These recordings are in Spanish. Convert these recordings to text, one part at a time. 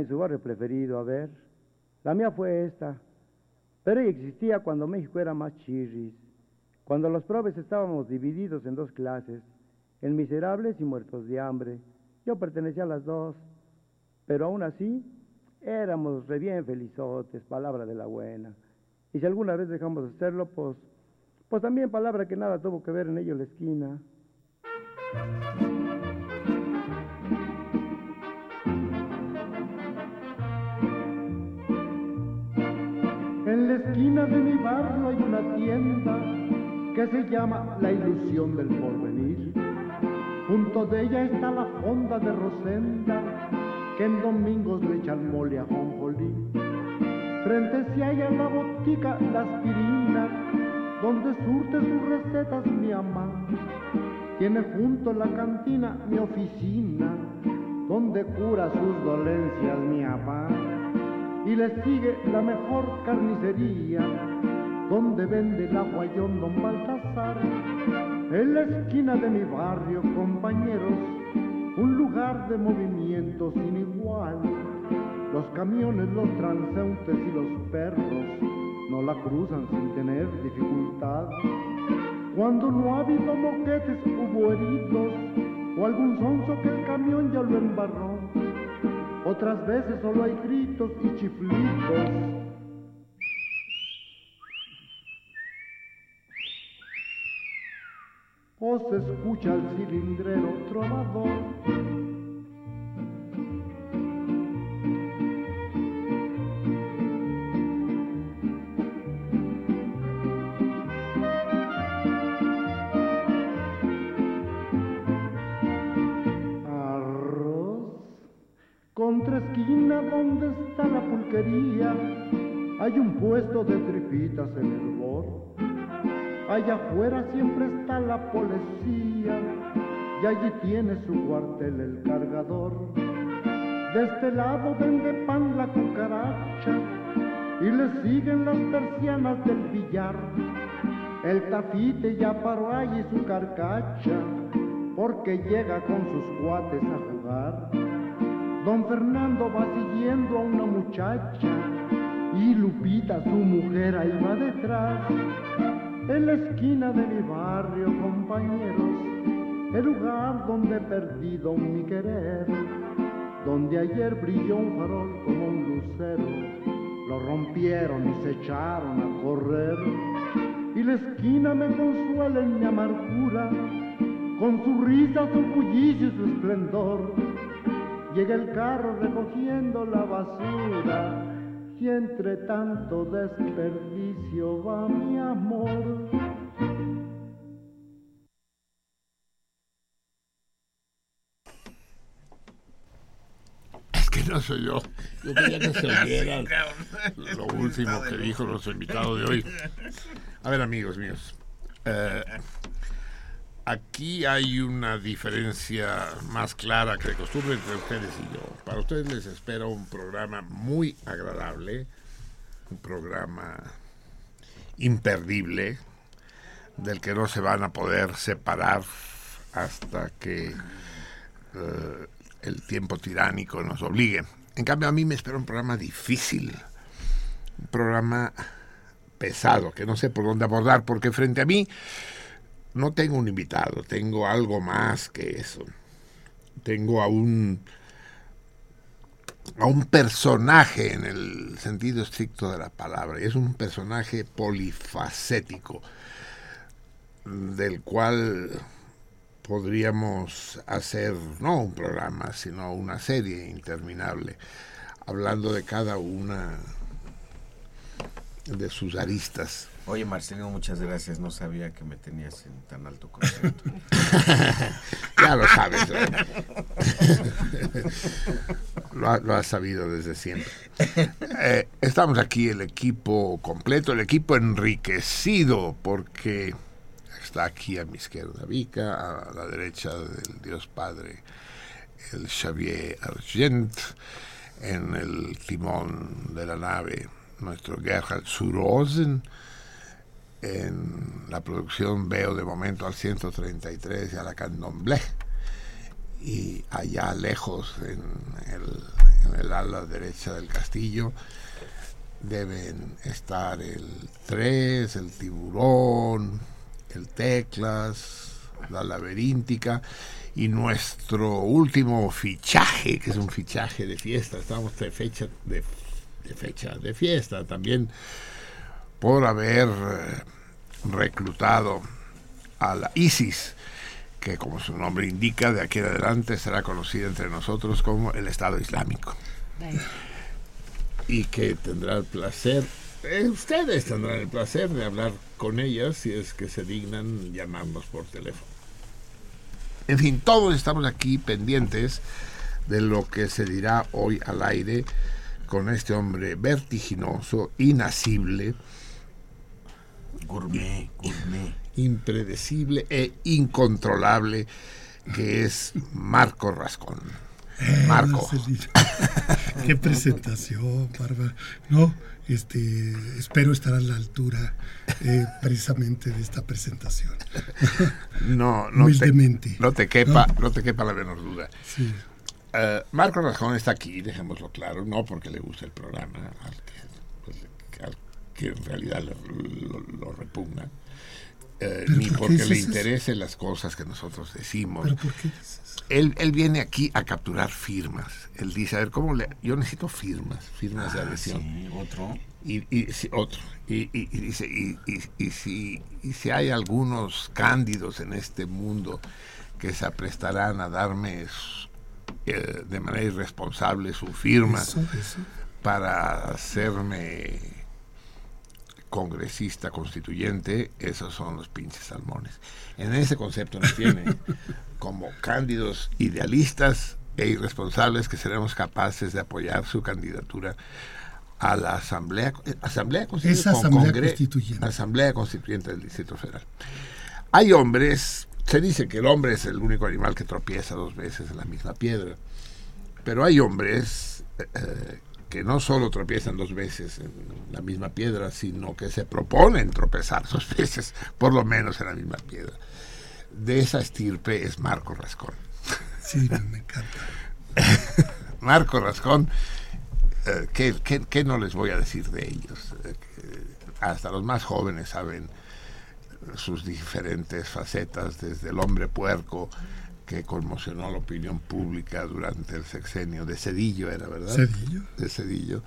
En su barrio preferido? A ver, la mía fue esta. Pero ella existía cuando México era más chirris, cuando los probes estábamos divididos en dos clases, en miserables y muertos de hambre. Yo pertenecía a las dos, pero aún así éramos re bien felizotes, palabra de la buena. Y si alguna vez dejamos de hacerlo, pues, pues también palabra que nada tuvo que ver en ello la esquina. La esquina de mi barrio hay una tienda que se llama La Ilusión del Porvenir. Junto de ella está la fonda de Rosenda, que en domingos le echan mole a jonjolí. Frente se halla la botica La Aspirina, donde surte sus recetas mi mamá. Tiene junto la cantina mi oficina, donde cura sus dolencias mi papá y le sigue la mejor carnicería, donde vende el aguayón don Baltasar. En la esquina de mi barrio, compañeros, un lugar de movimiento sin igual. Los camiones, los transeúntes y los perros no la cruzan sin tener dificultad. Cuando no ha habido moquetes, hubo heridos o algún sonso que el camión ya lo embarró otras veces solo hay gritos y chiflitos. O se escucha el cilindrero trovador esquina donde está la pulquería hay un puesto de tripitas en el bor. Allá afuera siempre está la policía y allí tiene su cuartel el cargador. De este lado vende pan la cucaracha y le siguen las persianas del billar. El tafite ya paró allí su carcacha porque llega con sus cuates a jugar. Don Fernando va siguiendo a una muchacha y Lupita, su mujer, ahí va detrás. En la esquina de mi barrio, compañeros, el lugar donde he perdido mi querer, donde ayer brilló un farol como un lucero, lo rompieron y se echaron a correr. Y la esquina me consuela en mi amargura, con su risa, su bullicio y su esplendor llega el carro recogiendo la basura y entre tanto desperdicio va mi amor. Es que no soy yo. Yo quería que se oyera lo último que dijo nuestro invitado de hoy. A ver, amigos míos. Eh, aquí hay una diferencia más clara que de costumbre entre ustedes y yo. Para ustedes les espera un programa muy agradable, un programa imperdible, del que no se van a poder separar hasta que eh, el tiempo tiránico nos obligue. En cambio, a mí me espera un programa difícil, un programa pesado, que no sé por dónde abordar, porque frente a mí no tengo un invitado, tengo algo más que eso. Tengo a un a un personaje en el sentido estricto de la palabra, es un personaje polifacético del cual podríamos hacer no un programa, sino una serie interminable, hablando de cada una de sus aristas. Oye, Marcelino, muchas gracias. No sabía que me tenías en tan alto concepto. ya lo sabes. lo, has sabido desde siempre. Eh, estamos aquí el equipo completo, el equipo enriquecido, porque está aquí a mi izquierda Vika, a la derecha del Dios Padre, el Xavier Argent, en el timón de la nave, nuestro Gerhard Surosen, en la producción veo de momento al 133 y a la Candomblé, y allá lejos, en el, ala derecha del castillo, deben estar el 3, el tiburón, el teclas, la laberíntica y nuestro último fichaje, que es un fichaje de fiesta, estamos de fecha de, fecha de fiesta también por haber eh, reclutado a la ISIS, que como su nombre indica, de aquí en adelante será conocida entre nosotros como el Estado Islámico. Y que tendrá el placer eh, ustedes tendrán el placer de hablar con ellas si es que se dignan llamarnos por teléfono. En fin, todos estamos aquí pendientes de lo que se dirá hoy al aire con este hombre vertiginoso, inacible, gourmet, gourmet, impredecible e incontrolable, que es Marco Rascón. Eh, Marco. Qué presentación, Bárbara. No, este, espero estar a la altura eh, precisamente de esta presentación. No, no te, no te quepa, ¿no? te quepa la menor duda. Eh, Marco Rajón está aquí, dejémoslo claro, no porque le guste el programa, al que, pues, en realidad lo repugna, eh, ni porque le interesen las cosas que nosotros decimos. Él, él viene aquí a capturar firmas. Él dice, a ver, ¿cómo le...? Yo necesito firmas, firmas de ah, adhesión. otro. Y, y otro. Y, y, dice, y, si, y si hay algunos cándidos en este mundo que se aprestarán a darme eh, de manera irresponsable su firma para hacerme congresista constituyente, esos son los pinches salmones. En ese concepto nos tiene como cándidos idealistas e irresponsables que seremos capaces de apoyar su candidatura a la Asamblea, eh, Asamblea Constituyente, Asamblea Constituyente del Distrito Federal. Hay hombres, se dice que el hombre es el único animal que tropieza dos veces en la misma piedra, pero hay hombres eh, que no solo tropiezan dos veces en la misma piedra, sino que se proponen tropezar dos veces, por lo menos en la misma piedra. De esa estirpe es Marco Rascón. Sí, me encanta. Marco Rascón, eh, ¿qué, no les voy a decir de ellos? Eh, hasta los más jóvenes saben sus diferentes facetas, desde el hombre puerco, que conmocionó a la opinión pública durante el sexenio de Cedillo, era verdad. Cedillo. De Cedillo,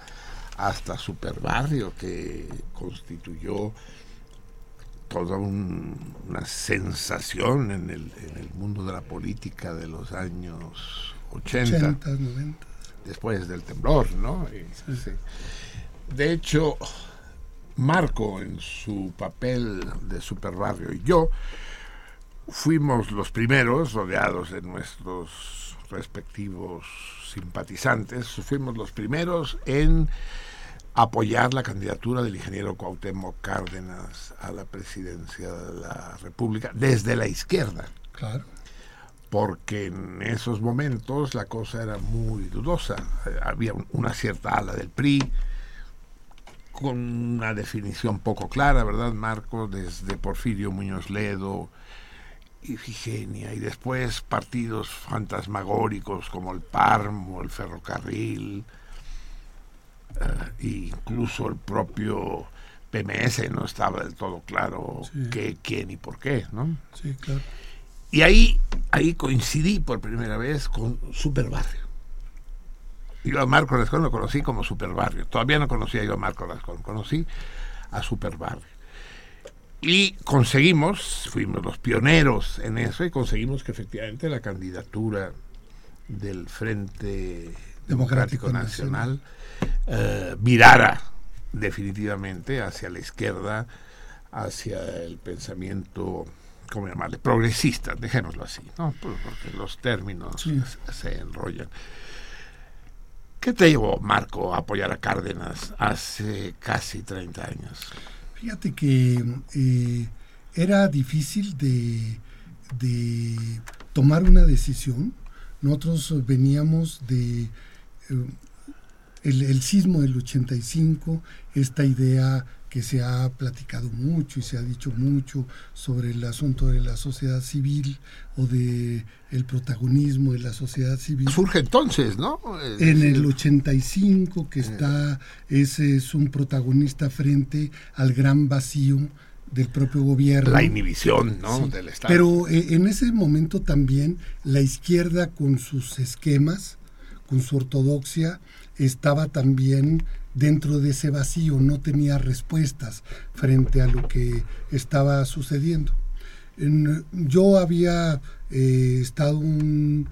hasta Superbarrio, que constituyó toda una sensación en el, en el, mundo de la política de los años 80. 80 90. Después del temblor, ¿no? De hecho, Marco, en su papel de Superbarrio y yo, fuimos los primeros, rodeados de nuestros respectivos simpatizantes, fuimos los primeros en apoyar la candidatura del ingeniero Cuauhtémoc Cárdenas a la presidencia de la República desde la izquierda. Claro. Porque en esos momentos la cosa era muy dudosa. Había una cierta ala del PRI con una definición poco clara, ¿verdad, Marco? Desde Porfirio Muñoz Ledo, Ifigenia, y después partidos fantasmagóricos como el PARM o el ferrocarril, eh, incluso el propio PMS no estaba del todo claro qué, quién y por qué, ¿no? Sí, claro. Y ahí, ahí coincidí por primera vez con Superbarrio. Yo a Marco Rascón lo conocí como Superbarrio. Todavía no conocía yo a Marco Rascón, conocí a Superbarrio. Y conseguimos, fuimos los pioneros en eso, y conseguimos que efectivamente la candidatura del Frente Democrático, Nacional, eh, virara definitivamente hacia la izquierda, hacia el pensamiento, ¿cómo llamarle? Progresista, dejémoslo así, ¿no? porque los términos se enrollan. ¿Qué te llevó, Marco, a apoyar a Cárdenas hace casi 30 años? Fíjate que eh, era difícil de, tomar una decisión. Nosotros veníamos de eh, el, sismo del 85, esta idea que se ha platicado mucho y se ha dicho mucho sobre el asunto de la sociedad civil o de el protagonismo de la sociedad civil. Surge entonces, ¿no? en el 85 que está, ese es un protagonista frente al gran vacío del propio gobierno. La inhibición, ¿no? Del Estado. Pero eh, en ese momento también la izquierda con sus esquemas, con su ortodoxia, estaba también dentro de ese vacío, no tenía respuestas frente a lo que estaba sucediendo yo había eh, estado un,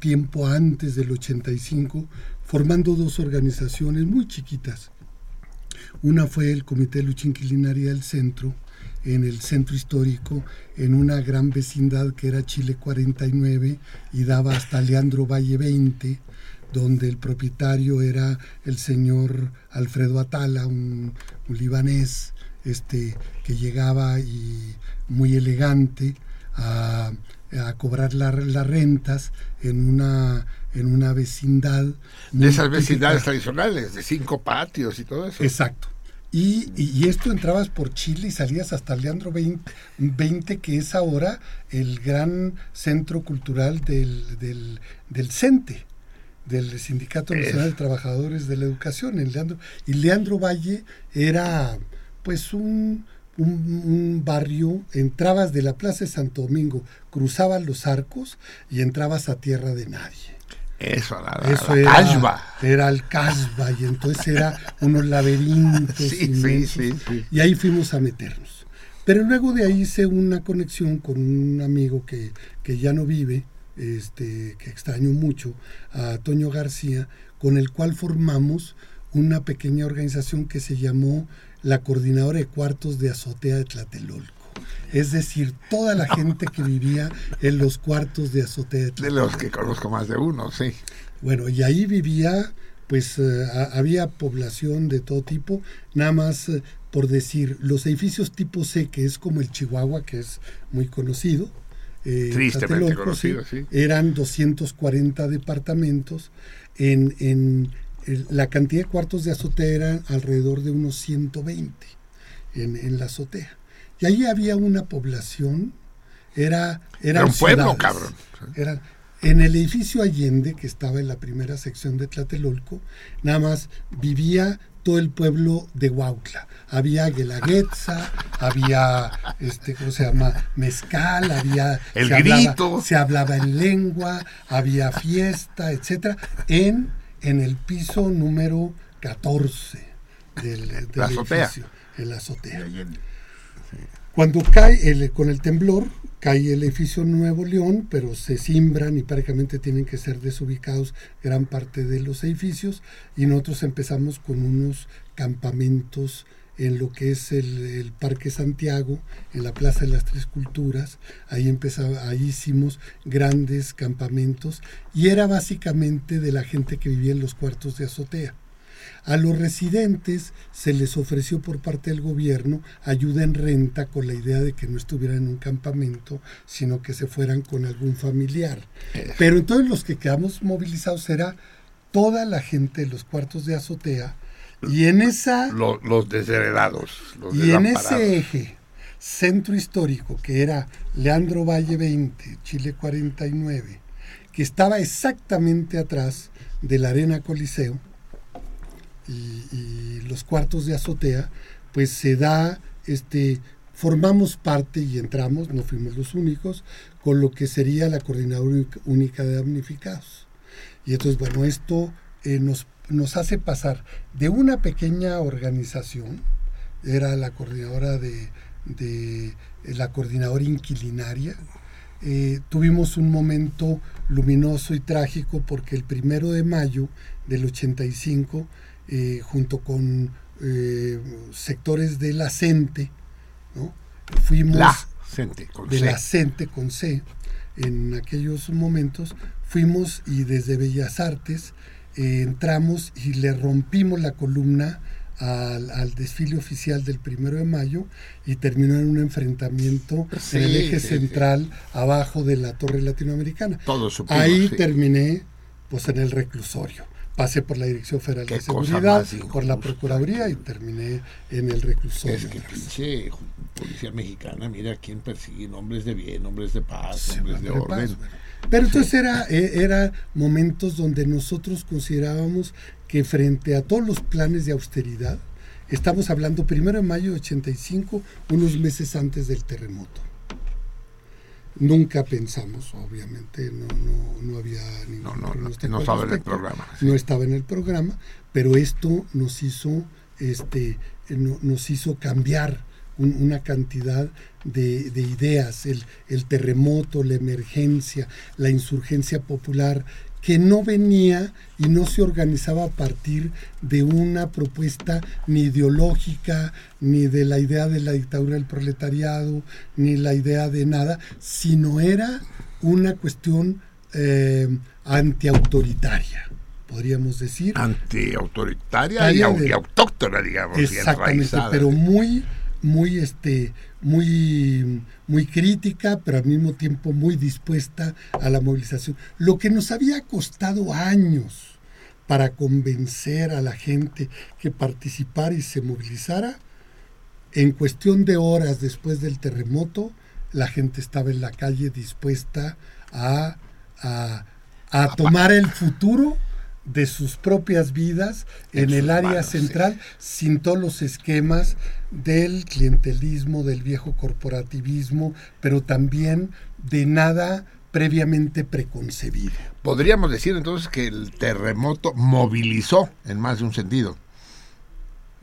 tiempo antes del 85 formando dos organizaciones muy chiquitas. Una fue el Comité de Lucha Inquilinaria del Centro, en el centro histórico, en una gran vecindad que era Chile 49 y daba hasta Leandro Valle 20, donde el propietario era el señor Alfredo Atala, un, un libanés este, que llegaba y muy elegante a, cobrar las rentas en una, en una vecindad. De esas vecindades tradicionales, de cinco patios y todo eso. Exacto. Y, y, esto entrabas por Chile y salías hasta Leandro 20, 20 que es ahora el gran centro cultural del, del, del CENTE, del Sindicato Nacional de Trabajadores de la Educación. En Leandro, y Leandro Valle era pues un, un, barrio, entrabas de la Plaza de Santo Domingo, cruzabas los arcos y entrabas a tierra de nadie. Eso, la, Eso era, era el casba y entonces era unos laberintos y ahí fuimos a meternos. Pero luego de ahí hice una conexión con un amigo que, que ya no vive, este, que extraño mucho, a Toño García, con el cual formamos una pequeña organización que se llamó la coordinadora de cuartos de azotea de Tlatelolco. Es decir, toda la gente que vivía en los cuartos de azotea de Tlatelolco. De los que conozco más de uno, sí. Bueno, y ahí vivía, pues eh, había población de todo tipo, nada más eh, por decir, los edificios tipo C, que es como el Chihuahua, que es muy conocido, eh, Tristemente conocido, sí, Eran 240 departamentos en, en la cantidad de cuartos de azotea era alrededor de unos 120 en, la azotea. Y ahí había una población, era... Era un pueblo, cabrón. Era, en el edificio Allende, que estaba en la primera sección de Tlatelolco, nada más vivía todo el pueblo de Huautla. Había Guelaguetza, había, este, ¿cómo se llama? Mezcal, había... El grito. se hablaba en lengua, había fiesta, etcétera, en en el piso número 14 del, la azotea. en la azotea. Cuando cae el, con el temblor, cae el edificio Nuevo León, pero se simbran y prácticamente tienen que ser desubicados gran parte de los edificios y nosotros empezamos con unos campamentos en lo que es el, Parque Santiago, en la Plaza de las Tres Culturas. Ahí, empezaba, ahí hicimos grandes campamentos y era básicamente de la gente que vivía en los cuartos de azotea. A los residentes se les ofreció por parte del gobierno ayuda en renta con la idea de que no estuvieran en un campamento, sino que se fueran con algún familiar. Pero entonces los que quedamos movilizados era toda la gente de los cuartos de azotea y en esa... Los, desheredados. y en ese eje centro histórico que era Leandro Valle 20, Chile 49, que estaba exactamente atrás de la Arena Coliseo, y, los cuartos de azotea, pues se da, este, formamos parte y entramos, no fuimos los únicos, con lo que sería la Coordinadora Única de Damnificados. Y entonces, bueno, esto eh, nos, nos hace pasar de una pequeña organización, era la coordinadora de, de la coordinadora inquilinaria, eh, tuvimos un momento luminoso y trágico porque el primero de mayo del 85 eh, junto con eh, sectores de la CENTE, fuimos la CENTE, con de la CENTE con C, en aquellos momentos, fuimos y desde Bellas Artes eh, entramos y le rompimos la columna al, desfile oficial del primero de mayo y terminó en un enfrentamiento en el eje central abajo de la torre latinoamericana. Ahí terminé pues en el reclusorio pasé por la Dirección Federal de Seguridad, por la Procuraduría y terminé en el reclusorio. Es que pinche policía mexicana, mira quién persigue hombres de bien, hombres de paz, hombres de orden. Pero entonces era, e, era momentos donde nosotros considerábamos que frente a todos los planes de austeridad, estamos hablando primero de mayo de 85, unos meses antes del terremoto Nunca pensamos, obviamente, no, no, no había ningún no, no, no estaba en el programa. No estaba en el programa, pero esto nos hizo, este, nos hizo cambiar una cantidad de, de ideas, el, el, terremoto, la emergencia, la insurgencia popular, que no venía y no se organizaba a partir de una propuesta ni ideológica, ni de la idea de la dictadura del proletariado, ni la idea de nada, sino era una cuestión eh, antiautoritaria podríamos decir. Antiautoritaria y, y, autóctona, digamos. Exactamente, pero muy muy, este, muy, muy crítica, pero al mismo tiempo muy dispuesta a la movilización. Lo que nos había costado años para convencer a la gente que participara y se movilizara, en cuestión de horas después del terremoto, la gente estaba en la calle dispuesta a, a, a tomar el futuro de sus propias vidas en, el área central sin todos los esquemas del clientelismo, del viejo corporativismo, pero también de nada previamente preconcebido. Podríamos decir entonces que el terremoto movilizó en más de un sentido.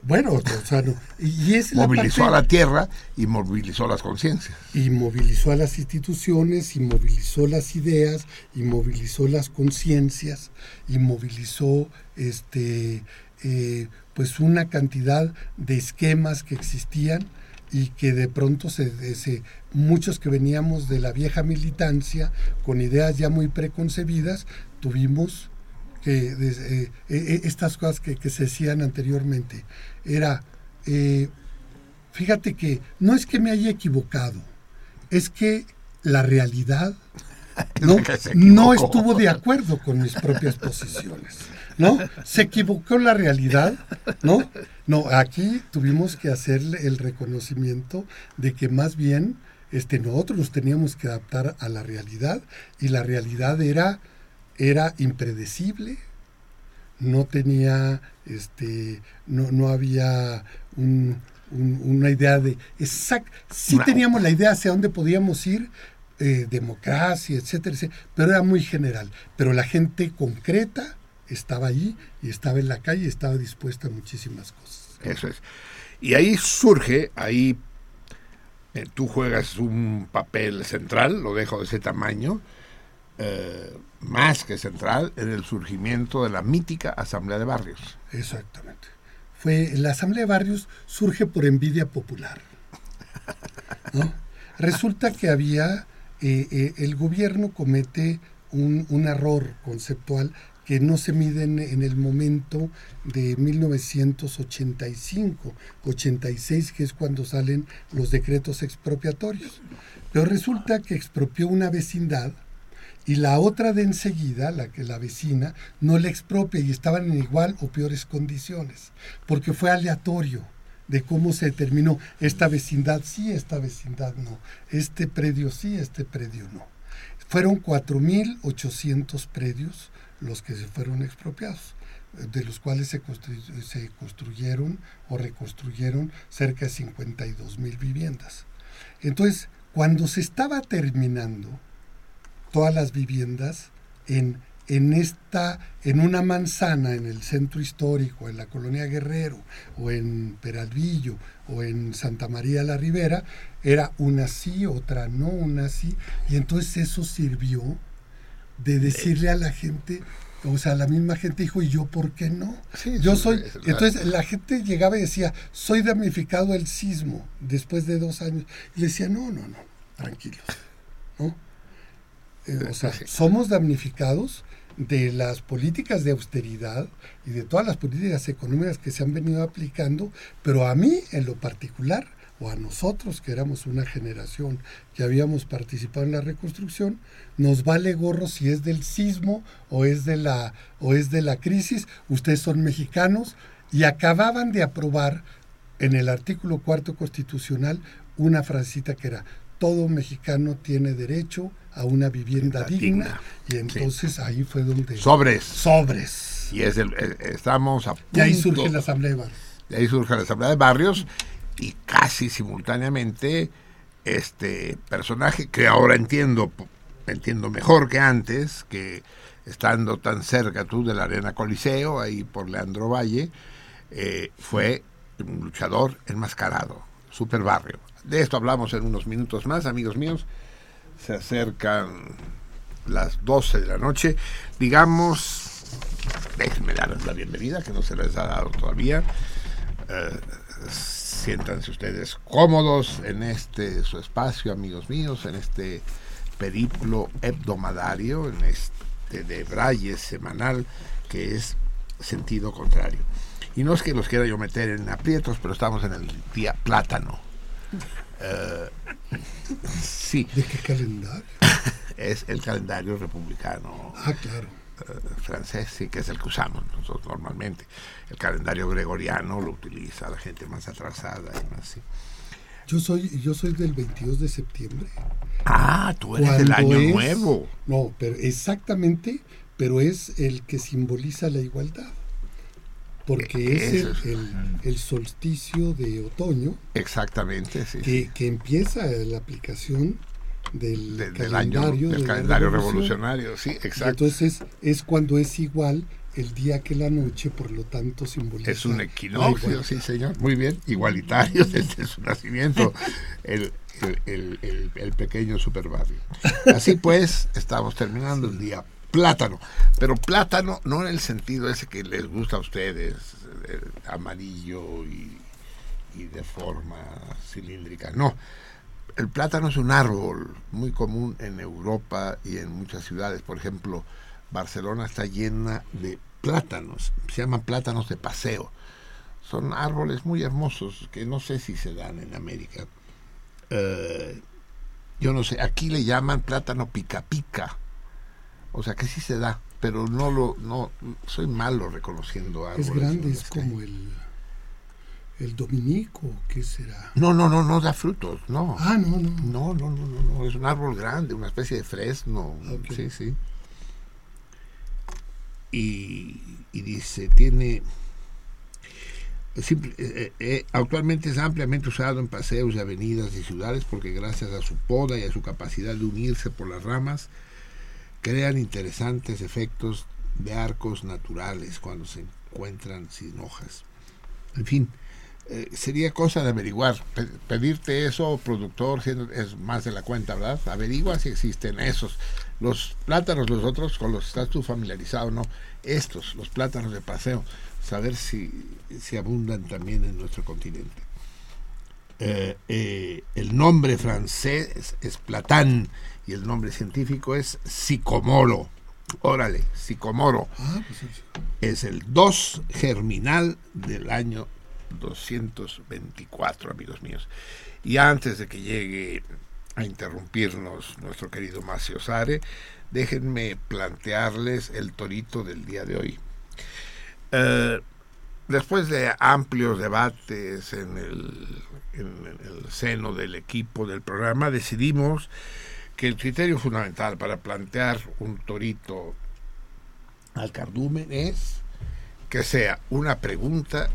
Bueno, o sea, y es movilizó a la tierra y movilizó las conciencias. Y movilizó a las instituciones, y movilizó las ideas, y movilizó las conciencias, y movilizó este eh, pues una cantidad de esquemas que existían y que de pronto se, muchos que veníamos de la vieja militancia con ideas ya muy preconcebidas tuvimos que eh, eh, estas cosas que, que, se decían anteriormente. Era, eh, fíjate que no es que me haya equivocado, es que la realidad no, no estuvo de acuerdo con mis propias posiciones. ¿No? Se equivocó la realidad, ¿no? No, aquí tuvimos que hacer el reconocimiento de que más bien este, nosotros nos teníamos que adaptar a la realidad y la realidad era, era impredecible, no tenía, este, no, no había una idea de exact, sí teníamos la idea hacia dónde podíamos ir, eh, democracia, etcétera, pero era muy general. Pero la gente concreta estaba allí y estaba en la calle y estaba dispuesta a muchísimas cosas. Eso es. Y ahí surge, ahí eh, tú juegas un papel central, lo dejo de ese tamaño, eh, más que central en el surgimiento de la mítica Asamblea de Barrios. Exactamente. fue la Asamblea de Barrios surge por envidia popular. Resulta que había, eh, eh, el gobierno comete un, error conceptual que no se mide en, el momento de 1985, 86, que es cuando salen los decretos expropiatorios. Pero resulta que expropió una vecindad y la otra de enseguida, la que la vecina, no le expropia y estaban en igual o peores condiciones, porque fue aleatorio de cómo se determinó esta vecindad sí, esta vecindad no, este predio sí, este predio no. Fueron 4.800 predios los que se fueron expropiados, de los cuales se, se construyeron o reconstruyeron cerca de 52.000 viviendas. Entonces, cuando se estaba terminando todas las viviendas en, en, esta, en una manzana en el centro histórico, en la colonia Guerrero, o en Peralvillo, o en Santa María la Ribera, era una sí, otra no, una sí, y entonces eso sirvió de decirle a la gente, o sea, la misma gente dijo, ¿y yo por qué no? Sí, yo soy, entonces la gente llegaba y decía, soy damnificado del sismo después de dos años. Y le decía, no, no, no, tranquilos, ¿no? Eh, o sea, somos damnificados de las políticas de austeridad y de todas las políticas económicas que se han venido aplicando, pero a mí en lo particular, o a nosotros que éramos una generación que habíamos participado en la reconstrucción, nos vale gorro si es del sismo o es de la, o es de la crisis, ustedes son mexicanos y acababan de aprobar en el artículo cuarto constitucional una frasecita que era todo mexicano tiene derecho a una vivienda digna, digna. y entonces ahí fue donde Sobres. sobres Y es el, eh, estamos a punto. y ahí surge la asamblea de barrios. de ahí surge la Asamblea de Barrios y casi simultáneamente este personaje que ahora entiendo entiendo mejor que antes que estando tan cerca tú de la arena Coliseo ahí por Leandro Valle eh, fue un luchador enmascarado super barrio de esto hablamos en unos minutos más amigos míos se acercan las 12 de la noche digamos déjenme darles la bienvenida que no se les ha dado todavía Eh, siéntanse ustedes cómodos en este su espacio, amigos míos, en este periplo hebdomadario, en este de Braille semanal que es sentido contrario. Y no es que los quiera yo meter en aprietos, pero estamos en el día plátano. Sí, ¿De qué calendario? es el calendario republicano Ah, claro. eh, francés, sí, que es el que usamos nosotros normalmente. El calendario gregoriano lo utiliza la gente más atrasada y más así. Yo soy, yo soy del 22 de septiembre. Ah, tú eres del año es- nuevo. No, pero exactamente, pero es el que simboliza la igualdad. Porque es el, solsticio de otoño Exactamente, sí. que, que empieza la aplicación del De- del año, calendario, del revolucionario, sí, exacto. entonces es cuando es igual el día que la noche, por lo tanto simboliza. Es un equinoccio, sí, señor. Muy bien, igualitario desde su nacimiento, el, el, el- el- el pequeño superbarrio. Así pues, estamos terminando el día plátano. Pero plátano no en el sentido ese que les gusta a ustedes, eh, amarillo y, de forma cilíndrica. No. El plátano es un árbol muy común en Europa y en muchas ciudades. Por ejemplo, Barcelona está llena de plátanos. Se llaman plátanos de paseo. Son árboles muy hermosos que no sé si se dan en América. Eh, yo no sé, aquí le llaman plátano pica pica. O sea que sí se da, pero no lo, no, soy malo reconociendo árboles. Es grande, es como el, el dominico, ¿qué será? No, no, no, no da frutos, no. Ah, no, no. No, no, no, no, no, es un árbol grande, una especie de fresno. Sí, sí. Y, y dice, tiene... simple- eh, eh, actualmente es ampliamente usado en paseos y avenidas de ciudades porque gracias a su poda y a su capacidad de unirse por las ramas, crean interesantes efectos de arcos naturales cuando se encuentran sin hojas. En fin, eh, sería cosa de averiguar. Pe- pedirte eso, productor, es más de la cuenta, ¿verdad? Averigua si existen esos. Los plátanos, los otros, con los que estás tú familiarizado, ¿no? Estos, los plátanos de paseo, saber si, si abundan también en nuestro continente. Eh, eh, el nombre francés es Platán y el nombre científico es Sicomoro. Órale, Sicomoro. Ah, pues, Es el 2 germinal del año 224, amigos míos. Y antes de que llegue a interrumpirnos nuestro querido Macio Sare, déjenme plantearles el torito del día de hoy. Eh, después de amplios debates en el, en el seno del equipo del programa, decidimos que el criterio fundamental para plantear un torito al cardumen es que sea una pregunta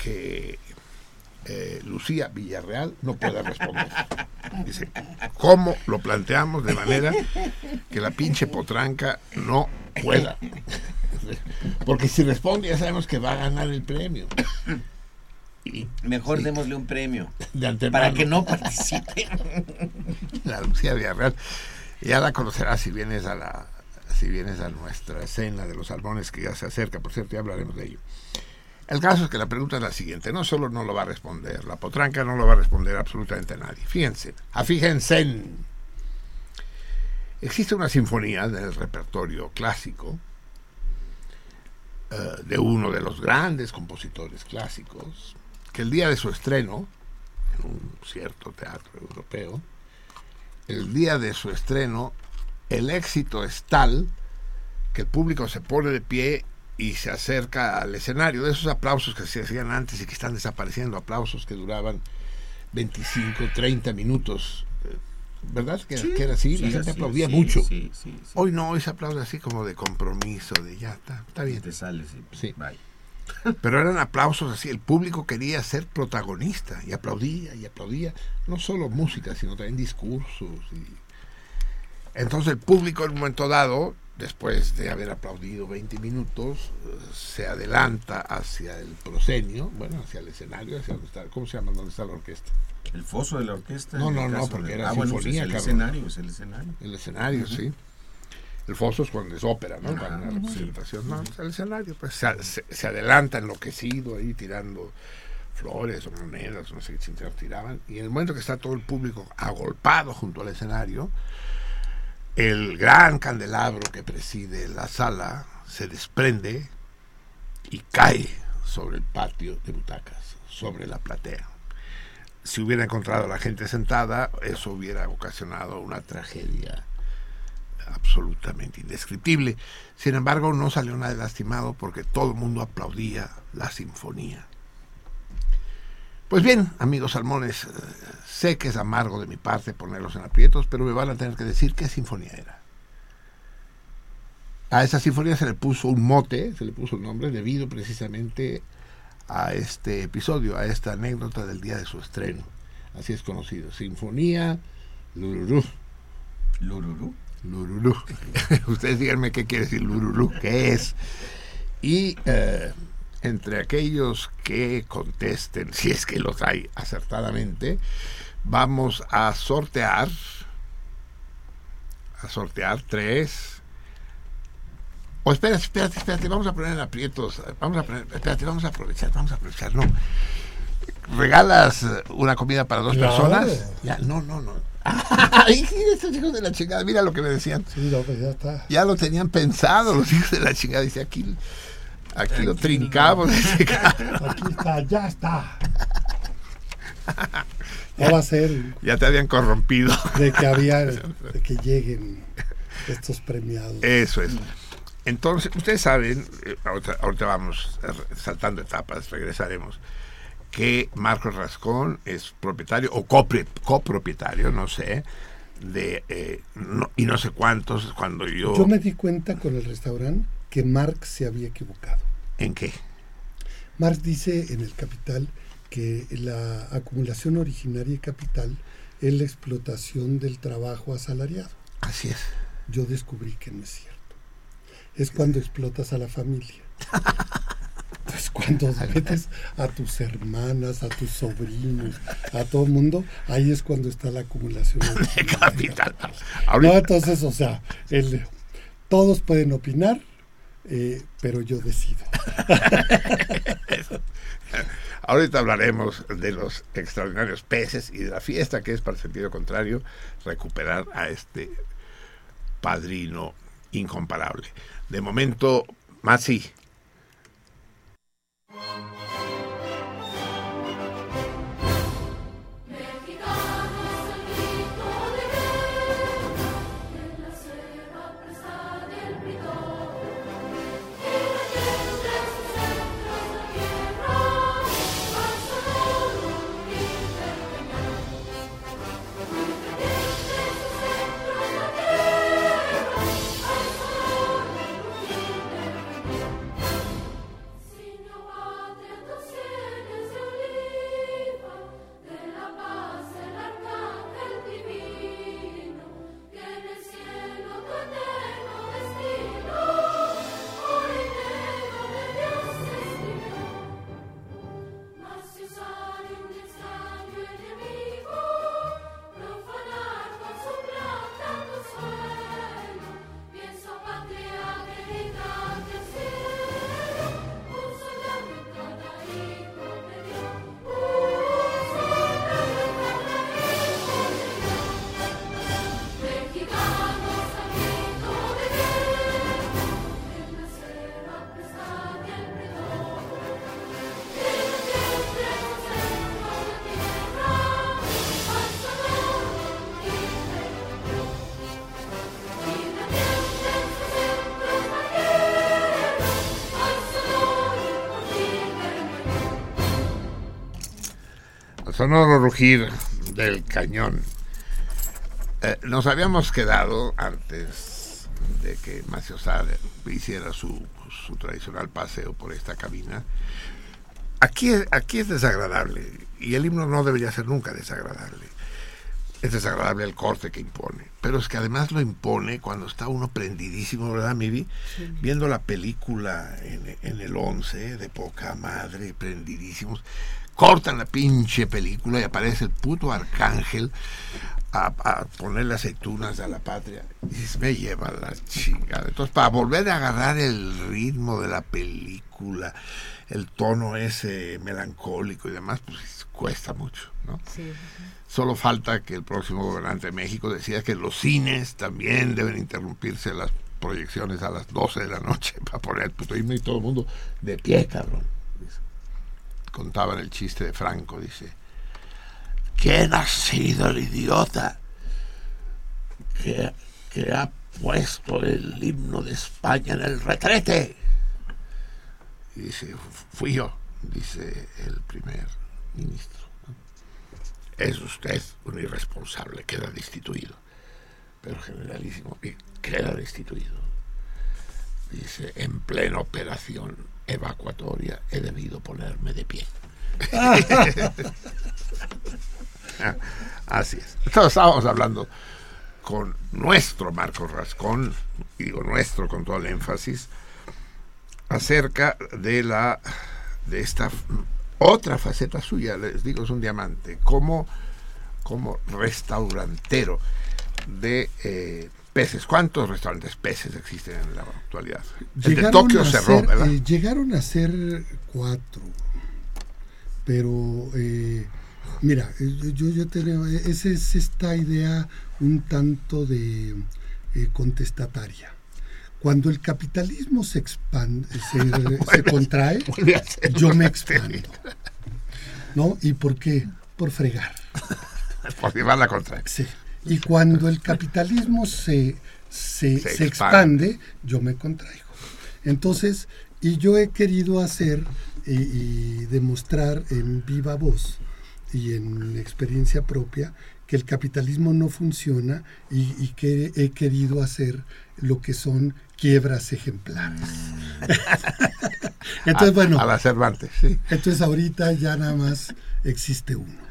que eh, Lucía Villarreal no pueda responder. Dice, ¿cómo lo planteamos de manera que la pinche potranca no pueda? Porque si responde ya sabemos que va a ganar el premio. Mejor sí, démosle un premio. de. Para que no participe. la Lucía Villarreal. Ya la conocerás si vienes a la si vienes a nuestra cena de los salmones que ya se acerca, por cierto, ya hablaremos de ello. El caso es que la pregunta es la siguiente, no solo no lo va a responder, la potranca no lo va a responder absolutamente nadie. Fíjense, afíjense en... Existe una sinfonía del repertorio clásico eh, de uno de los grandes compositores clásicos, que el día de su estreno, en un cierto teatro europeo, el día de su estreno, el éxito es tal que el público se pone de pie y se acerca al escenario. De esos aplausos que se hacían antes y que están desapareciendo, aplausos que duraban 25, 30 minutos. ¿Verdad? Que, que era así, la gente así, aplaudía sí, mucho. Sí, sí, sí. Hoy no, hoy se aplaude así como de compromiso, de ya está, está bien. te sales y Sí. bye. Pero eran aplausos así, el público quería ser protagonista y aplaudía y aplaudía, no solo música, sino también discursos. Y... Entonces el público en un momento dado, después de haber aplaudido 20 minutos, se adelanta hacia el proscenio, bueno, hacia el escenario, hacia donde está, ¿cómo se llama? ¿Dónde está la orquesta? El foso de la orquesta. No, no, no, porque de- era ah, bueno, pues es el cabrón. escenario, es el escenario. El escenario, sí. El foso es cuando es ópera, ¿no? Para una representación. No, pues el escenario, pues se, se- se adelanta enloquecido ahí tirando flores o monedas, no sé qué chingados tiraban. Y en el momento que está todo el público agolpado junto al escenario, el gran candelabro que preside la sala se desprende y cae sobre el patio de butacas, sobre la platea. Si hubiera encontrado a la gente sentada, eso hubiera ocasionado una tragedia absolutamente indescriptible. Sin embargo, no salió nadie lastimado porque todo el mundo aplaudía la sinfonía. Pues bien, amigos salmones, eh, sé que es amargo de mi parte ponerlos en aprietos, pero me van a tener que decir qué sinfonía era. A esa sinfonía se le puso un mote, se le puso un nombre debido precisamente a este episodio, a esta anécdota del día de su estreno. Así es conocido. Sinfonía. Lururú. Lururú. Ustedes díganme qué quiere decir Lururú, qué es. Y eh, entre aquellos que contesten, si es que los hay acertadamente, vamos a sortear, a sortear tres. O espérate, espérate, espérate, vamos a poner en aprietos, vamos a poner, espérate, vamos a aprovechar, vamos a aprovechar, no. ¿Regalas una comida para dos Claro. personas? Ya, no, no, no. Ay, estos hijos de la chingada, mira lo que me decían. Sí, no, pues ya está. Ya lo tenían pensado los hijos de la chingada. Dice, aquí, aquí lo trincamos. dice. Aquí está, ya está. No va a ser ya te habían corrompido. de que había, de que lleguen estos premiados. Eso es. Entonces, ustedes saben, eh, ahorita, ahorita vamos eh, saltando etapas, regresaremos, que Marcos Rascón es propietario o copropietario, no sé, de eh, no- y no sé cuántos cuando yo... Yo me di cuenta con el restaurante que Marx se había equivocado. ¿En qué? Marx dice en el Capital que la acumulación originaria de capital es la explotación del trabajo asalariado. Así es. Yo descubrí que no es cierto. Es cuando explotas a la familia. Pues cuando metes a tus hermanas, a tus sobrinos, a todo el mundo, ahí es cuando está la acumulación. originaria. Capital. No, entonces, o sea, el- todos pueden opinar eh, pero yo decido. Ahorita hablaremos de los extraordinarios peces y de la fiesta que es, para el sentido contrario, recuperar a este padrino incomparable. De momento, Masi. Thank you. Rugir del cañón. Eh, nos habíamos quedado antes de que Macio hiciera su, su, tradicional paseo por esta cabina. Aquí, aquí es desagradable y el himno no debería ser nunca desagradable. Es desagradable el corte que impone, pero es que además lo impone cuando está uno prendidísimo, ¿verdad, Mivi? Viendo la película en, en el 11 de poca madre, prendidísimos cortan la pinche película y aparece el puto arcángel a, a ponerle aceitunas a la patria. Y me lleva la chingada. Entonces, para volver a agarrar el ritmo de la película, el tono ese melancólico y demás, pues cuesta mucho, ¿no? Solo falta que el próximo gobernante de México decida que los cines también deben interrumpirse las proyecciones a las 12 de la noche para poner el puto himno y todo el mundo de pie, cabrón contaban el chiste de Franco, dice, ¿quién ha sido el idiota que, que ha puesto el himno de España en el retrete? Y dice, fui yo, dice el primer ministro. Es usted un irresponsable, queda destituido. Pero generalísimo, queda destituido. Dice, en plena operación evacuatoria he debido ponerme de pie. Así es. Entonces estábamos hablando con nuestro Marcos Rascón, y digo nuestro con todo el énfasis, acerca de la de esta otra faceta suya, les digo, es un diamante, como, como restaurantero de eh, peces. ¿Cuántos restaurantes peces existen en la actualidad? El de Tokio cerró, ¿verdad? Eh, llegaron a ser cuatro, pero eh, mira, eh, yo, yo tengo, esa es esta idea un tanto de contestataria. Cuando el capitalismo se expande, se, contrae, yo me expando. ¿No? ¿Y por qué? Por fregar. por llevar la contrae. Sí. Y cuando el capitalismo se, se, expande. yo me contraigo. Entonces, y yo he querido hacer y, demostrar en viva voz y en experiencia propia que el capitalismo no funciona y, que he querido hacer lo que son quiebras ejemplares. entonces, bueno. A la Cervantes, sí. Entonces, ahorita ya nada más existe uno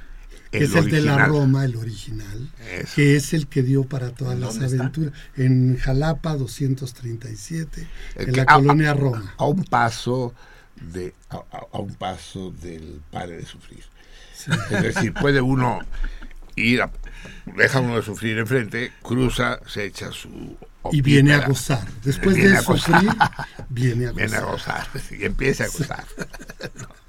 que es el de la Roma, el original, que es el que dio para todas las aventuras. En Jalapa 237, en la colonia Roma. A, un paso de a, un paso del padre de sufrir. Es decir, puede uno ir a, deja uno de sufrir enfrente, cruza, se echa su y viene a gozar. Después de sufrir, viene a gozar. Viene a gozar, y empieza a gozar.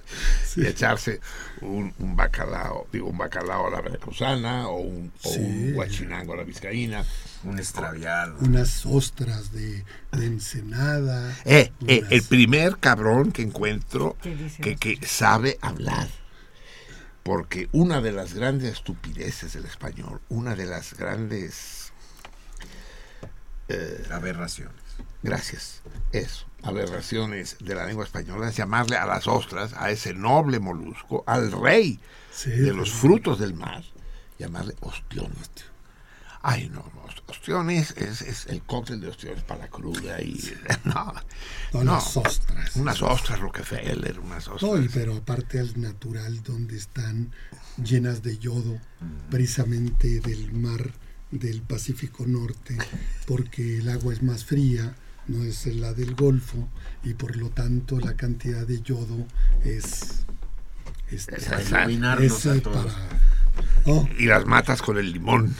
Y echarse un, un bacalao, digo, un bacalao a la veracruzana o un, o Sí. un guachinango a la vizcaína. Un extraviado. Unas ostras de, de ensenada. Eh, eh, unas- el primer cabrón que encuentro ¿Qué dice que, que sabe hablar. Porque una de las grandes estupideces del español, una de las grandes... eh, Aberraciones. gracias, eso, aberraciones de la lengua española es llamarle a las ostras, a ese noble molusco, al rey Sí, de los sí. frutos del mar, llamarle ostión. Ay, no, ostiones es, es el cóctel de ostiones para la cruda y... No, No, no, las ostras. unas ostras Rockefeller, unas ostras... No, y pero aparte al natural donde están llenas de yodo, precisamente del mar del Pacífico Norte, porque el agua es más fría, no es la del Golfo, y por lo tanto la cantidad de yodo es... este, Es iluminarnos es, a todos. para-. Y las matas con el limón.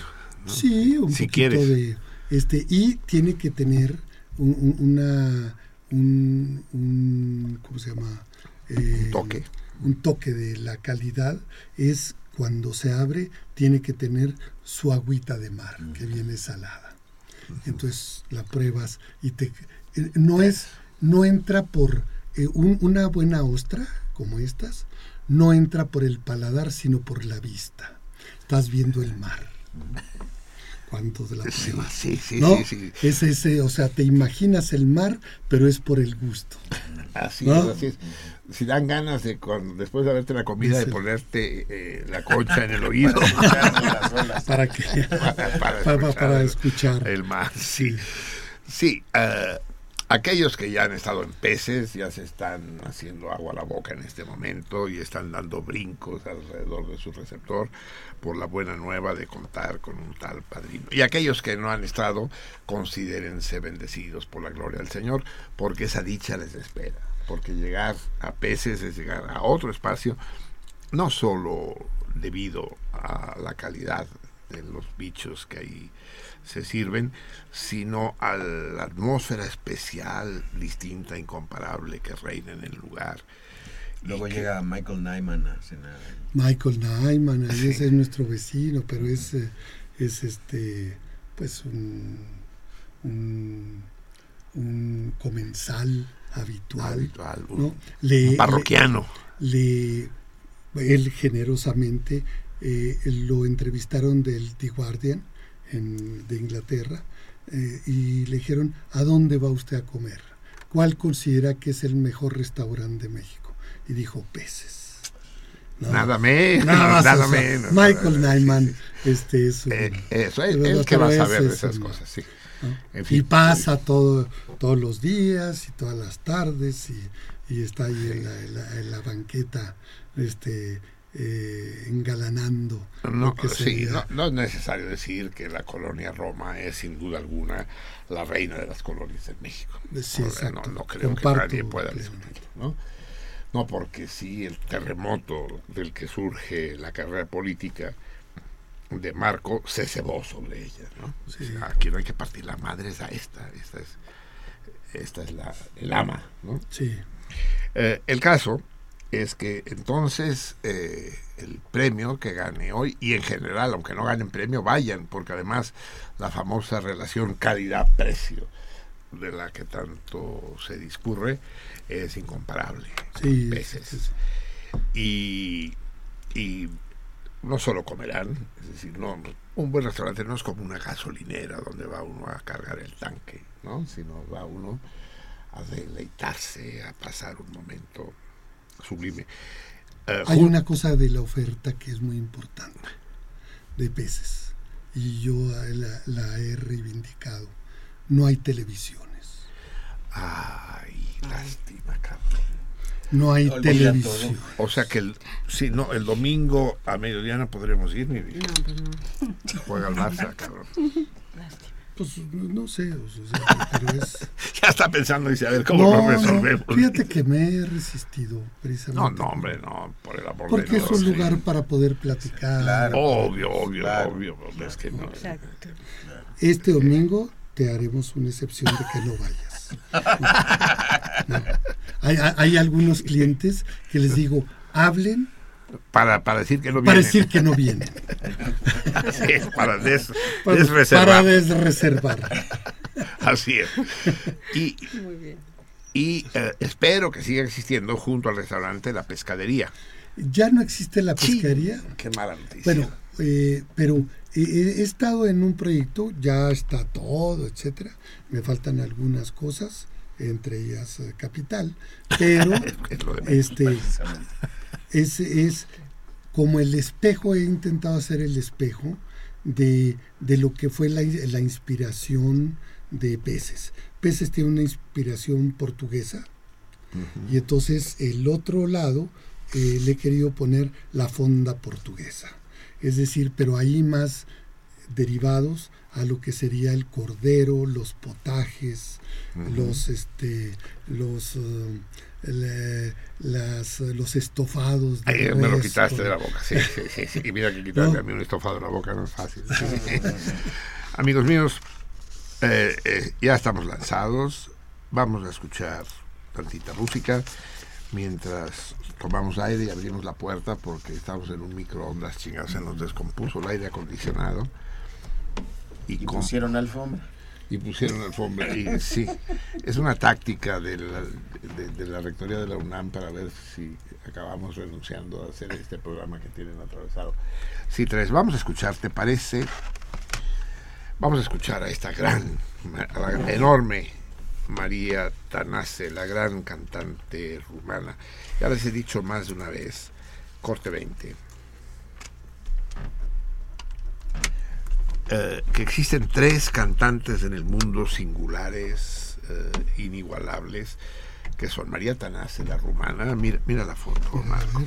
Sí, un Si quieres. de este y tiene que tener un, un- una un, un- ¿cómo se llama? Eh, toque. Un toque de la calidad es cuando se abre tiene que tener su agüita de mar que viene salada. Entonces la pruebas y te eh, no es no entra por eh, un- una buena ostra como estas no entra por el paladar sino por la vista. Estás viendo el mar cuando de la pruebas. sí, sí, ¿no? sí, sí. Es ese, o sea, te imaginas el mar, pero es por el gusto. Así ¿No? es, así es. Si dan ganas de, cuando, después de haberte la comida, de Sí. ponerte eh, la concha en el oído. Para que para, para, escuchar, para el- escuchar. el mar. Sí, sí. eh, aquellos que ya han estado en peces ya se están haciendo agua a la boca en este momento y están dando brincos alrededor de su receptor por la buena nueva de contar con un tal padrino. Y aquellos que no han estado, considérense bendecidos por la gloria del Señor, porque esa dicha les espera. Porque llegar a peces es llegar a otro espacio, no solo debido a la calidad de los bichos que ahí se sirven, sino a la atmósfera especial, distinta, incomparable que reina en el lugar. Luego que- llega Michael Nyman a cenar. Michael Nyman, Sí. ese es nuestro vecino, pero es, eh, es este, pues un, un, un comensal habitual. habitual, un- ¿no? Le- parroquiano. le, él generosamente eh, lo entrevistaron del The Guardian en- de Inglaterra eh, y le dijeron ¿a dónde va usted a comer? ¿Cuál considera que es el mejor restaurante de México? Y dijo peces. No, Nada menos, nada menos. Michael Nyman, sí, este es un-. Eh, eso, pero- él que va a saber de es esas un- cosas, sí. ¿No? En fin. y pasa todo, todos los días y todas las tardes y, y está ahí en la, en la- en la banqueta este, eh, engalanando. No, lo que sí, no, no es necesario decir que la colonia Roma es sin duda alguna la reina de las colonias en México. Sí, No, creo Comparto que nadie pueda plenamente. discutir, ¿no? No, porque sí, el terremoto del que surge la carrera política de Marco se cebó sobre ella, ¿no? Sí. O sea, aquí no hay que partir la madre es a esta, esta es, esta es la, el ama, ¿no? Sí, Eh, el caso es que entonces eh, el premio que gane hoy, y en general, aunque no ganen premio, vayan, porque además la famosa relación calidad-precio de la que tanto se discurre es incomparable. sí, Veces. sí, sí. Y, y no solo comerán, es decir, no, un buen restaurante no es como una gasolinera donde va uno a cargar el tanque, ¿no? sino va uno a deleitarse, a pasar un momento sublime. Eh, Hay una cosa de la oferta que es muy importante, de peces, y yo la, la he reivindicado. No hay televisiones, Ay, lástima, cabrón. No hay Olvida televisión. O sea que el, sí, no, el domingo a mediodía no podremos ir ni No, pues no. juega el Barça, cabrón. Pues no sé, o sea, pero es... Ya está pensando, dice, a ver cómo lo No, resolvemos. no, fíjate que me he resistido No, precisamente. no, hombre, no, por el amor Porque de es Dios. un sí. lugar para poder platicar. Claro. Obvio, obvio, Claro. obvio. Es que no. Exacto. Este domingo te haremos una excepción de que no vayas. No. Hay- hay algunos clientes que les digo, hablen Para, para decir que no para viene. decir que no vienen. Así es, para des- Para, desreservar. para desreservar. Así es. Y, Muy bien. y eh, espero que siga existiendo junto al restaurante la pescadería. Ya no existe la pesquería. Qué mala noticia. Bueno, eh, pero eh, he estado en un proyecto, ya está todo, etcétera. Me faltan algunas cosas, entre ellas eh, capital, pero este es como el espejo, he intentado hacer el espejo de, de lo que fue la, la inspiración de Peces. Peces tiene una inspiración portuguesa y entonces el otro lado eh, le he querido poner la fonda portuguesa. Es decir, pero ahí más derivados a lo que sería el cordero, los potajes, los este los eh, le- las, los estofados de Ay, me lo quitaste de la boca, sí, sí, sí, sí. Y mira que quitarle No. a mí un estofado de la boca no es fácil. Amigos míos, eh, eh, ya estamos lanzados. Vamos a escuchar tantita música mientras tomamos aire y abrimos la puerta porque estamos en un microondas, chingados, se nos descompuso el aire acondicionado. Y, Y con- pusieron alfombra. Y pusieron alfombra. Y sí, es una táctica de la, de, de la rectoría de la UNAM para ver si acabamos renunciando a hacer este programa que tienen atravesado. Sí, tres, vamos a escuchar, ¿te parece? Vamos a escuchar a esta gran, a la enorme María Tanase, la gran cantante rumana. Ya les he dicho más de una vez, corte 20. Eh, que existen tres cantantes en el mundo singulares, eh, inigualables, que son María Tanase, la rumana, mira, mira la foto, Marco.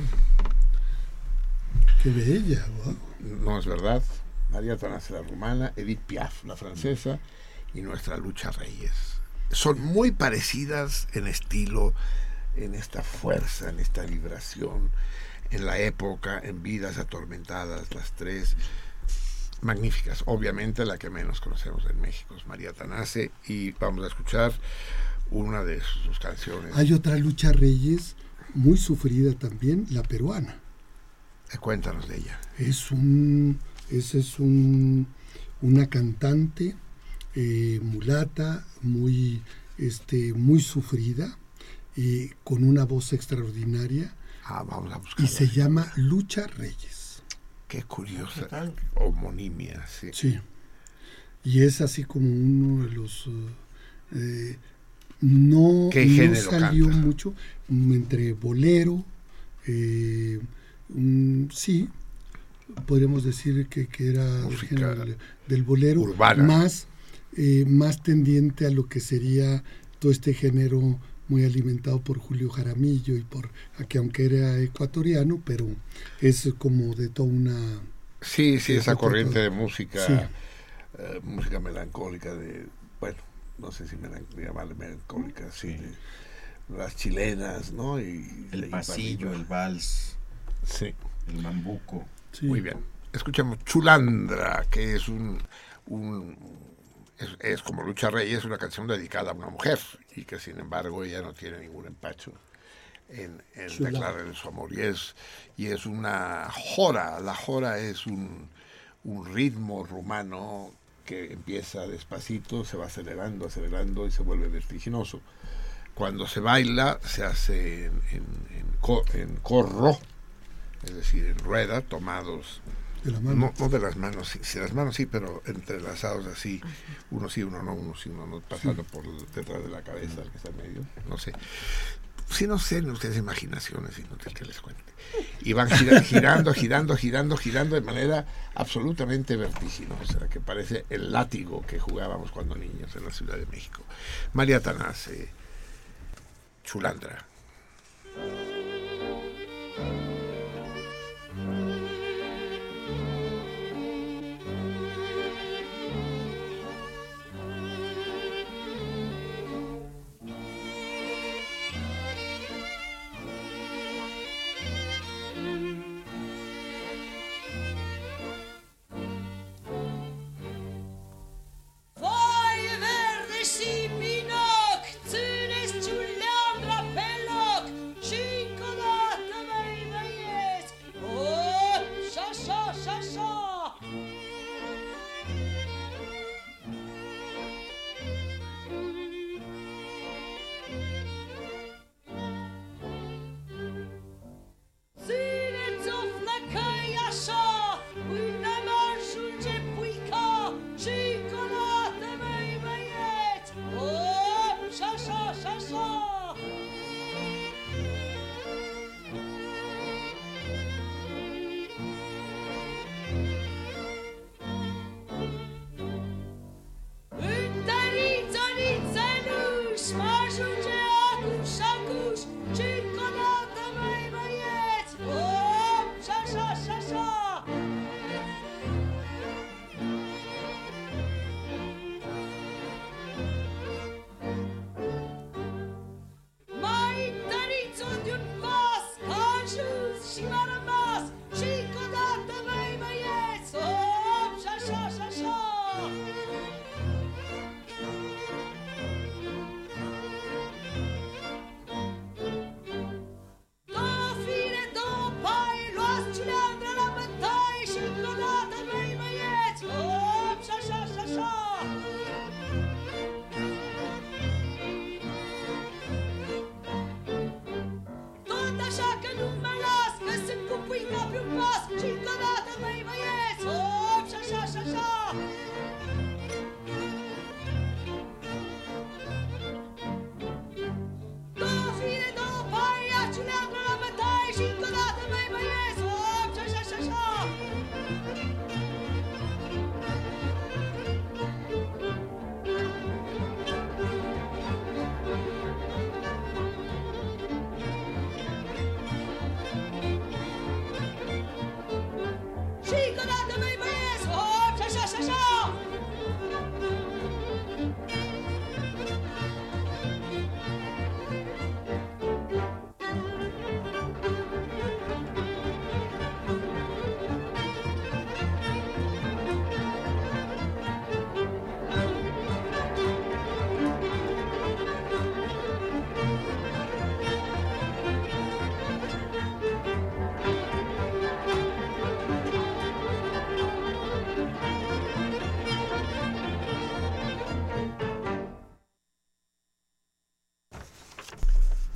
Qué bella, guau. No es verdad. María Tanase, la rumana, Edith Piaf, la francesa, y nuestra Lucha Reyes. Son muy parecidas en estilo, en esta fuerza, en esta vibración, en la época, en vidas atormentadas, las tres magníficas. Obviamente la que menos conocemos en México es María Tanase y vamos a escuchar una de sus canciones. Hay otra lucha Reyes muy sufrida también, la peruana. Eh, Cuéntanos de ella. Es un, ese es un, una cantante eh, mulata, muy, este, muy sufrida, y con una voz extraordinaria, Ah, vamos a buscar. y se llama Lucha Reyes. Qué curiosa. Homonimia, sí. Sí. Y es así como uno de los... eh, no, ¿Qué no género salió canta? mucho entre bolero, eh, sí, podríamos decir que, que era del Música género del, del bolero, urbana. más, eh, más tendiente a lo que sería todo este género muy alimentado por Julio Jaramillo y por, a que aunque era ecuatoriano, pero es como de toda una... Sí, sí, esa corriente todo. de música, Sí. eh, música melancólica, de, bueno, no sé si llamarle melancólica, sí, de las chilenas, ¿no? Y, El pasillo, el vals, Sí, el mambuco. sí. muy bien. Escuchamos Chulandra, que es un, un es, es como Lucha Rey, es una canción dedicada a una mujer y que sin embargo ella no tiene ningún empacho en, declararle su amor. Y es, y es una jora, la jora es un, un ritmo rumano que empieza despacito, se va acelerando, acelerando y se vuelve vertiginoso. Cuando se baila se hace en, en- en en corro, es decir, en rueda, tomados De la mano. no, no de las manos, sí, sí, las manos sí, pero entrelazados así, uno sí, uno no, uno sí, uno no, pasando por detrás de la cabeza, el que está en medio, no sé. Si no sé, ustedes imaginaciones, inútil que les cuente. Y van gira- girando, girando, girando, girando de manera absolutamente vertiginosa, que parece el látigo que jugábamos cuando niños en la Ciudad de México. María Tanase, Chulandra.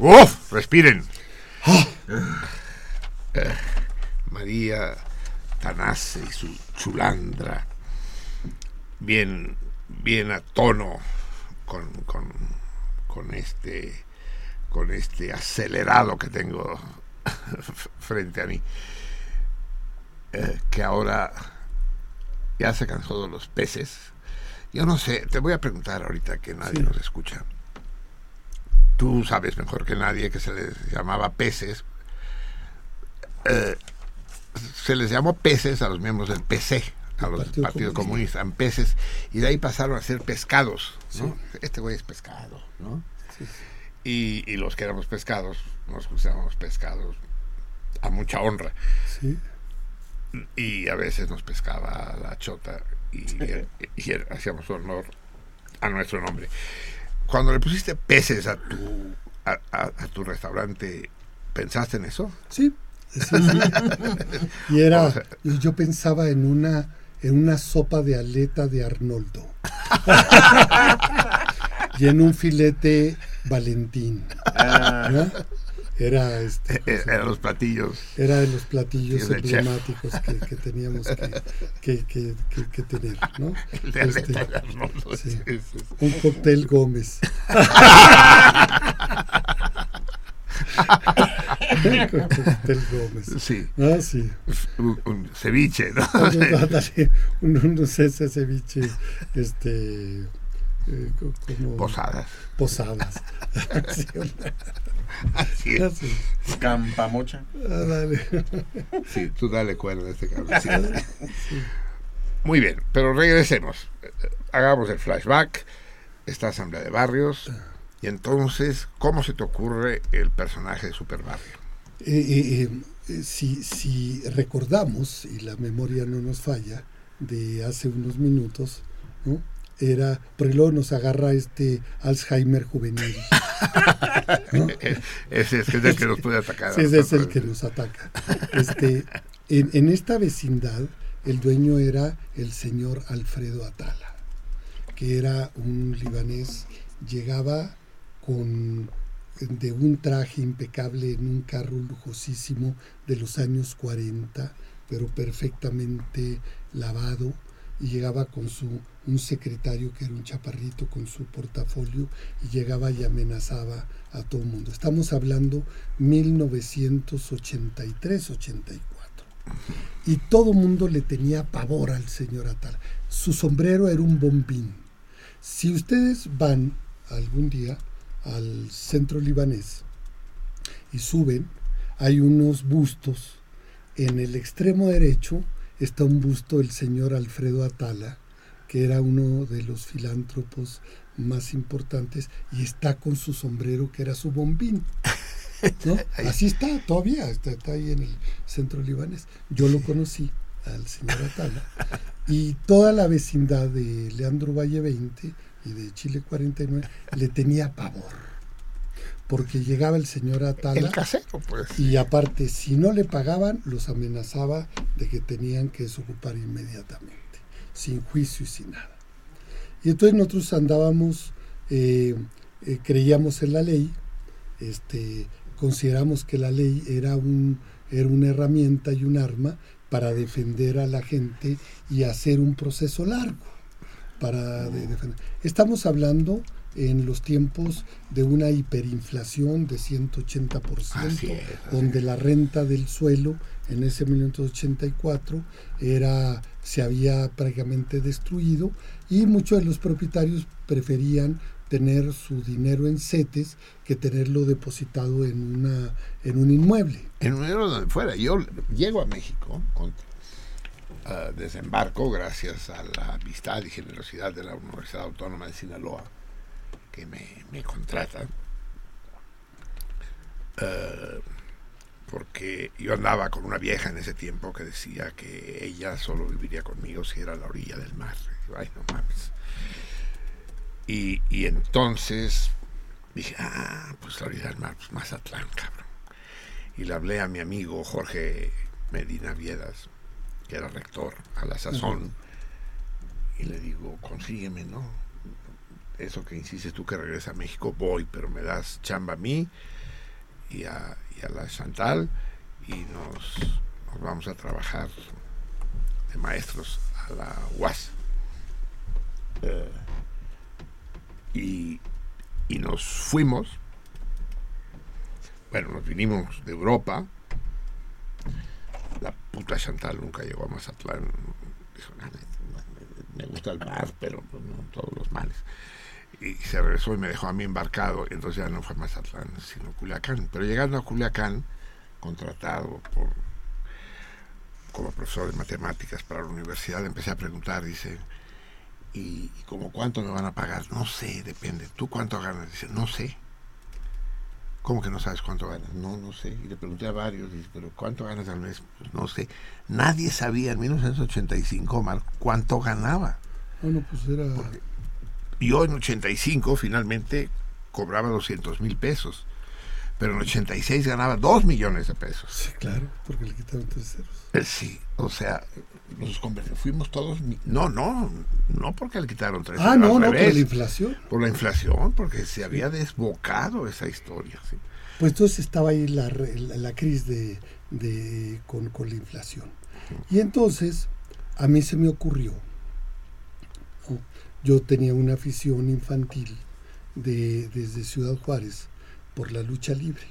¡Uf! Respiren. Eh, María Tanase y su chulandra. Bien, bien a tono con, con, con este con este acelerado que tengo frente a mí. Eh, que ahora ya se cansó de los peces. Yo no sé, te voy a preguntar ahorita que nadie Sí. nos escucha. Tú sabes mejor que nadie que se les llamaba peces. Eh, se les llamó peces a los miembros del PC, a los Partido partidos Comunista. peces, y de ahí pasaron a ser pescados. ¿no? Este güey es pescado, ¿no? Y, y los que éramos pescados, nos gustábamos pescados a mucha honra Sí. y a veces nos pescaba la chota y, y hacíamos honor a nuestro nombre. Cuando le pusiste peces a tu, a, a- a tu restaurante, ¿pensaste en eso? Sí, sí, sí. Y era, yo, yo pensaba en una, en una sopa de aleta de Arnoldo. y en un filete Valentín. ¿no? Era este. Eh, Eran los platillos. Era de los platillos emblemáticos que, que teníamos que, tener, ¿no? El de Este, Arnoldo. sí. Un cóctel Gómez. cóctel Gómez. Sí, Ah, sí. un, un ceviche, ¿no? Ándale, un, un, un ese ceviche, este, eh, como Posadas. posadas. Sí, Así es. Campamocha. Ándale. Sí, tú dale cuerda a este cabrón. Sí. Muy bien, pero regresemos. Eh, Hagamos el flashback. Esta asamblea de barrios. Y entonces, ¿cómo se te ocurre el personaje de Super Barrio? Eh, eh, eh, si, si recordamos, y la memoria no nos falla, de hace unos minutos, ¿no? Era, porque luego nos agarra este Alzheimer juvenil. ¿no? Ese es el que nos puede atacar. Sí, ese es el que nos ataca. Este, en, en esta vecindad, el dueño era el señor Alfredo Atala, que era un libanés, llegaba con de un traje impecable en un carro lujosísimo de los años 40, pero perfectamente lavado, y llegaba con su un secretario que era un chaparrito con su portafolio y llegaba y amenazaba a todo el mundo. Estamos hablando 1983-84. Y todo el mundo le tenía pavor al señor Atala. Su sombrero era un bombín. Si ustedes van algún día al centro libanés y suben, hay unos bustos. En el extremo derecho está un busto del señor Alfredo Atala, que era uno de los filántropos más importantes, y está con su sombrero, que era su bombín. ¿no? Así está, todavía, está, está ahí en el centro libanés. Yo lo conocí al señor Atala, y toda la vecindad de Leandro Valle 20 y de Chile 49 le tenía pavor, porque llegaba el señor Atala. El casero, pues. Y aparte, si no le pagaban, los amenazaba de que tenían que desocupar inmediatamente, sin juicio y sin nada. Y entonces nosotros andábamos, eh, eh, creíamos en la ley, este, consideramos que la ley era, un, era una herramienta y un arma para defender a la gente y hacer un proceso largo. Para de- defender. Estamos hablando en los tiempos de una hiperinflación de 180%, Así es, así donde la renta del suelo en ese 1984 era, se había prácticamente destruido y muchos de los propietarios preferían tener su dinero en CETES que tenerlo depositado en, una, en un inmueble. En un aero donde fuera. Yo llego a México, con, ah, desembarco gracias a la amistad y generosidad de la Universidad Autónoma de Sinaloa, que me, me contrata. Ah, porque yo andaba con una vieja en ese tiempo que decía que ella solo viviría conmigo si era a la orilla del mar. Ay, no mames. Y, y entonces dije, ah, pues la orilla del mar, pues Mazatlán, cabrón y le hablé a mi amigo Jorge Medina Viedas, que era rector a la sazón, y le digo, consígueme, ¿no? Eso que insistes tú que regresa a México, voy, pero me das chamba a mí y a, la Chantal y nos, vamos a trabajar de maestros a la UAS. Eh, y, y nos fuimos, bueno, nos vinimos de Europa. La puta Chantal nunca llegó a Mazatlán. Dijo, "No, me, gusta el mar, pero no todos los males. Y se regresó y me dejó a mí embarcado. Entonces ya no fue Mazatlán, sino Culiacán. Pero llegando a Culiacán, contratado por como profesor de matemáticas para la universidad, empecé a preguntar, dice, ¿y, y como cuánto me van a pagar? No sé, depende. ¿Tú cuánto ganas? Dice, no sé. ¿Cómo que no sabes cuánto ganas? No, no sé. Y le pregunté a varios, dice, ¿pero cuánto ganas al mes? Pues no sé. Nadie sabía en 1985, Omar, cuánto ganaba. Bueno, pues era... Yo en 85 finalmente cobraba 200 mil pesos, pero en 86 ganaba 2 millones de pesos. Sí, claro, porque le quitaron tres ceros. Eh, Sí, o sea, nos fuimos todos... No, no, no porque le quitaron tres Ah, al no, no, por la inflación. Por la inflación, porque se había desbocado esa historia. sí. Pues entonces estaba ahí la, la, la crisis de, de- con, con la inflación. Y entonces a mí se me ocurrió. Yo tenía una afición infantil de, desde Ciudad Juárez por la lucha libre.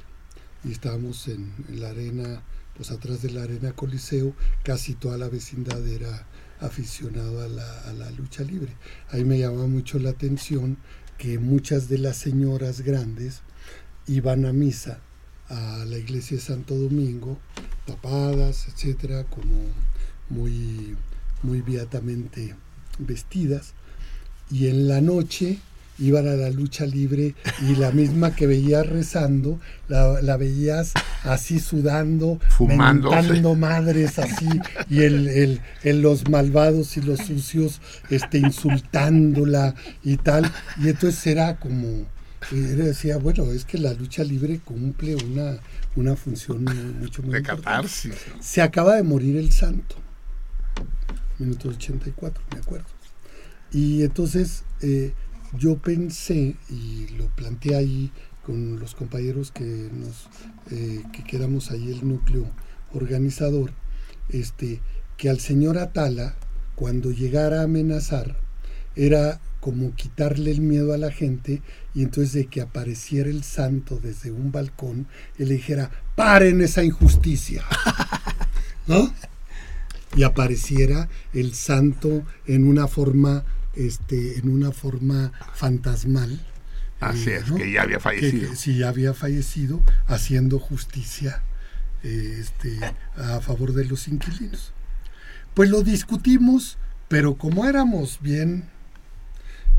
Y estábamos en, la arena, pues atrás de la arena Coliseo, casi toda la vecindad era aficionado a la, lucha libre. Ahí me llamaba mucho la atención que muchas de las señoras grandes iban a misa a la iglesia de Santo Domingo, tapadas, etcétera, como muy, muy vestidas, y en la noche iban a la lucha libre y la misma que veías rezando, la, la veías así sudando, mentando madres así, y el, el- el- los malvados y los sucios este, insultándola y tal, y entonces era como, decía, bueno, es que la lucha libre cumple una, una función mucho muy De importante. Se acaba de morir el santo, minuto 84, me acuerdo. Y entonces eh, yo pensé, y lo planteé ahí con los compañeros que nos eh, que quedamos ahí el núcleo organizador, este, que al señor Atala, cuando llegara a amenazar, era como quitarle el miedo a la gente y entonces de que apareciera el santo desde un balcón y le dijera, paren esa injusticia. ¿No? Y apareciera el santo en una forma, este, en una forma fantasmal. Así eh, es, ¿no? que ya había fallecido. que sí ya había fallecido haciendo justicia eh, este, a favor de los inquilinos. Pues lo discutimos, pero como éramos bien,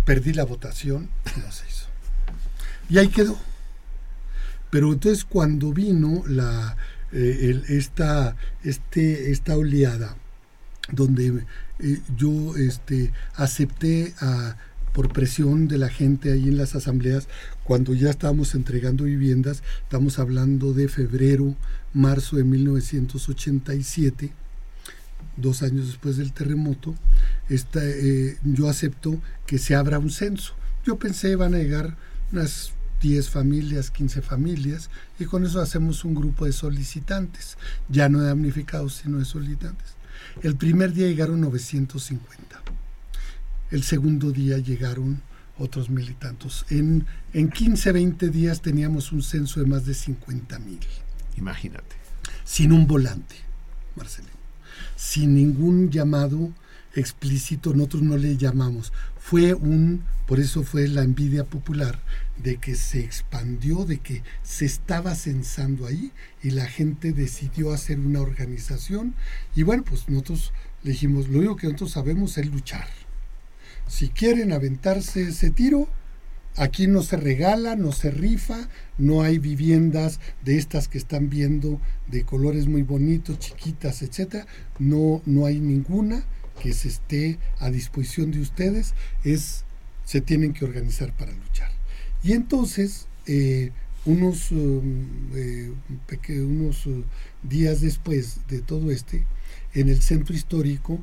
perdí la votación, no se hizo. Y ahí quedó. Pero entonces cuando vino la, eh, el- esta, este, esta oleada, donde eh, yo este, acepté a, por presión de la gente ahí en las asambleas, cuando ya estábamos entregando viviendas, estamos hablando de febrero, marzo de 1987, dos años después del terremoto, eh, yo acepto que se abra un censo. Yo pensé van a llegar unas 10 familias, 15 familias, y con eso hacemos un grupo de solicitantes, ya no de damnificados, sino de solicitantes. El primer día llegaron 950. El segundo día llegaron otros mil y tantos. En, en 15, 20 días teníamos un censo de más de 50 mil, Imagínate. sin un volante, Marcelino, sin ningún llamado explícito, nosotros no le llamamos. Fue un, por eso fue la envidia popular de que se expandió, de que se estaba censando ahí y la gente decidió hacer una organización y bueno, pues nosotros le dijimos, lo único que nosotros sabemos es luchar. Si quieren aventarse ese tiro, aquí no se regala, no se rifa, no hay viviendas de estas que están viendo de colores muy bonitos, chiquitas, etcétera. No, no hay ninguna que se esté a disposición de ustedes. Es, se tienen que organizar para luchar. Y entonces, eh, unos, um, eh, unos uh, días después de todo este, en el centro histórico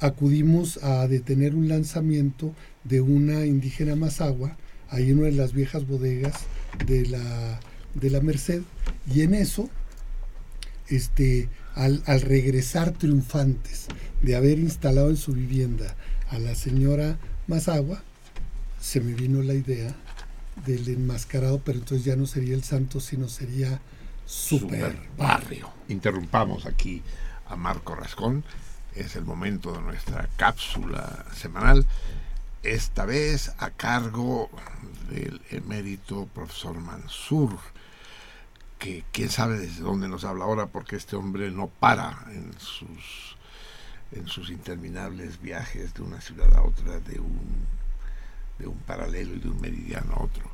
acudimos a detener un lanzamiento de una indígena mazagua, ahí en una de las viejas bodegas de la, de la Merced. Y en eso, este, al, al regresar triunfantes de haber instalado en su vivienda a la señora Mazagua, se me vino la idea del enmascarado, pero entonces ya no sería el santo, sino sería super, barrio. Interrumpamos aquí a Marco Rascón. Es el momento de nuestra cápsula semanal, esta vez a cargo del emérito profesor Mansur, que quién sabe desde dónde nos habla ahora, porque este hombre no para en sus, en sus interminables viajes de una ciudad a otra, de un, de un paralelo y de un meridiano a otro.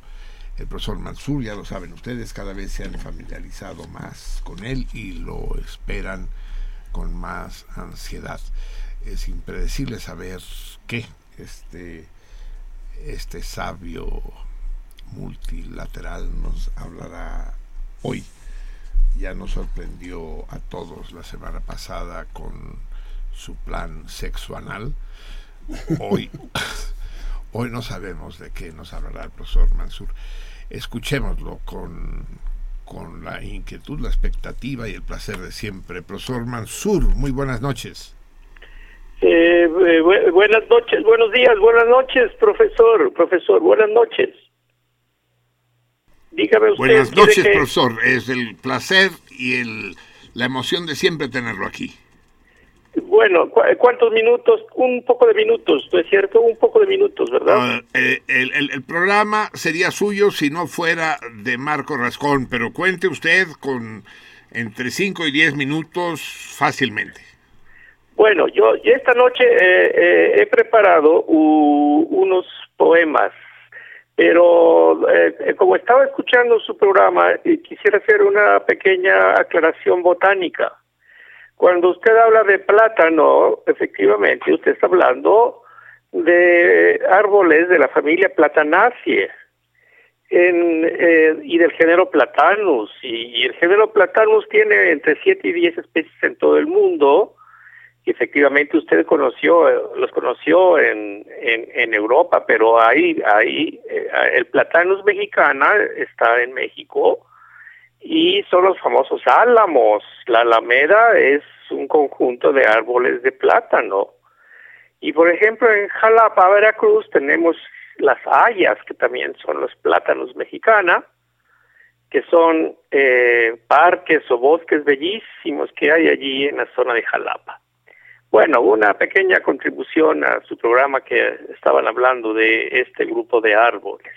El profesor Mansur, ya lo saben ustedes, cada vez se han familiarizado más con él y lo esperan con más ansiedad. Es impredecible saber qué este, este sabio multilateral nos hablará hoy. Ya nos sorprendió a todos la semana pasada con su plan sexual. Hoy, hoy no sabemos de qué nos hablará el profesor Mansur. Escuchémoslo con, con la inquietud, la expectativa y el placer de siempre. Profesor Mansur, muy buenas noches. Eh, eh, bu- buenas noches, buenos días, buenas noches, profesor, profesor, buenas noches. Dígame usted. Buenas ¿quiere noches, que- profesor. Es el placer y el, la emoción de siempre tenerlo aquí. Bueno, ¿cu- ¿cuántos minutos? Un poco de minutos, ¿no es cierto? Un poco de minutos, ¿verdad? Ah, eh, el, el- el programa sería suyo si no fuera de Marco Rascón, pero cuente usted con entre 5 y 10 minutos fácilmente. Bueno, yo, esta noche eh, eh, he preparado u- unos poemas, pero eh, como estaba escuchando su programa, eh, quisiera hacer una pequeña aclaración botánica. Cuando usted habla de plátano, efectivamente, usted está hablando de árboles de la familia Platanaceae en, eh, y del género Platanus. Y, el género Platanus tiene entre 7 y 10 especies en todo el mundo. Y efectivamente usted conoció, los conoció en, en, en Europa, pero ahí, ahí eh, el Platanus mexicana está en México y son los famosos álamos. La alameda es un conjunto de árboles de plátano. Y por ejemplo, en Jalapa, Veracruz, tenemos las hayas, que también son los plátanos mexicana, que son eh, parques o bosques bellísimos que hay allí en la zona de Jalapa. Bueno, una pequeña contribución a su programa que estaban hablando de este grupo de árboles.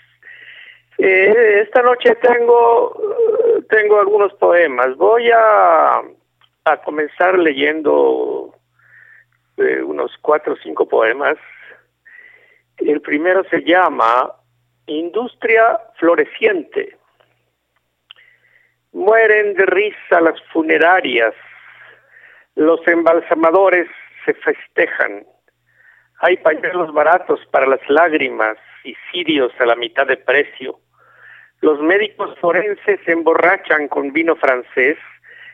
Eh, esta noche tengo, tengo algunos poemas. Voy a, a comenzar leyendo eh, unos cuatro o cinco poemas. El primero se llama Industria Floreciente. Mueren de risa las funerarias, los embalsamadores se festejan. Hay pañuelos baratos para las lágrimas y cirios a la mitad de precio. Los médicos forenses se emborrachan con vino francés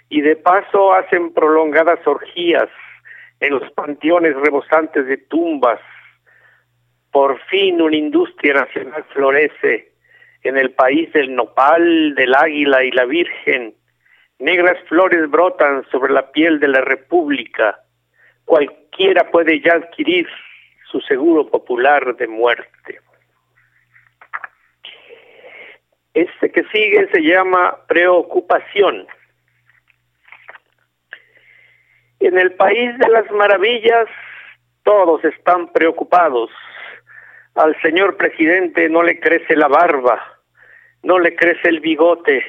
y de paso hacen prolongadas orgías en los panteones rebosantes de tumbas. Por fin una industria nacional florece en el país del nopal, del águila y la virgen. Negras flores brotan sobre la piel de la república. Cualquiera puede ya adquirir su seguro popular de muerte. Este que sigue se llama preocupación. En el país de las maravillas todos están preocupados. Al señor presidente no le crece la barba, no le crece el bigote,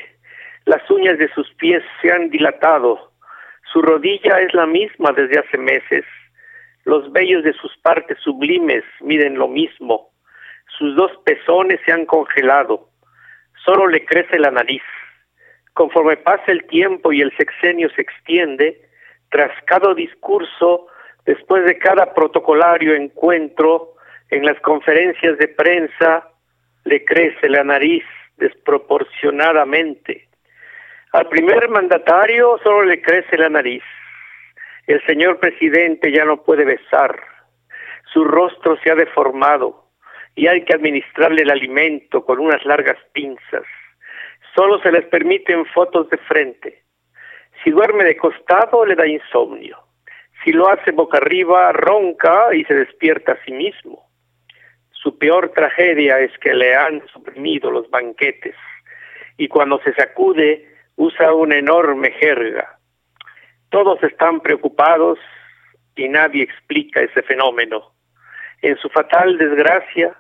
las uñas de sus pies se han dilatado, su rodilla es la misma desde hace meses, los vellos de sus partes sublimes miden lo mismo, sus dos pezones se han congelado, solo le crece la nariz. Conforme pasa el tiempo y el sexenio se extiende, tras cada discurso, después de cada protocolario encuentro, en las conferencias de prensa, le crece la nariz desproporcionadamente. Al primer mandatario solo le crece la nariz. El señor presidente ya no puede besar. Su rostro se ha deformado y hay que administrarle el alimento con unas largas pinzas. Solo se les permiten fotos de frente. Si duerme de costado, le da insomnio. Si lo hace boca arriba, ronca y se despierta a sí mismo. Su peor tragedia es que le han suprimido los banquetes y cuando se sacude usa una enorme jerga. Todos están preocupados y nadie explica ese fenómeno. En su fatal desgracia,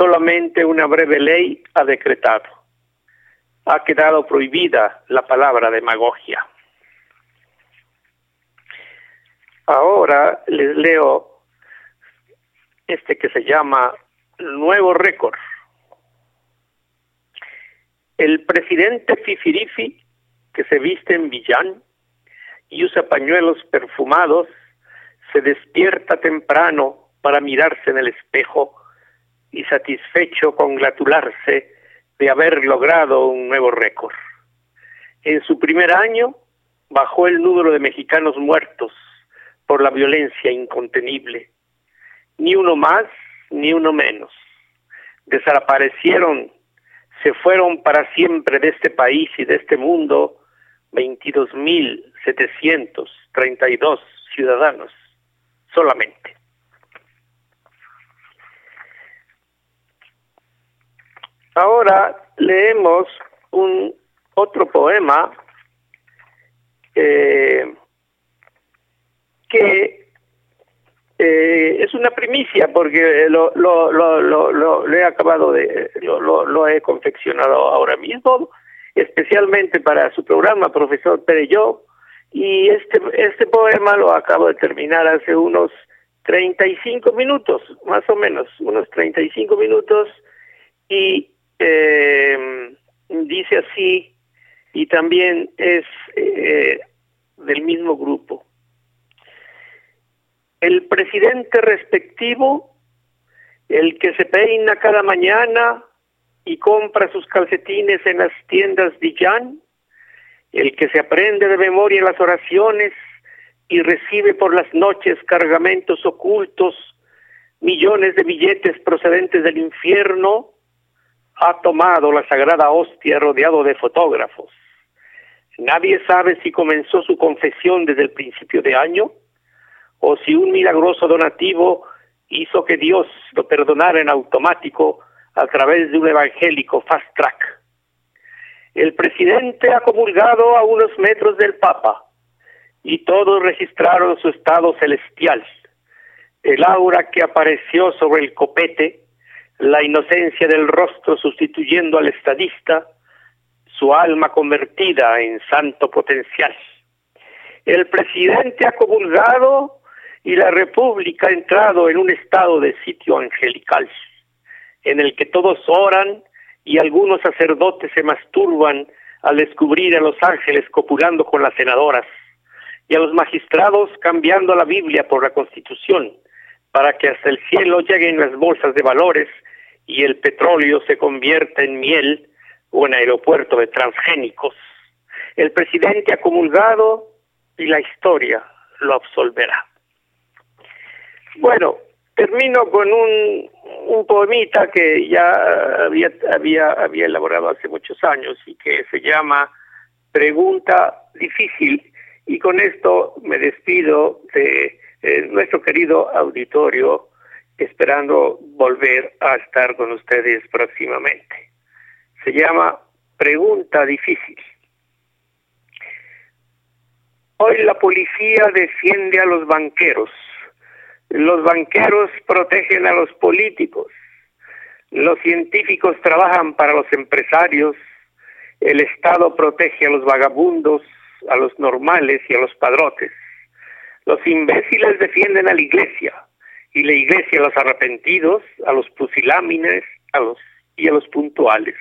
solamente una breve ley ha decretado. Ha quedado prohibida la palabra demagogia. Ahora les leo este que se llama Nuevo Récord. El presidente Fifirifi, que se viste en villán y usa pañuelos perfumados, se despierta temprano para mirarse en el espejo y satisfecho congratularse de haber logrado un nuevo récord. En su primer año bajó el número de mexicanos muertos por la violencia incontenible. Ni uno más, ni uno menos. Desaparecieron, se fueron para siempre de este país y de este mundo 22.732 ciudadanos solamente. Ahora leemos un otro poema eh, que eh, es una primicia porque lo, lo, he acabado de, lo, lo, lo, he confeccionado ahora mismo, especialmente para su programa, profesor Pereyó, y este, este poema lo acabo de terminar hace unos 35 minutos, más o menos, unos 35 minutos, y eh, dice así, y también es eh, del mismo grupo. El presidente respectivo, el que se peina cada mañana y compra sus calcetines en las tiendas Jan, el que se aprende de memoria las oraciones y recibe por las noches cargamentos ocultos, millones de billetes procedentes del infierno, ha tomado la sagrada hostia rodeado de fotógrafos. Nadie sabe si comenzó su confesión desde el principio de año o si un milagroso donativo hizo que Dios lo perdonara en automático a través de un evangélico fast track. El presidente ha comulgado a unos metros del Papa y todos registraron su estado celestial. El aura que apareció sobre el copete, la inocencia del rostro sustituyendo al estadista, su alma convertida en santo potencial. El presidente ha comulgado y la república ha entrado en un estado de sitio angelical, en el que todos oran y algunos sacerdotes se masturban al descubrir a los ángeles copulando con las senadoras y a los magistrados cambiando la Biblia por la Constitución para que hasta el cielo lleguen las bolsas de valores y el petróleo se convierta en miel o en aeropuerto de transgénicos. El presidente ha comulgado y la historia lo absolverá. Bueno, termino con un, un poemita que ya había, había, elaborado hace muchos años y que se llama Pregunta difícil. Y con esto me despido de eh, nuestro querido auditorio, esperando volver a estar con ustedes próximamente. Se llama Pregunta difícil. Hoy la policía defiende a los banqueros los banqueros protegen a los políticos, los científicos trabajan para los empresarios, el Estado protege a los vagabundos, a los normales y a los padrotes. Los imbéciles defienden a la iglesia y la iglesia a los arrepentidos, a los pusilámines a los, y a los puntuales.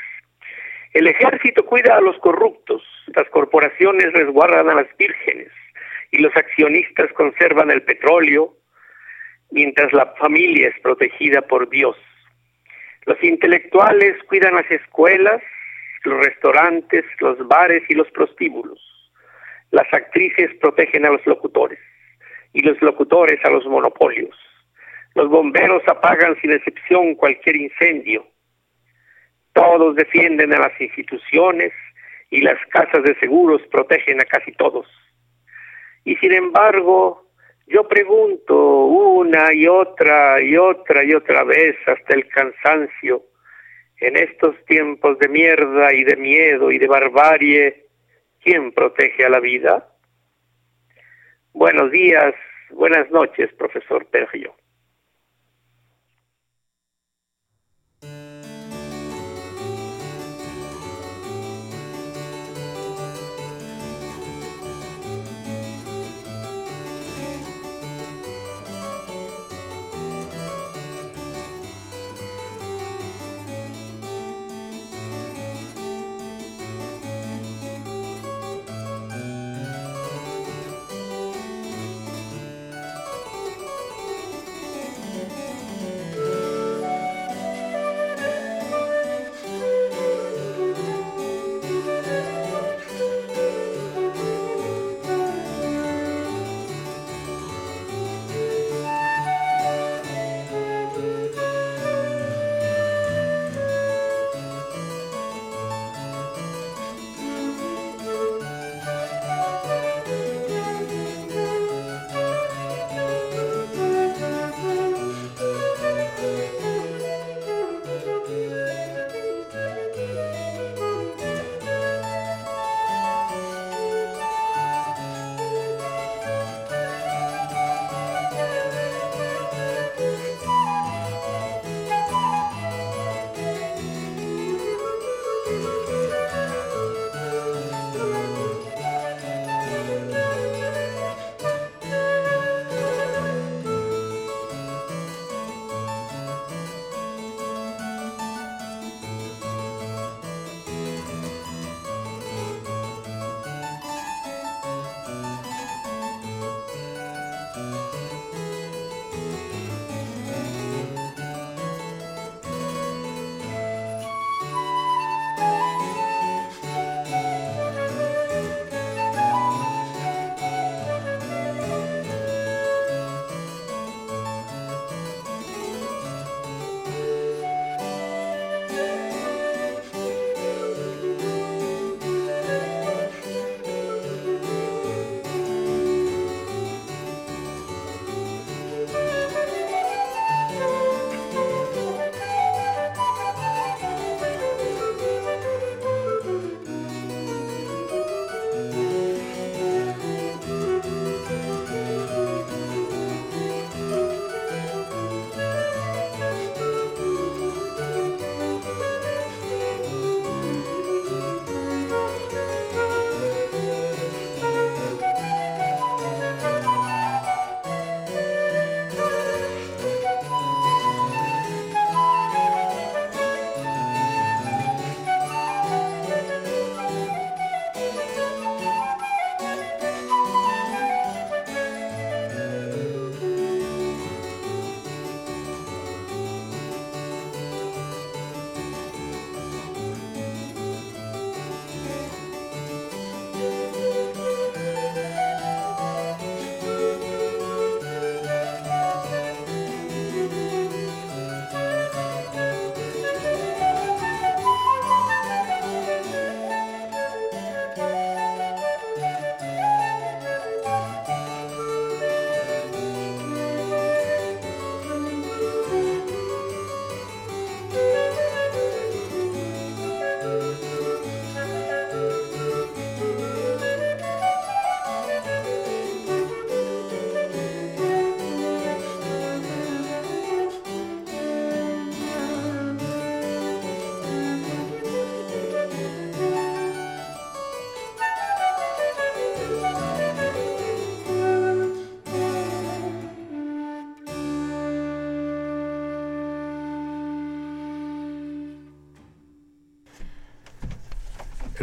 El ejército cuida a los corruptos, las corporaciones resguardan a las vírgenes y los accionistas conservan el petróleo, mientras la familia es protegida por Dios. Los intelectuales cuidan las escuelas, los restaurantes, los bares y los prostíbulos. Las actrices protegen a los locutores y los locutores a los monopolios. Los bomberos apagan sin excepción cualquier incendio. Todos defienden a las instituciones y las casas de seguros protegen a casi todos. Y sin embargo, yo pregunto una y otra y otra y otra vez hasta el cansancio, en estos tiempos de mierda y de miedo y de barbarie, ¿quién protege a la vida? Buenos días, buenas noches, profesor Pergio.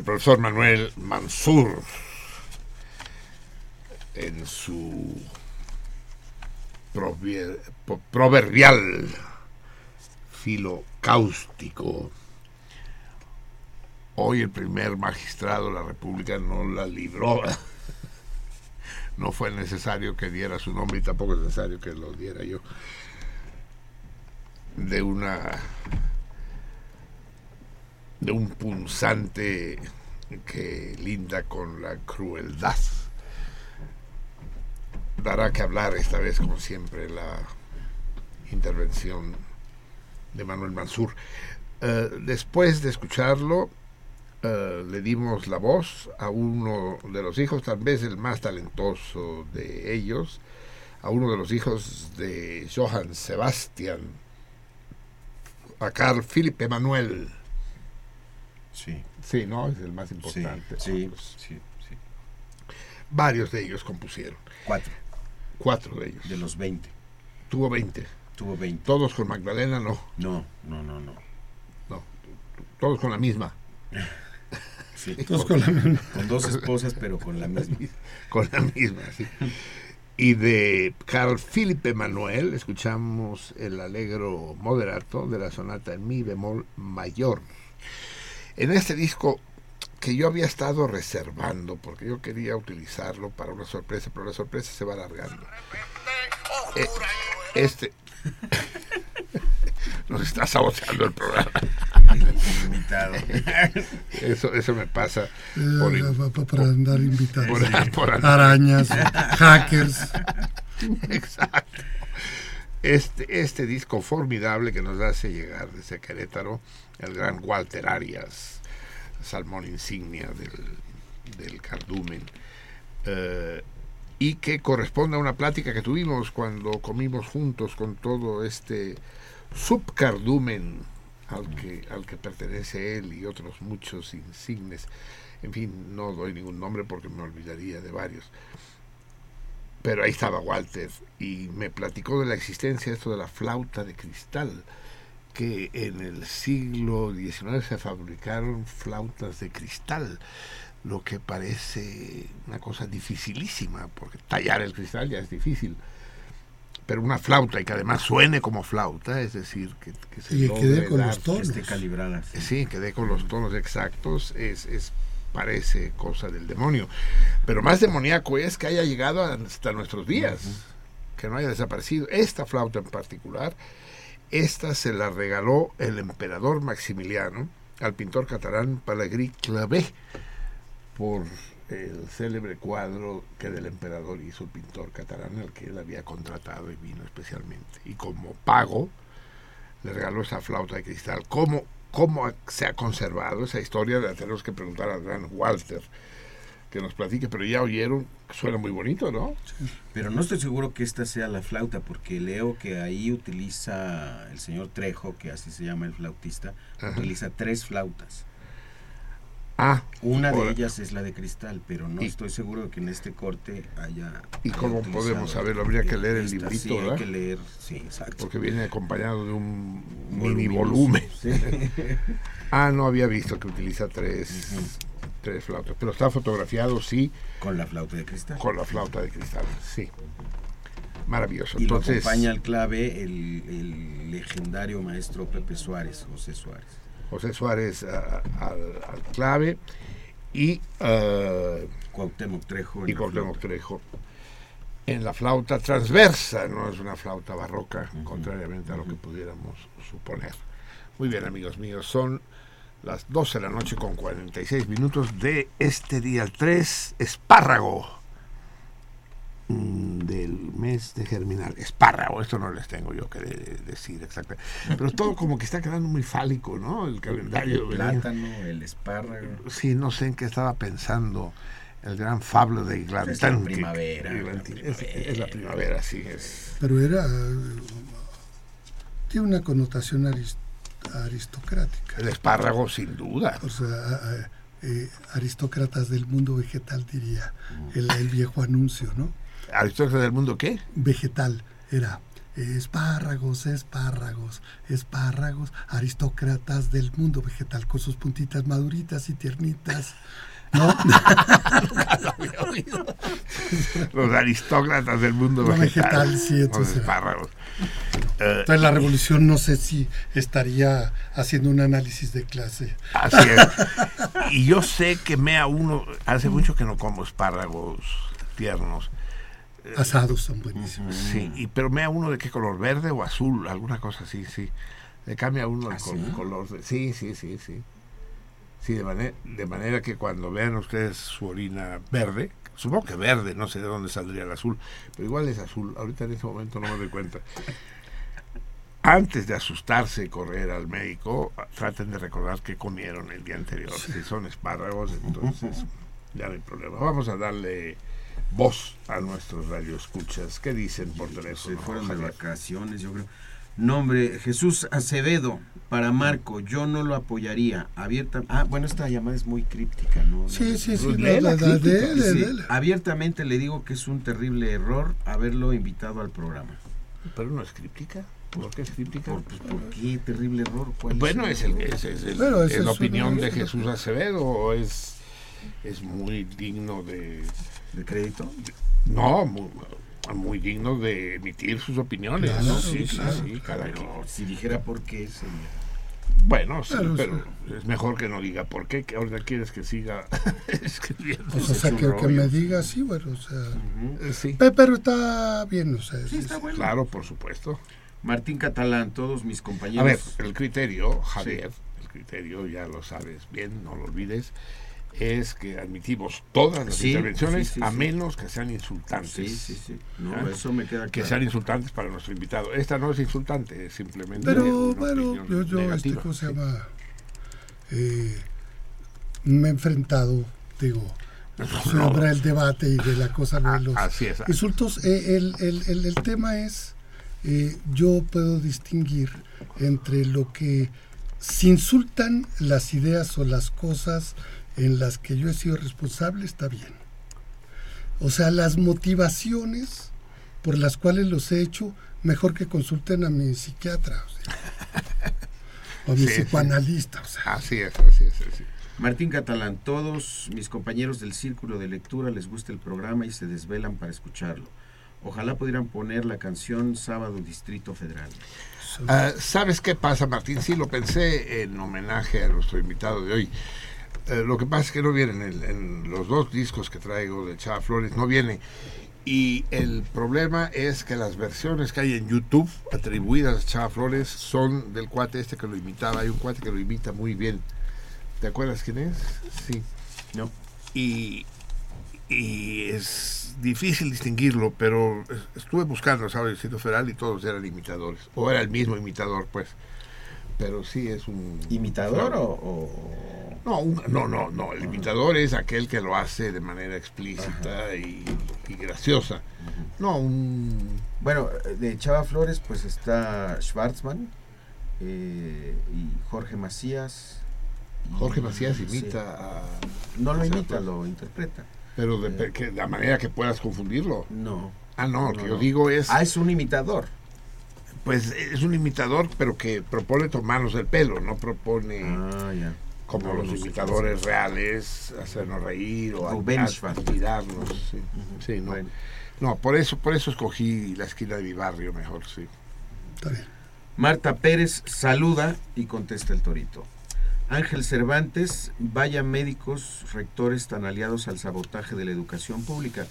Profesor Manuel Mansur en su proverbial filo cáustico. Hoy el primer magistrado de la República no la libró. No fue necesario que diera su nombre y tampoco es necesario que lo diera yo. De una de un punzante que linda con la crueldad. Dará que hablar esta vez, como siempre, la intervención de Manuel Mansur. Eh, después de escucharlo, eh, le dimos la voz a uno de los hijos, tal vez el más talentoso de ellos, a uno de los hijos de Johann Sebastian, a Carl Philipp Emanuel. Sí. Sí, ¿no? Es el más importante. Sí, sí, sí. Varios de ellos compusieron. Cuatro Cuatro de ellos. de los 20. Tuvo 20. Tuvo 20. Todos con Magdalena, no. No, no, no, no. no. Todos con la misma. Sí. Todos con la misma. Con dos esposas, pero con la misma. con la misma, sí. Y de Carl Philipp Emanuel escuchamos el alegro moderato de la sonata en mi bemol mayor. En este disco que yo había estado reservando porque yo quería utilizarlo para una sorpresa, pero la sorpresa se va alargando. Eh, este nos está saboteando el programa. Invitado. Eso, eso me pasa por, Eh, para andar invitados. por- por andar Arañas, hackers. Exacto. Este, este disco formidable que nos hace llegar desde Querétaro, el gran Walter Arias, salmón insignia del, del cardumen, eh, y que corresponde a una plática que tuvimos cuando comimos juntos con todo este subcardumen al que, al que pertenece él y otros muchos insignes. En fin, no doy ningún nombre porque me olvidaría de varios pero ahí estaba Walter y me platicó de la existencia esto de la flauta de cristal que en el siglo XIX se fabricaron flautas de cristal lo que parece una cosa dificilísima porque tallar el cristal ya es difícil pero una flauta y que además suene como flauta es decir que, que se Y que quede con dar- los tonos. Esté calibrada. sí. Sí, que dé con los tonos exactos, es, es parece cosa del demonio. Pero más demoníaco es que haya llegado hasta nuestros días, que no haya desaparecido. Esta flauta en particular, esta se la regaló el emperador Maximiliano al pintor catalán Pellegrí Clavé por el célebre cuadro que del emperador hizo el pintor catalán, al que él había contratado y vino especialmente. Y como pago, le regaló esa flauta de cristal. ¿Cómo, cómo se ha conservado esa historia? La tenemos que preguntar al gran Walter que nos platique, pero ya oyeron, suena muy bonito, ¿no? Pero no estoy seguro que esta sea la flauta, porque leo que ahí utiliza el señor Trejo, que así se llama el flautista, Ajá. utiliza tres flautas. Ah, Una de ahora, ellas es la de cristal, pero no Y- estoy seguro de que en este corte haya. ¿Y haya cómo podemos saberlo? Habría que leer el librito, Sí, hay ¿verdad? que leer, sí, exacto. Porque viene acompañado de un mini volumen. Sí. Ah, no había visto que utiliza tres, tres flautas, pero está fotografiado, sí, Con la flauta de cristal. con la flauta de cristal, sí. Maravilloso. Y lo acompaña al clave el, el legendario maestro Pepe Suárez, José Suárez. José Suárez a- a- al, clave y, eh, Cuauhtémoc Trejo. y Cuauhtémoc. Trejo en la flauta transversa, no es una flauta barroca, contrariamente a lo que pudiéramos suponer. Muy bien, amigos míos, son las 12 de la noche con 46 minutos de este día el 3, espárrago mm, del mes de germinar. Espárrago, esto no les tengo yo que de- decir exactamente. Pero todo como que está quedando muy fálico, ¿no? El calendario. El plátano, el espárrago. Sí, no sé en qué estaba pensando el gran fablo de Iglantán. Es es, primavera. es la primavera, sí. Es. Pero era. eh, Tiene una connotación aris- aristocrática. El espárrago, sin duda. O sea, eh, aristócratas del mundo vegetal, diría el, el viejo anuncio, ¿no? ¿Aristócratas del mundo qué? Vegetal era eh, espárragos, espárragos, espárragos, aristócratas del mundo vegetal, con sus puntitas maduritas y tiernitas. ¿No? Los aristócratas del mundo No, vegetal. vegetal, sí, entonces- espárragos. Eh, Entonces la revolución no sé si estaría haciendo un análisis de clase. así es. Y yo sé que mea uno, hace mucho que no como espárragos tiernos. Asados son buenísimos. Sí, y, pero mea uno de qué color, verde o azul, alguna cosa así, sí. Le cambia uno el ¿Ah, col- sí? color. de- sí, sí, sí, sí. Sí, de, manera, de manera que cuando vean ustedes su orina verde, supongo que verde, no sé de dónde saldría el azul, pero igual es azul, ahorita en ese momento no me doy cuenta. Antes de asustarse y correr al médico, traten de recordar qué comieron el día anterior. Si son espárragos, entonces ya no hay problema. Vamos a darle voz a nuestros radioescuchas. ¿Qué dicen por Se teléfono? fueron de vacaciones, yo creo. Nombre, Jesús Acevedo, para Marco, yo no lo apoyaría. Abierta, ah, bueno, esta llamada es muy críptica, ¿no? Sí, sí, sí. Abiertamente le digo que es un terrible error haberlo invitado al programa. Pero no es críptica. ¿Por qué es críptica? ¿Por, pues, ¿por qué terrible error? ¿Cuál Bueno, es, el, es, es el- Bueno, es la opinión de Jesús Acevedo o es, es muy digno de... ¿De crédito? No, muy, muy digno de emitir sus opiniones. Claro, ¿no? Sí, sí, claro. sí, cada Pero quien. si dijera por qué sería. Bueno, sí, Claro, pero es mejor que no diga por qué, que ahora quieres que siga escribiendo. Pues, o sea, que, que me diga, sí, bueno, o sea. Eh, Sí, pe- Pero está bien, o sea. Sí, es- está bueno. claro, por supuesto. Martín Catalán, todos mis compañeros. A ver, el criterio, Javier, el criterio, ya lo sabes bien, no lo olvides, es que admitimos todas las Sí, intervenciones sí, sí, a sí. menos que sean insultantes. Sí, sí, sí. No, ¿Ah? eso me queda Que claro. sean insultantes para nuestro invitado. Esta no es insultante, es simplemente Pero opinión yo, yo este, negativa. ¿cómo se llama? Eh, me he enfrentado, digo, sobre el debate y de la cosa de Ah, los así es. insultos. Eh, el, el- el- el tema es, eh, yo puedo distinguir entre lo que se insultan las ideas o las cosas en las que yo he sido responsable, está bien. O sea, las motivaciones por las cuales los he hecho, mejor que consulten a mi psiquiatra o, sea, o a mi Sí, sí. psicoanalista. O sea, Así es, así es. así es. Martín Catalán, todos mis compañeros del círculo de lectura les gusta el programa y se desvelan para escucharlo. Ojalá pudieran poner la canción Sábado Distrito Federal. Ah, ¿Sabes qué pasa, Martín? Sí, lo pensé en homenaje a nuestro invitado de hoy. Eh, lo que pasa es que no viene en, en los dos discos que traigo de Chava Flores, no viene. Y el problema es que las versiones que hay en YouTube atribuidas a Chava Flores son del cuate este que lo imitaba. Hay un cuate que lo imita muy bien. ¿Te acuerdas quién es? Sí. No. Y, y es difícil distinguirlo, pero es- estuve buscando ¿sabes? el Distrito Federal y todos eran imitadores. O era el mismo imitador, pues. Pero sí es un... ¿Imitador o...? o- No, un- no, no, no. El imitador es aquel que lo hace de manera explícita y, y graciosa. No, un... Bueno, de Chava Flores pues está Schwarzman eh, y Jorge Macías. Jorge Macías sí. imita a... No lo imita, pues, lo interpreta. Pero de, que, la manera que puedas confundirlo. No. Ah, no, lo que no. yo digo es... Ah, es un imitador. Pues es un imitador, pero que propone tomarnos el pelo, no propone... Ah, ya. como No, los no imitadores reales, hacernos reír o admirarnos. Sí. Sí, no. Bueno. No, por eso, por eso escogí la esquina de mi barrio mejor, sí. está bien. Marta Pérez saluda y contesta el torito. Ángel Cervantes, vaya médicos, rectores tan aliados al sabotaje de la educación pública.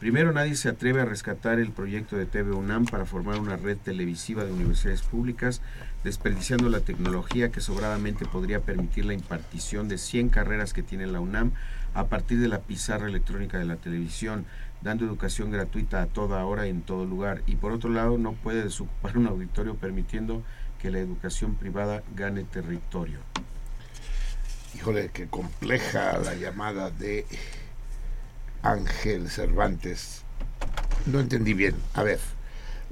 Primero, nadie se atreve a rescatar el proyecto de TV UNAM para formar una red televisiva de universidades públicas, desperdiciando la tecnología que sobradamente podría permitir la impartición de 100 carreras que tiene la UNAM a partir de la pizarra electrónica de la televisión, dando educación gratuita a toda hora y en todo lugar. Y por otro lado, no puede desocupar un auditorio permitiendo que la educación privada gane territorio. Híjole, qué compleja la llamada de Ángel Cervantes. No entendí bien. A ver,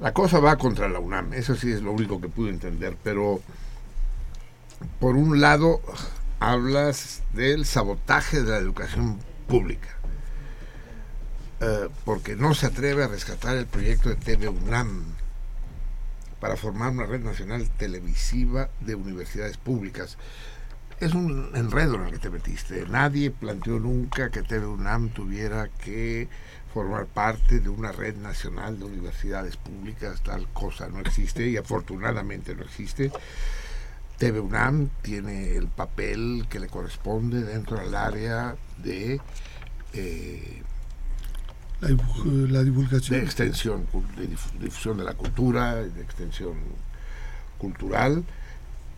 la cosa va contra la UNAM, eso sí es lo único que pude entender, pero por un lado hablas del sabotaje de la educación pública, eh, porque no se atreve a rescatar el proyecto de TV UNAM para formar una red nacional televisiva de universidades públicas es un enredo en el que te metiste. Nadie planteó nunca que TV UNAM tuviera que formar parte de una red nacional de universidades públicas, tal cosa no existe y afortunadamente no existe. TV UNAM tiene el papel que le corresponde dentro del área de, eh, La, la divulgación. de extensión, de dif- difusión de la cultura, de extensión cultural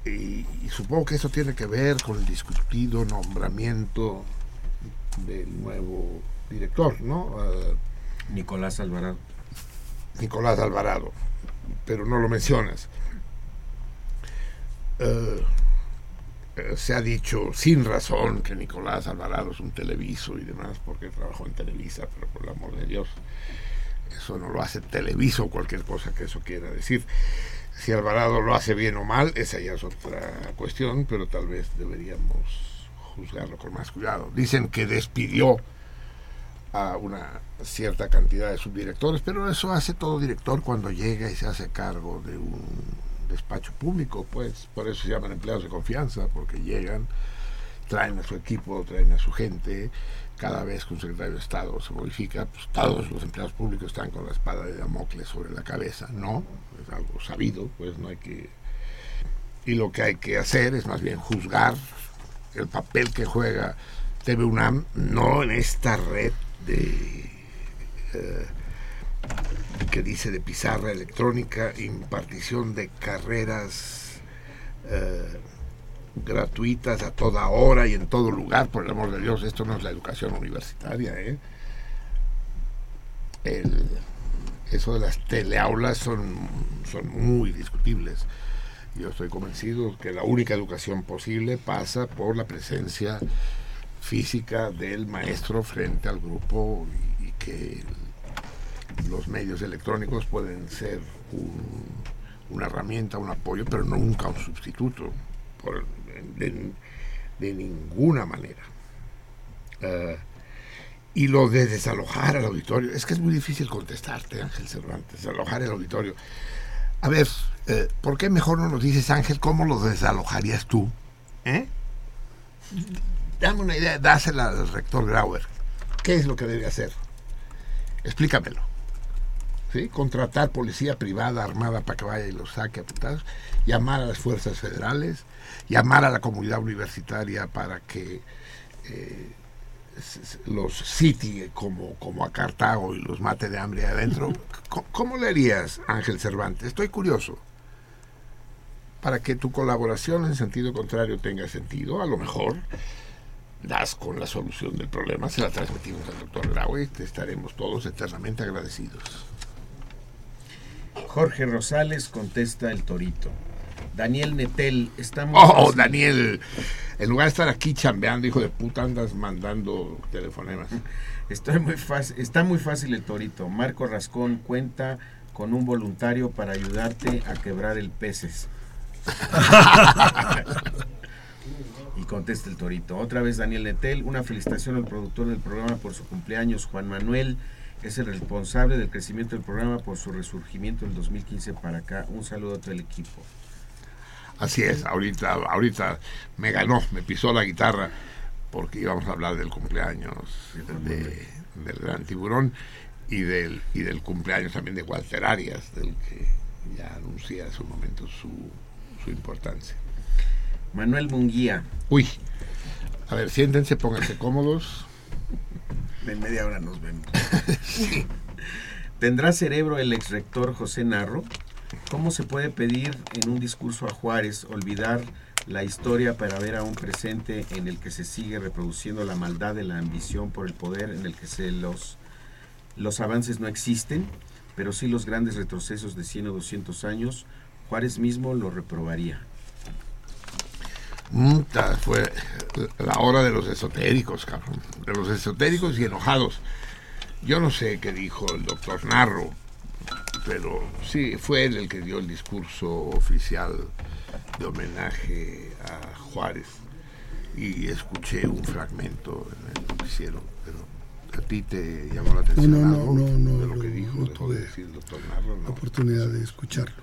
y, y supongo que eso tiene que ver con el discutido nombramiento del nuevo director, ¿no? Nicolás Alvarado. Nicolás Alvarado, pero no lo mencionas. Eh, eh, se ha dicho sin razón que Nicolás Alvarado es un televiso y demás porque trabajó en Televisa, pero por el amor de Dios, eso no lo hace televiso o cualquier cosa que eso quiera decir. Si Alvarado lo hace bien o mal, esa ya es otra cuestión, pero tal vez deberíamos juzgarlo con más cuidado. Dicen que despidió a una cierta cantidad de subdirectores, pero eso hace todo director cuando llega y se hace cargo de un despacho público, pues por eso se llaman empleados de confianza, porque llegan, traen a su equipo, traen a su gente, cada vez que un secretario de Estado se modifica, pues todos los empleados públicos están con la espada de Damocles sobre la cabeza, no, es algo sabido, pues no hay que... Y lo que hay que hacer es más bien juzgar el papel que juega TV UNAM, no en esta red de eh, que dice de pizarra electrónica, impartición de carreras eh, gratuitas a toda hora y en todo lugar, por el amor de Dios, esto no es la educación universitaria. ¿eh? Eso de las teleaulas son, son muy discutibles. Yo estoy convencido que la única educación posible pasa por la presencia física del maestro frente al grupo y, que los medios electrónicos pueden ser un, una herramienta, un apoyo, pero nunca un sustituto, de, ninguna manera. Uh, y lo de desalojar al auditorio, es que es muy difícil contestarte, Ángel Cervantes, desalojar el auditorio. A ver, eh, ¿por qué mejor no nos dices, Ángel, cómo lo desalojarías tú? ¿Eh? Dame una idea, dásela al rector Grauer. ¿Qué es lo que debe hacer? Explícamelo. ¿Sí? Contratar policía privada armada para que vaya y los saque a llamar a las fuerzas federales, llamar a la comunidad universitaria para que eh, los sitie como, como a Cartago y los mate de hambre adentro. ¿Cómo, ¿Cómo le harías, Ángel Cervantes? Estoy curioso. Para que tu colaboración en sentido contrario tenga sentido, a lo mejor das con la solución del problema, se la transmitimos al doctor Grau y te estaremos todos eternamente agradecidos. Jorge Rosales contesta el torito. Daniel Netel, estamos. Oh. Daniel, en lugar de estar aquí chambeando, hijo de puta, andas mandando telefonemas. Estoy muy fácil, está muy fácil el torito. Marco Rascón cuenta con un voluntario para ayudarte a quebrar el peces. y contesta el torito. Otra vez Daniel Netel, una felicitación al productor del programa por su cumpleaños, Juan Manuel. Es el responsable del crecimiento del programa por su resurgimiento en 2015 para acá. Un saludo a todo el equipo. Así es, ahorita, ahorita me ganó, me pisó la guitarra porque íbamos a hablar del cumpleaños de, del gran tiburón y del, y del cumpleaños también de Walter Arias, del que ya anuncié hace un momento su, su importancia. Manuel Munguía. Uy, a ver, siéntense, pónganse cómodos. En media hora nos vemos. sí. ¿Tendrá cerebro el ex rector José Narro? ¿Cómo se puede pedir en un discurso a Juárez olvidar la historia para ver a un presente en el que se sigue reproduciendo la maldad de la ambición por el poder, en el que se los, los avances no existen, pero sí los grandes retrocesos de 100 o 200 años? Juárez mismo lo reprobaría. Muta, fue la hora de los esotéricos, cabrón. De los esotéricos y enojados. Yo no sé qué dijo el doctor Narro, pero sí, fue él el que dio el discurso oficial de homenaje a Juárez. Y escuché un fragmento en el noticiero, pero a ti te llamó la atención no, no, algo no, no, de lo no, que dijo, no tuve de decir el doctor Narro. la No. oportunidad de escucharlo.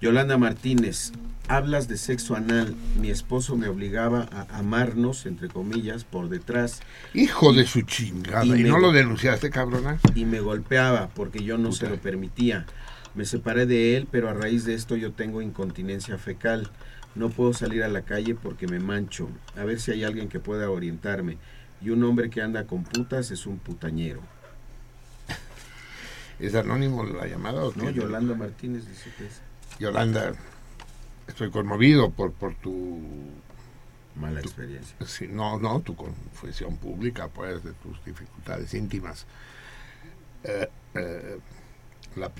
Yolanda Martínez, hablas de sexo anal. Mi esposo me obligaba a amarnos, entre comillas, por detrás Hijo de su chingada. Y ¿Y, me- no lo denunciaste, cabrona? y me golpeaba porque yo no se lo permitía. Me separé de él, pero a raíz de esto yo tengo incontinencia fecal. No puedo salir a la calle porque me mancho. A ver si hay alguien que pueda orientarme. Y un hombre que anda con putas es un putañero. ¿Es anónimo la llamada o ¿No? Yolanda Martínez dice que es. Yolanda, estoy conmovido por, por tu Mala experiencia. Sí, no, no, tu confesión pública, pues, de tus dificultades íntimas. Eh, eh, la,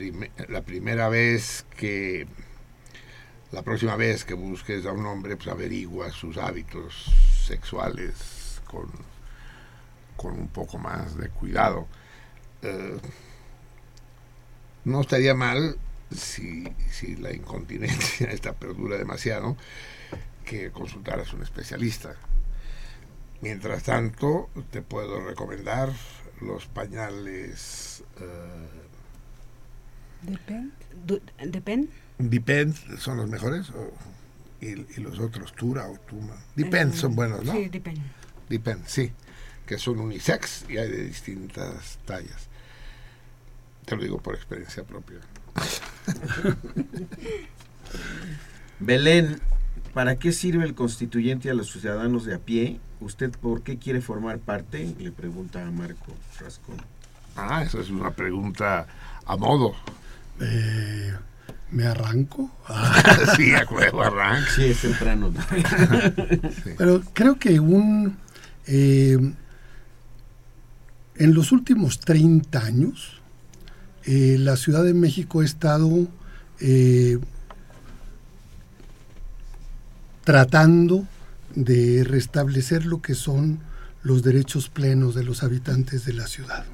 la primera vez que, la próxima vez que busques a un hombre, pues averigua sus hábitos sexuales con, con un poco más de cuidado. Eh, no estaría mal si, si la incontinencia esta perdura demasiado, que consultaras a un especialista. Mientras tanto, te puedo recomendar los pañales. ¿Depend? Depend son los mejores. y, los otros, Tura o Tuma. Depend son buenos, ¿no? Sí, Depend. Depend, sí. Que son unisex y hay de distintas tallas. Te lo digo por experiencia propia. Belén, ¿Para qué sirve el constituyente a los ciudadanos de a pie? ¿Usted por qué quiere formar parte? Le pregunta a Marco Rascón. Ah, esa es una pregunta a modo. Eh, ¿Me arranco? sí, a juego arranco. Sí, es temprano. Pero creo que un... Eh, en los últimos 30 años, eh, la Ciudad de México ha estado tratando de restablecer lo que son los derechos plenos de los habitantes de la ciudad.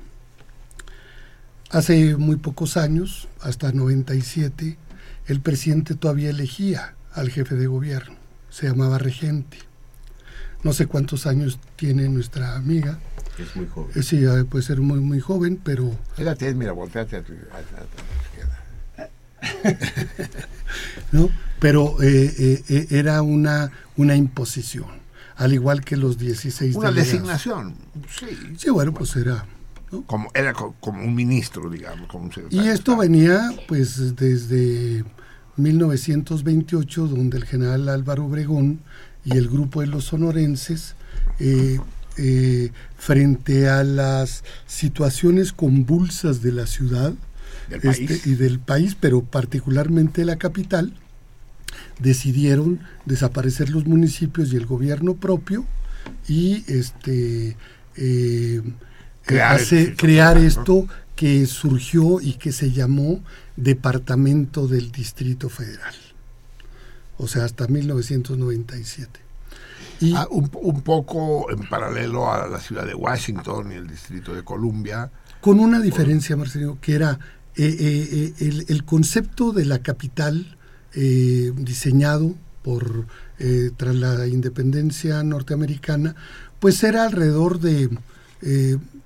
Hace muy pocos años, hasta 97, el presidente todavía elegía al jefe de gobierno, se llamaba regente. No sé cuántos años tiene nuestra amiga. Es muy joven. Eh, sí, puede ser muy, muy joven, pero... mira, volteate a tu, ¿No? pero eh, eh, eh, era una, una imposición, al igual que los 16 Una designación, sí. Sí, bueno, pues era... Como, era como un ministro, digamos. Como y esto venía pues desde 1928, donde el general Álvaro Obregón y el grupo de los sonorenses, frente a las situaciones convulsas de la ciudad este, y del país, pero particularmente la capital, decidieron desaparecer los municipios y el gobierno propio y este eh, crear, crear esto que surgió y que se llamó Departamento del Distrito Federal. O sea, hasta 1997. Y, ah, un, poco en paralelo a la ciudad de Washington y el Distrito de Columbia. Con una diferencia, Marcelino, que era eh, eh, el, el, concepto de la capital eh, diseñado por eh, tras la independencia norteamericana, pues era alrededor de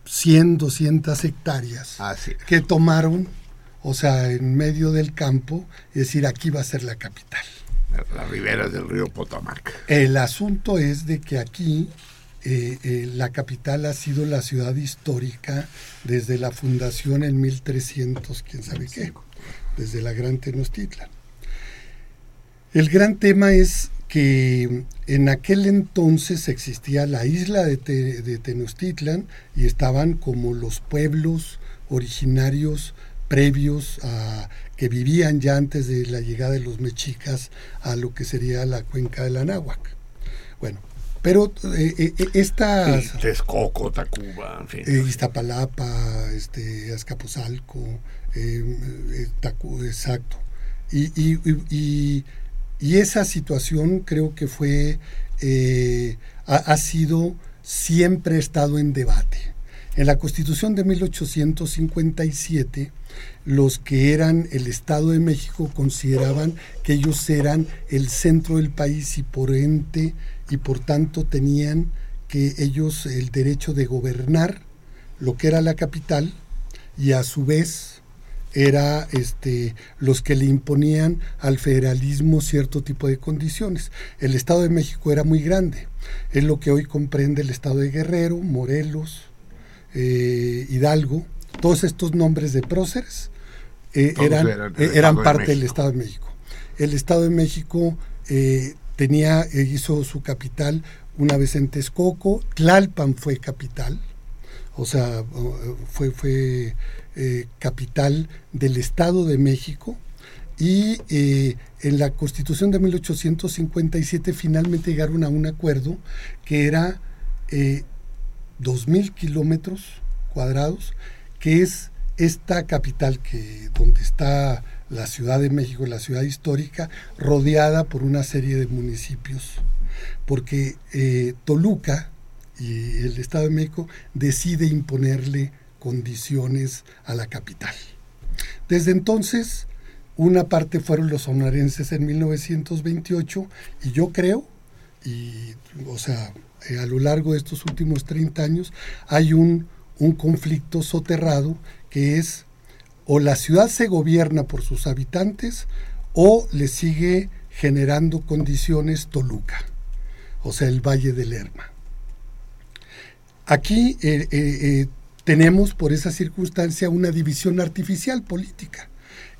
100, eh, 200 hectáreas ah, que tomaron, o sea, en medio del campo, es decir, aquí va a ser la capital. La ribera del río Potomac. El asunto es de que aquí la capital ha sido la ciudad histórica desde la fundación en 1300, quién sabe qué, desde la Gran Tenochtitlan. El gran tema es que en aquel entonces existía la isla de, Tenochtitlan y estaban como los pueblos originarios previos a que vivían ya antes de la llegada de los mexicas a lo que sería la cuenca del Anáhuac. Bueno, pero eh, eh, eh estas... Texcoco, Tacuba, en fin. Eh, Iztapalapa, este, Azcapotzalco, exacto. y y esa situación creo que fue, eh, ha, sido, siempre estado en debate. En la Constitución de 1857, los que eran el Estado de México consideraban que ellos eran el centro del país y por ente y por tanto tenían que ellos el derecho de gobernar lo que era la capital y a su vez era este, los que le imponían al federalismo cierto tipo de condiciones. El Estado de México era muy grande, es lo que hoy comprende el Estado de Guerrero, Morelos, eh, Hidalgo, todos estos nombres de próceres eh, eran, eran, parte del Estado de México. El Estado de México eh, tenía, hizo su capital una vez en Texcoco, Tlalpan fue capital, o sea, fue, fue eh, capital del Estado de México. Y eh, en la Constitución de 1857 finalmente llegaron a un acuerdo que era eh, 2.000 kilómetros cuadrados, que es esta capital que donde está la Ciudad de México, la ciudad histórica, rodeada por una serie de municipios, porque eh, Toluca y el Estado de México decide imponerle condiciones a la capital. Desde entonces, una parte fueron los sonorenses en 1928 y yo creo, y o sea, eh, a lo largo de estos últimos 30 años hay un, un conflicto soterrado que es o la ciudad se gobierna por sus habitantes o le sigue generando condiciones Toluca, o sea, el Valle del Lerma. Aquí eh, eh, eh, tenemos por esa circunstancia una división artificial política.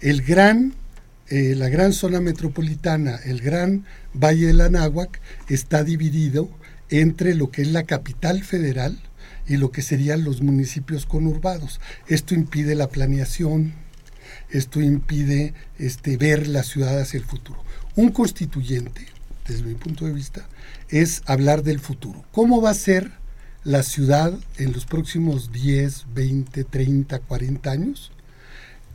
El gran, la gran zona metropolitana, el gran Valle del Anáhuac, está dividido entre lo que es la capital federal, y lo que serían los municipios conurbados. Esto impide la planeación, esto impide este, ver la ciudad hacia el futuro. Un constituyente, desde mi punto de vista, es hablar del futuro. ¿Cómo va a ser la ciudad en los próximos 10, 20, 30, 40 años?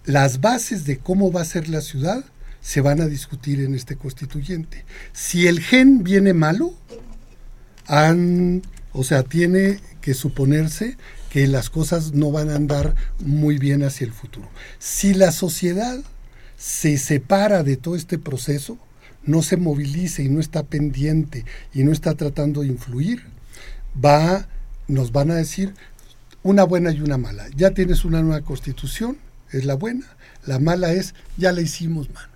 Las bases de cómo va a ser la ciudad se van a discutir en este constituyente. Si el gen viene malo, o sea, tiene que suponerse que las cosas no van a andar muy bien hacia el futuro. Si la sociedad se separa de todo este proceso, no se moviliza y no está pendiente y no está tratando de influir, va, nos van a decir una buena y una mala. Ya tienes una nueva constitución, es la buena. La mala es, ya la hicimos, mano.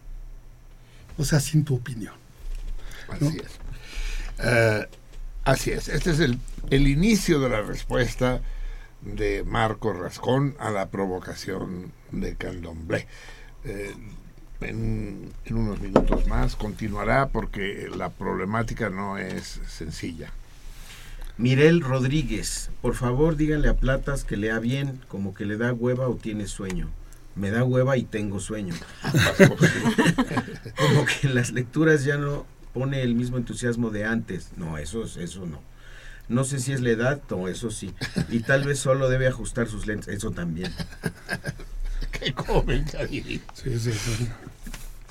O sea, sin tu opinión. Así es. Eh, así es. Este es el el inicio de la respuesta de Marco Rascón a la provocación de Candomblé. Eh, en, unos minutos más continuará porque la problemática no es sencilla. Mirel Rodríguez, por favor díganle a Platas que lea bien, como que le da hueva o tiene sueño. Me da hueva y tengo sueño. como que en las lecturas ya no pone el mismo entusiasmo de antes. No, eso, eso no. No sé si es la edad o eso sí. Y tal vez solo debe ajustar sus lentes, eso también. Qué joven,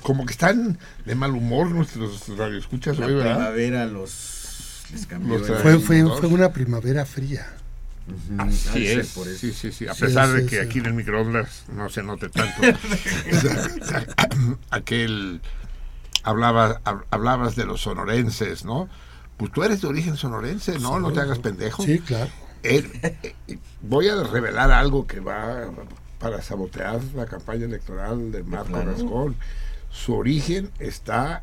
Como que están de mal humor nuestros radioescuchas la hoy, ¿verdad? primavera los, les cambió. fue, fue, fue, una primavera fría. Así es, sí, sí, sí. A pesar de que aquí en el microondas no se note tanto. Aquel hablaba, hablabas de los sonorenses, ¿no? pues tú eres de origen sonorense, ¿no? no te hagas pendejo. Sí, claro. Eh, voy a revelar algo que va para sabotear la campaña electoral de Marco Rascón. Su origen está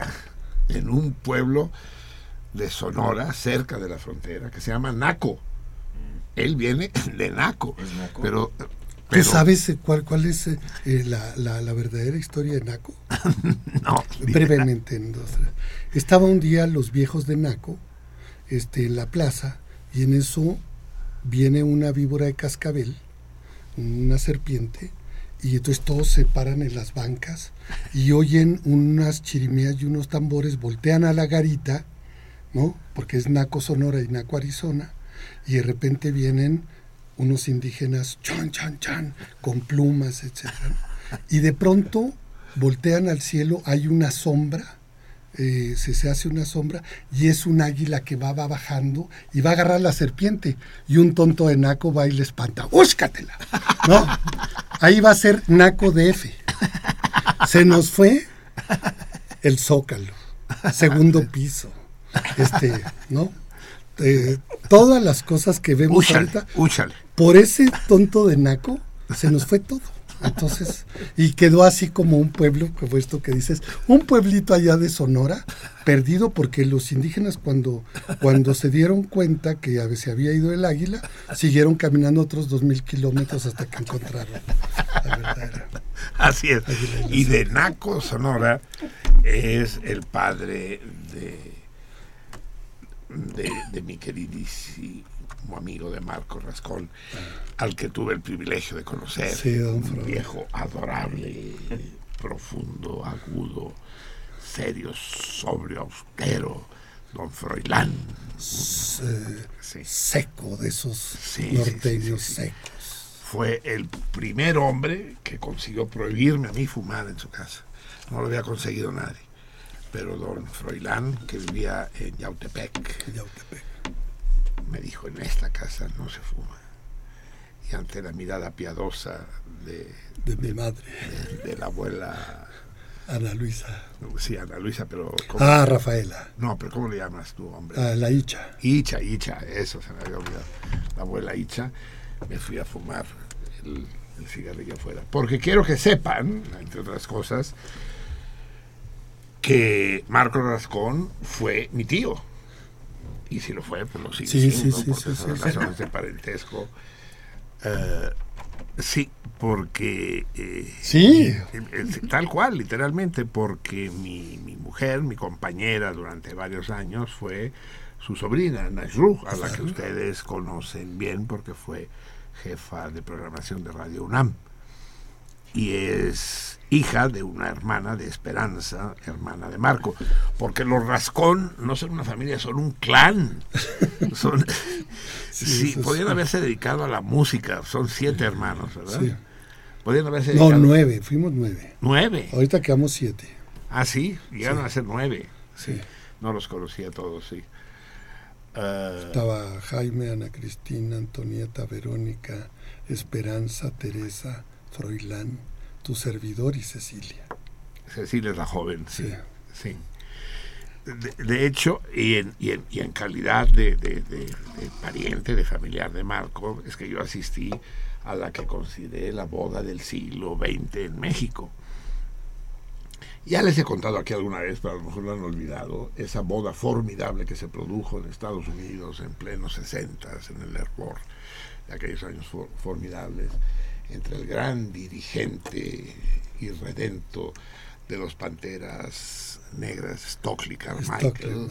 en un pueblo de Sonora, cerca de la frontera, que se llama Naco. Él viene de Naco. Pero, ¿Tú sabes cuál, cuál es eh, la, la, verdadera historia de Naco? no. Brevemente. Estaba un día los viejos de Naco este, en la plaza y en eso viene una víbora de cascabel, una serpiente, y entonces todos se paran en las bancas y oyen unas chirimías y unos tambores, voltean a la garita, ¿no? Porque es Naco Sonora y Naco Arizona, y de repente vienen unos indígenas, chan, chan, chan, con plumas, etc. Y de pronto voltean al cielo, hay una sombra, eh, se, hace una sombra y es un águila que va, bajando y va a agarrar la serpiente y un tonto de Naco va y le espanta, ¡búscatela! ¿No? Ahí va a ser Naco DF. Se nos fue el zócalo, segundo piso, este, ¿no? Eh, todas las cosas que vemos ahorita, por ese tonto de Naco, se nos fue todo. Entonces, y quedó así como un pueblo, como esto que dices, un pueblito allá de Sonora, perdido porque los indígenas cuando, cuando se dieron cuenta que se había ido el águila, siguieron caminando otros dos mil kilómetros hasta que encontraron Así es. Y de Naco, Sonora, es el padre de, de, de mi queridísimo amigo de Marco Rascón, al que tuve el privilegio de conocer. un viejo adorable, profundo, agudo, serio, sobrio, austero, don Froilán. Sí. Seco, de esos Sí, norteños sí. secos. Fue el primer hombre que consiguió prohibirme a mí fumar en su casa. No lo había conseguido nadie. Pero don Froilán, que vivía en Yautepec, Yautepec. me dijo, en esta casa no se fuma. Y ante la mirada piadosa de, de mi madre, de, de la abuela, Ana Luisa. sí, Ana Luisa, pero... ¿cómo? Ah, Rafaela. No, pero ¿cómo le llamas tú, hombre? Ah, la Icha. Icha, Icha, eso se me había olvidado. La abuela Icha, me fui a fumar el, el cigarrillo afuera. Porque quiero que sepan, entre otras cosas, que Marco Rascón fue mi tío. Y si lo fue, pues lo sigue Sí, siendo, sí, sí, son sí, relaciones de parentesco. Eh, sí, porque... eh, Sí. eh, tal cual, literalmente, porque mi, mi mujer, mi compañera durante varios años fue su sobrina, Najru, a la que ustedes conocen bien porque fue jefa de programación de Radio UNAM. Y es hija de una hermana de Esperanza, hermana de Marco. Porque los Rascón no son una familia, son un clan. Son, sí, eso es- podrían haberse dedicado a la música. Son siete hermanos, ¿verdad? Sí. Podrían haberse No, dedicado. nueve, fuimos nueve. Nueve. Ahorita quedamos siete. Ah, sí, llegaron a ser nueve. Sí. No los conocía todos, sí. Ah, Estaba Jaime, Ana Cristina, Antonieta, Verónica, Esperanza, Teresa, Froilán, tu servidor y Cecilia. Cecilia es la joven, sí. Sí. sí. De, de hecho, y en, y en, y en calidad de, de- pariente, de familiar de Marco, es que yo asistí a la que consideré la boda del siglo XX en México. Ya les he contado aquí alguna vez, pero a lo mejor lo han olvidado, esa boda formidable que se produjo en Estados Unidos en plenos 60 en el hervor de aquellos años for- formidables, entre el gran dirigente irredento de los Panteras Negras, Stockley Carmichael, Stockley.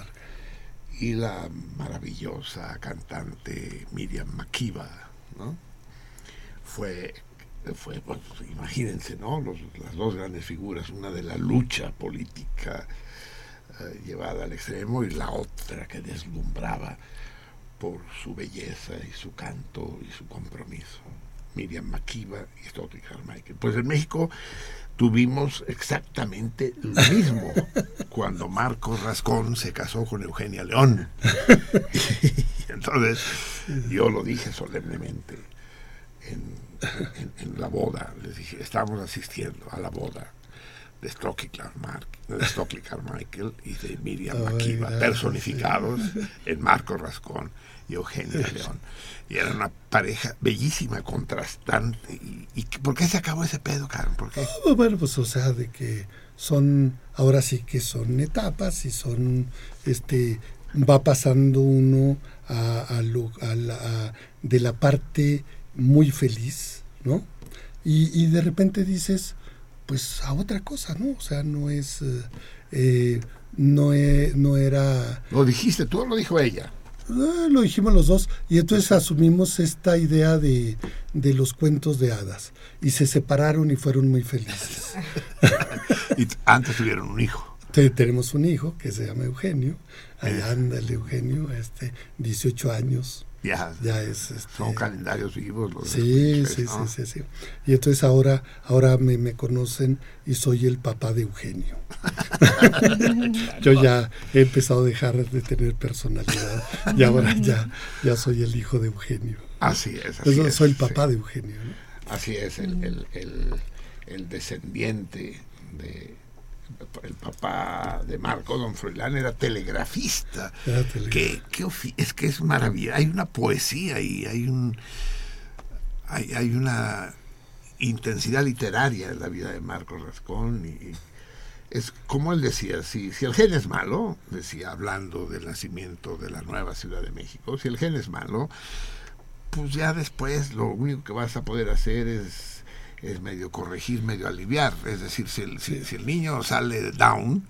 y la maravillosa cantante Miriam Makeba, ¿no? Fue, fue pues, imagínense, ¿no? Los- las dos grandes figuras, una de la lucha política eh, llevada al extremo y la otra que deslumbraba por su belleza y su canto y su compromiso. Miriam Makeba y Stockley Carmichael. Pues en México tuvimos exactamente lo mismo cuando Marcos Rascón se casó con Eugenia León. y entonces yo lo dije solemnemente en, en- en la boda, les dije, estamos asistiendo a la boda de Stockley Carmichael, y de Miriam gracias, personificados en Marcos Rascón y Eugenia León. Y era una pareja bellísima, contrastante. ¿Y, y por qué se acabó ese pedo, Karen? ¿Por qué? Ah, Bueno, pues o sea, de que son, ahora sí que son etapas y son, este, va pasando uno a, a lo- a la- a- de la parte muy feliz, ¿no? Y, y de repente dices, pues a otra cosa, ¿no? O sea, no es, eh, eh, no, e- no era... Lo dijiste tú o lo dijo ella. Ah, lo dijimos los dos. Y entonces asumimos esta idea de, de los cuentos de hadas. Y se separaron y fueron muy felices. Y antes tuvieron un hijo. Te- tenemos un hijo que se llama Eugenio, ahí anda el Eugenio, este, 18 años, Ya, ya es... Este, son calendarios vivos. Los Sí, sí, ¿no? sí, sí, sí. Y entonces ahora, ahora me, me conocen y soy el papá de Eugenio. Yo ya he empezado a dejar de tener personalidad y ahora ya, ya soy el hijo de Eugenio. Así es. Así Yo es, soy el sí. papá de Eugenio. ¿no? Así es, el, el, el, el descendiente de el papá de Marco, don Froilán, era telegrafista. Era telegrafista. ¿Qué, qué ofi- es que es maravilla. Hay una poesía ahí, hay un hay, hay una intensidad literaria en la vida de Marcos Rascón y es como él decía, si, si el gen es malo, decía hablando del nacimiento de la nueva Ciudad de México, si el gen es malo, pues ya después lo único que vas a poder hacer es, es medio corregir, medio aliviar. Es decir, si el, si, si el niño sale down,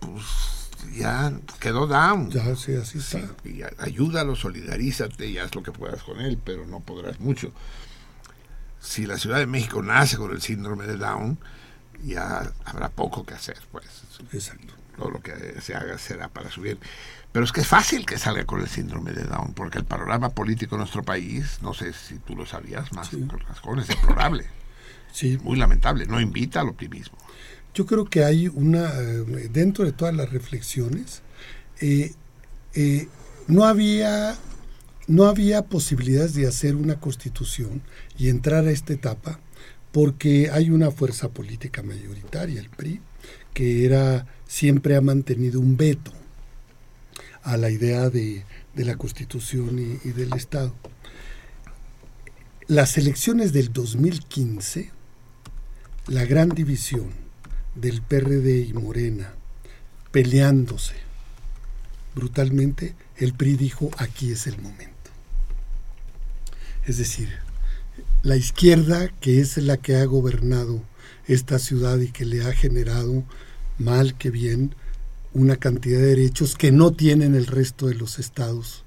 pues ya quedó down. Ya, sí, así Sí, y ayúdalo, solidarízate y haz lo que puedas con él, pero no podrás mucho. Si la Ciudad de México nace con el síndrome de Down, ya habrá poco que hacer, pues. Exacto. Todo lo que se haga será para subir. Pero es que es fácil que salga con el síndrome de Down, porque el panorama político en nuestro país, no sé si tú lo sabías, más Sí. Rascón, es deplorable, Sí, muy lamentable, no invita al optimismo. Yo creo que hay una, eh, dentro de todas las reflexiones, eh, eh, no, había, no había posibilidades de hacer una constitución y entrar a esta etapa porque hay una fuerza política mayoritaria, el PRI, que era, siempre ha mantenido un veto a la idea de, de la constitución y, y del Estado. Las elecciones del 2015, la gran división del PRD y Morena peleándose brutalmente, el PRI dijo aquí es el momento. Es decir, la izquierda, que es la que ha gobernado esta ciudad y que le ha generado mal que bien una cantidad de derechos que no tienen el resto de los estados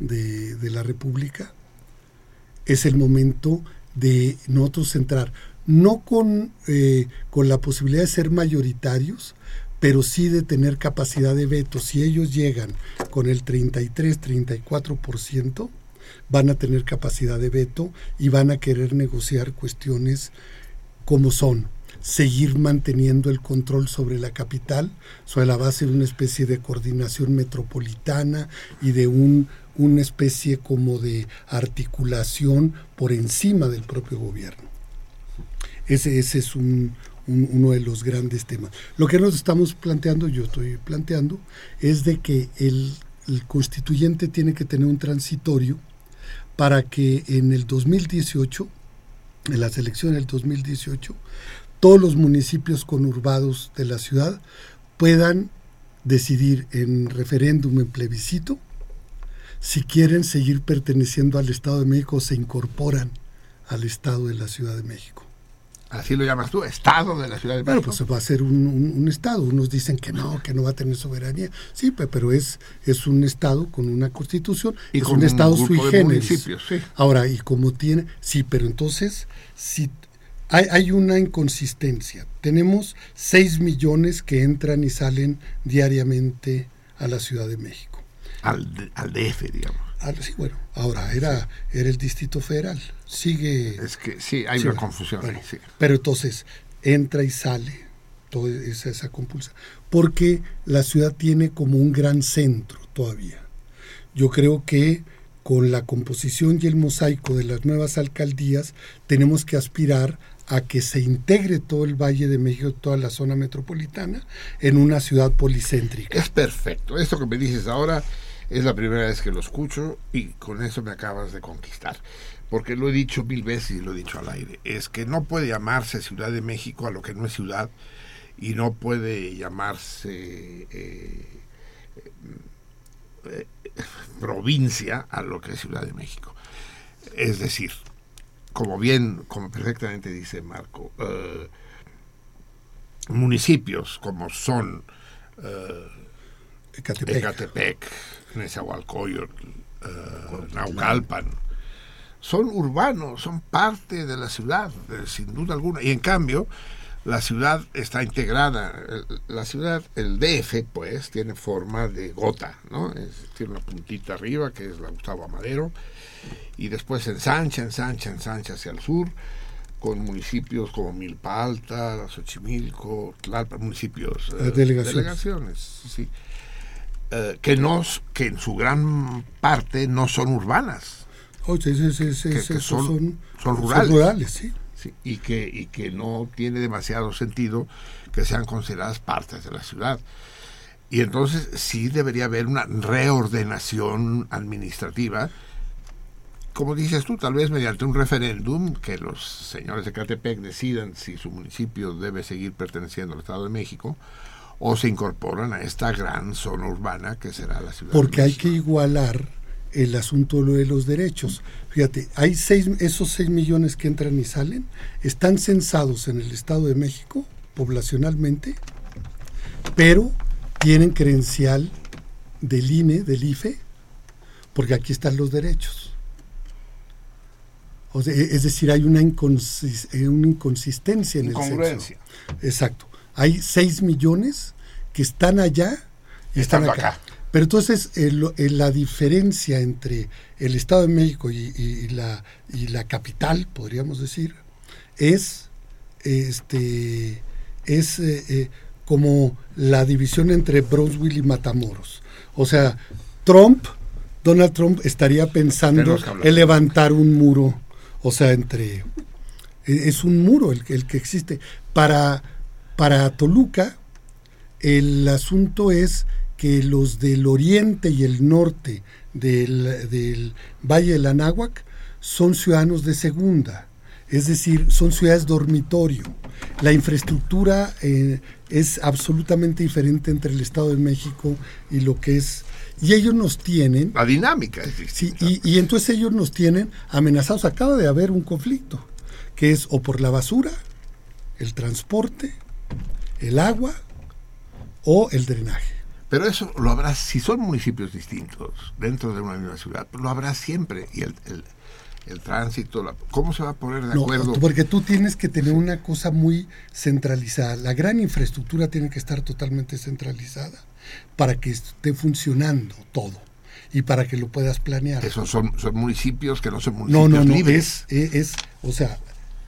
de, de la República, es el momento de nosotros entrar, no con, eh, con la posibilidad de ser mayoritarios, pero sí de tener capacidad de veto. Si ellos llegan con el 33, 34%, van a tener capacidad de veto y van a querer negociar cuestiones como son seguir manteniendo el control sobre la capital, sobre la base de una especie de coordinación metropolitana y de un, una especie como de articulación por encima del propio gobierno. Ese, ese es un, un, uno de los grandes temas. Lo que nos estamos planteando, yo estoy planteando, es de que el constituyente tiene que tener un transitorio para que en el 2018, en las elecciones del 2018, todos los municipios conurbados de la ciudad puedan decidir en referéndum, en plebiscito, si quieren seguir perteneciendo al Estado de México o se incorporan al Estado de la Ciudad de México. Así lo llamas tú, Estado de la Ciudad de Bueno, México. pues va a ser un, un- un Estado. Unos dicen que no, que no va a tener soberanía. Sí, pe- pero es, es un Estado con una constitución. Y es con un Estado grupo sui de generis. sí. Ahora, y como tiene, sí, pero entonces, si hay, hay una inconsistencia. Tenemos 6 millones que entran y salen diariamente a la Ciudad de México. Al, al DF, digamos. Ah, sí, bueno, ahora era, era el Distrito Federal. Sigue. Es que sí, hay Sí, una confusión bueno, ahí, sí. Pero entonces entra y sale toda esa, esa compulsa. Porque la ciudad tiene como un gran centro todavía. Yo creo que con la composición y el mosaico de las nuevas alcaldías tenemos que aspirar a que se integre todo el Valle de México, toda la zona metropolitana, en una ciudad policéntrica. Es perfecto. Esto que me dices ahora es la primera vez que lo escucho y con eso me acabas de conquistar. Porque lo he dicho mil veces y lo he dicho al aire. Es que no puede llamarse Ciudad de México a lo que no es ciudad y no puede llamarse eh, eh, provincia a lo que es Ciudad de México. Es decir, como bien, como perfectamente dice Marco, eh, municipios como son eh, Ecatepec. Ecatepec, Nezahualcóyotl, eh, Naucalpan, son urbanos, son parte de la ciudad, eh, sin duda alguna. Y en cambio, la ciudad está integrada. La ciudad, el DF, pues, tiene forma de gota, ¿no? Es- tiene una puntita arriba, que es la Gustavo Amadero, y después ensancha, ensancha, ensancha hacia el sur, con municipios como Milpa Alta, Xochimilco, Tlalpan, municipios, Eh, delegaciones. delegaciones, sí. Eh, que, no, que en su gran parte no son urbanas. Que- que esos son- son rurales. rurales, sí. Sí, y, que, y que no tiene demasiado sentido que sean consideradas partes de la ciudad. Y entonces sí debería haber una reordenación administrativa, como dices tú, tal vez mediante un referéndum, que los señores de Catepec decidan si su municipio debe seguir perteneciendo al Estado de México o se incorporan a esta gran zona urbana que será la ciudad. de Porque hay que igualar el asunto de los derechos. Fíjate, hay seis, esos 6 millones que entran y salen, están censados en el Estado de México poblacionalmente, pero tienen credencial del INE, del IFE, porque aquí están los derechos. O sea, e, es decir, hay una, inconsis- eh, una inconsistencia en el censo. Exacto. Hay 6 millones que están allá y están acá. acá. Pero entonces el- el- la diferencia entre el Estado de México y, y la, y la capital, podríamos decir, es este es eh, eh, como la división entre Brownsville y Matamoros. O sea, Trump, Donald Trump estaría pensando en levantar un muro, o sea, entre e- es un muro el, el que existe. Para, para Toluca, el asunto es que los del oriente y el norte del, del Valle del Anáhuac son ciudadanos de segunda, es decir, son ciudades dormitorio. La infraestructura eh, es absolutamente diferente entre el Estado de México y lo que es... Y ellos nos tienen La dinámica es Sí, y entonces ellos nos tienen amenazados. Acaba de haber un conflicto, que es o por la basura, el transporte, el agua o el drenaje. Pero eso lo habrá, si son municipios distintos dentro de una misma ciudad, pues lo habrá siempre. Y el, el, el tránsito, la- ¿cómo se va a poner de No, acuerdo? porque tú tienes que tener una cosa muy centralizada. La gran infraestructura tiene que estar totalmente centralizada para que esté funcionando todo y para que lo puedas planear. Esos son, son municipios que no son No, municipios no, no, libres. es, es, es- o sea,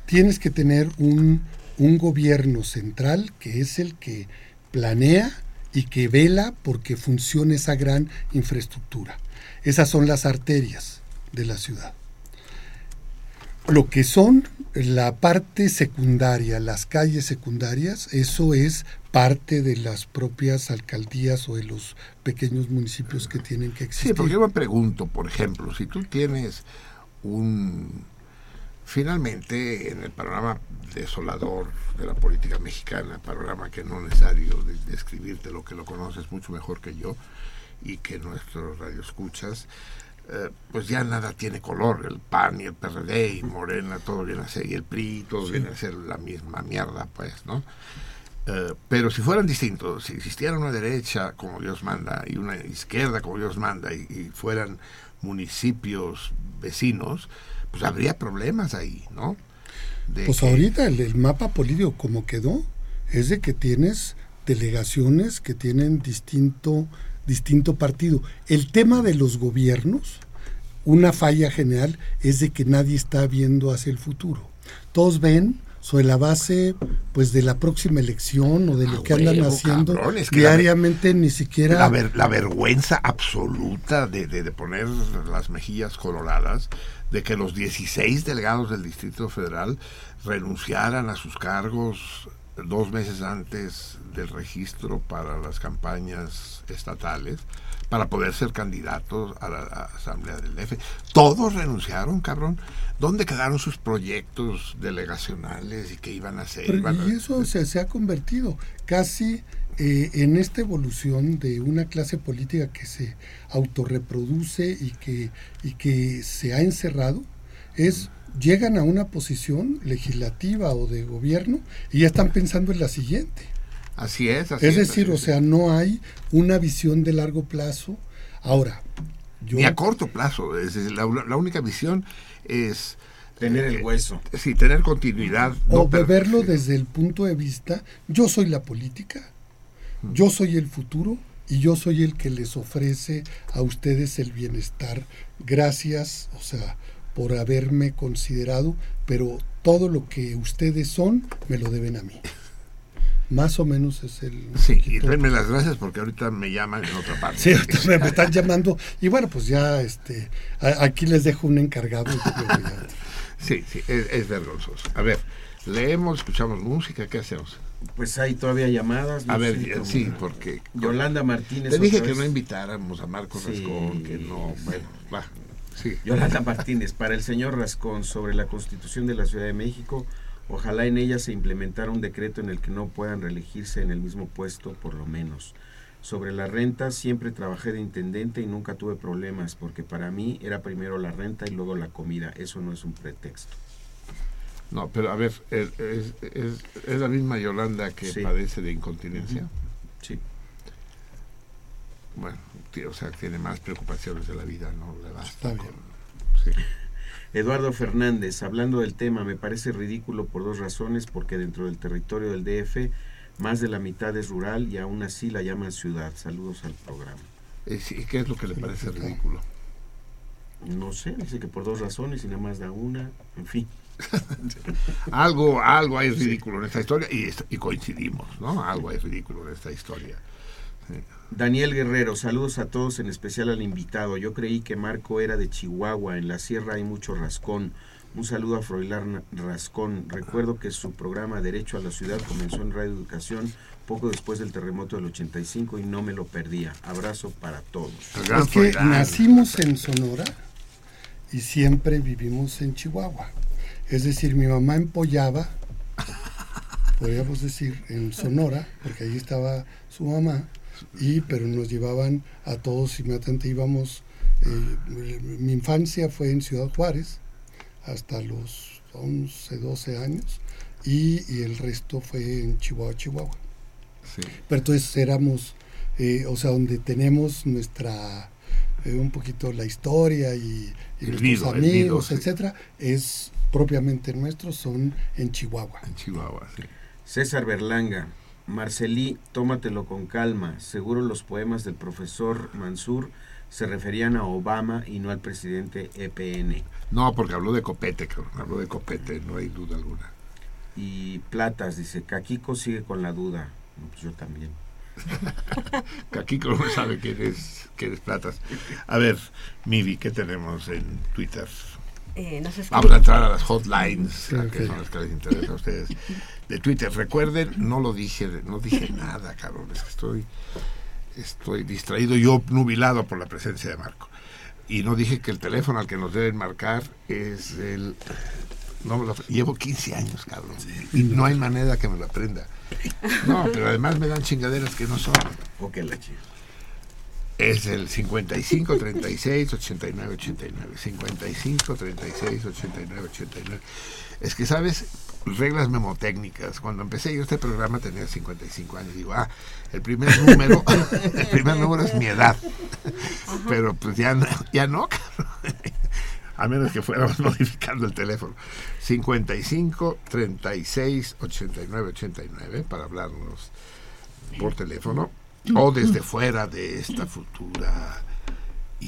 tienes que tener un, un gobierno central que es el que planea y que vela porque funcione esa gran infraestructura. Esas son las arterias de la ciudad. Lo que son la parte secundaria, las calles secundarias, eso es parte de las propias alcaldías o de los pequeños municipios que tienen que Sí, existir. porque yo me pregunto, por ejemplo, si tú tienes un... Finalmente, en el panorama desolador de la política mexicana, panorama que no es necesario de- describirte lo que lo conoces mucho mejor que yo y que nuestros radioescuchas, eh, pues ya nada tiene color. El PAN y el PRD y Morena, todo viene a ser, y el PRI, todo viene a ser la misma mierda, pues, ¿no? Eh, pero si fueran distintos, si existiera una derecha como Dios manda y una izquierda como Dios manda y, y fueran municipios vecinos, pues habría problemas ahí, ¿no? De Pues que- ahorita el, el mapa político como quedó es de que tienes delegaciones que tienen distinto, distinto partido. El tema de los gobiernos, una falla general es de que nadie está viendo hacia el futuro. Todos ven sobre la base pues de la próxima elección o de lo Ah, que andan huevo, haciendo cabrón, es que la- diariamente ni siquiera la, ver- la vergüenza absoluta de, de- de poner las mejillas coloradas de que los 16 delegados del Distrito Federal renunciaran a sus cargos dos meses antes del registro para las campañas estatales para poder ser candidatos a la Asamblea del DF. Todos renunciaron, cabrón. ¿Dónde quedaron sus proyectos delegacionales y qué iban a hacer? Pero- Iban a- y eso se, se ha convertido casi eh, en esta evolución de una clase política que se autorreproduce y que, y que se ha encerrado, es llegan a una posición legislativa o de gobierno y ya están pensando en la siguiente. Así es, así Es es. decir, así o es. sea, no hay una visión de largo plazo. Ahora, yo, ni a corto plazo. Es decir, la, la única visión es Tener el eh, hueso. Sí, tener continuidad. o no sí. desde el punto de vista, yo soy la política, yo soy el futuro y yo soy el que les ofrece a ustedes el bienestar. Gracias, o sea, por haberme considerado, pero todo lo que ustedes son me lo deben a mí. Más o menos es el... Sí, y denme las gracias porque ahorita me llaman en otra parte. Sí, me, me están llamando y bueno, pues ya este, a- aquí les dejo un encargado. Sí, sí, es, es vergonzoso. A ver, leemos, escuchamos música, ¿qué hacemos? Pues hay todavía llamadas. no A ver, sé cómo- sí, porque... Yolanda Martínez. Te dije que no invitáramos a Marcos Sí. Rascón, que no, bueno, va, sí. Yolanda Martínez, para el señor Rascón, sobre la constitución de la Ciudad de México, ojalá en ella se implementara un decreto en el que no puedan reelegirse en el mismo puesto, por lo menos. Sobre la renta, siempre trabajé de intendente y nunca tuve problemas, porque para mí era primero la renta y luego la comida. Eso no es un pretexto. No, pero a ver, es, es- la misma Yolanda que Sí. padece de incontinencia. Sí. Bueno, o sea, tiene más preocupaciones de la vida, no le basta. Está bien. con- sí. Eduardo Fernández, hablando del tema, me parece ridículo por dos razones, porque dentro del territorio del DF más de la mitad es rural y aún así la llaman ciudad. Saludos al programa. Eh, sí, ¿Qué es lo que le parece ridículo? No sé, dice que por dos razones y nada más da una, en fin. algo, algo hay ridículo en esta historia y, y coincidimos, ¿no? Algo hay ridículo en esta historia. Daniel Guerrero, saludos a todos, en especial al invitado. Yo creí que Marco era de Chihuahua, en la sierra hay mucho rascón. Un saludo a Froilán Rascón. Recuerdo que su programa Derecho a la Ciudad comenzó en Radio Educación poco después del terremoto del 85 y no me lo perdía. Abrazo para todos. Es que nacimos en Sonora y siempre vivimos en Chihuahua. Es decir, mi mamá empollaba, podríamos decir, en Sonora, porque ahí estaba su mamá, y pero nos llevaban a todos inmediatamente íbamos eh, mi infancia fue en Ciudad Juárez hasta los 11 12 años y, y el resto fue en Chihuahua Chihuahua Sí. pero entonces éramos eh, o sea donde tenemos nuestra eh, un poquito la historia y, y nuestros nido, amigos nido, sí. etcétera es propiamente nuestros son en Chihuahua En Chihuahua, sí. César Berlanga, Marcelí, tómatelo con calma. Seguro los poemas del profesor Mansur se referían a Obama y no al presidente EPN. No, porque habló de copete, cabrón. Habló de copete, no hay duda alguna. Y Platas dice, Caquico sigue con la duda. No, pues yo también. Aquí no sabe quién es, quién es Platas. A ver, Mivi, ¿qué tenemos en Twitter? Eh, nos Vamos a entrar a las hotlines, Sí, a ok. que son las que les interesa a ustedes. De Twitter, recuerden, no lo dije, no dije nada, cabrón. Es que estoy, estoy distraído, yo nubilado por la presencia de Marco. Y no dije que el teléfono al que nos deben marcar es el... No me lo, llevo 15 años, cabrón. Y no hay manera que me lo aprenda. No, pero además me dan chingaderas que no son. O que la chica. Es el 55 36 89 89. 55 36 89 89. Es que, ¿sabes? Reglas memotécnicas. Cuando empecé yo este programa tenía 55 años. Digo, ah, el primer número, el primer número es mi edad. Pero pues ya, no- ya no, cabrón. A menos que fuéramos modificando el teléfono. 55 36 89 89 para hablarnos por teléfono o desde fuera de esta futura y,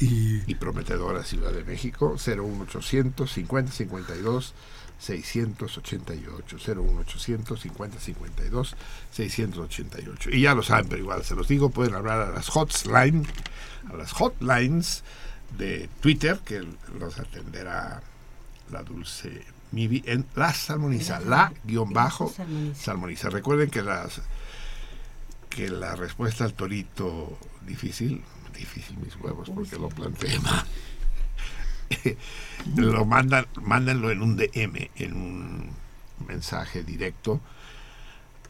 y y prometedora Ciudad de México 01800 50 52 688 01800 50 52 688 y ya lo saben pero igual se los digo pueden hablar a las hotlines a las hotlines de Twitter que los atenderá la dulce Mivi en la salmoniza la guion bajo Salmoniza. salmoniza. Recuerden que las que la respuesta al torito difícil, difícil mis huevos porque lo planteé mal. lo mandan, mándenlo en un DM, en un mensaje directo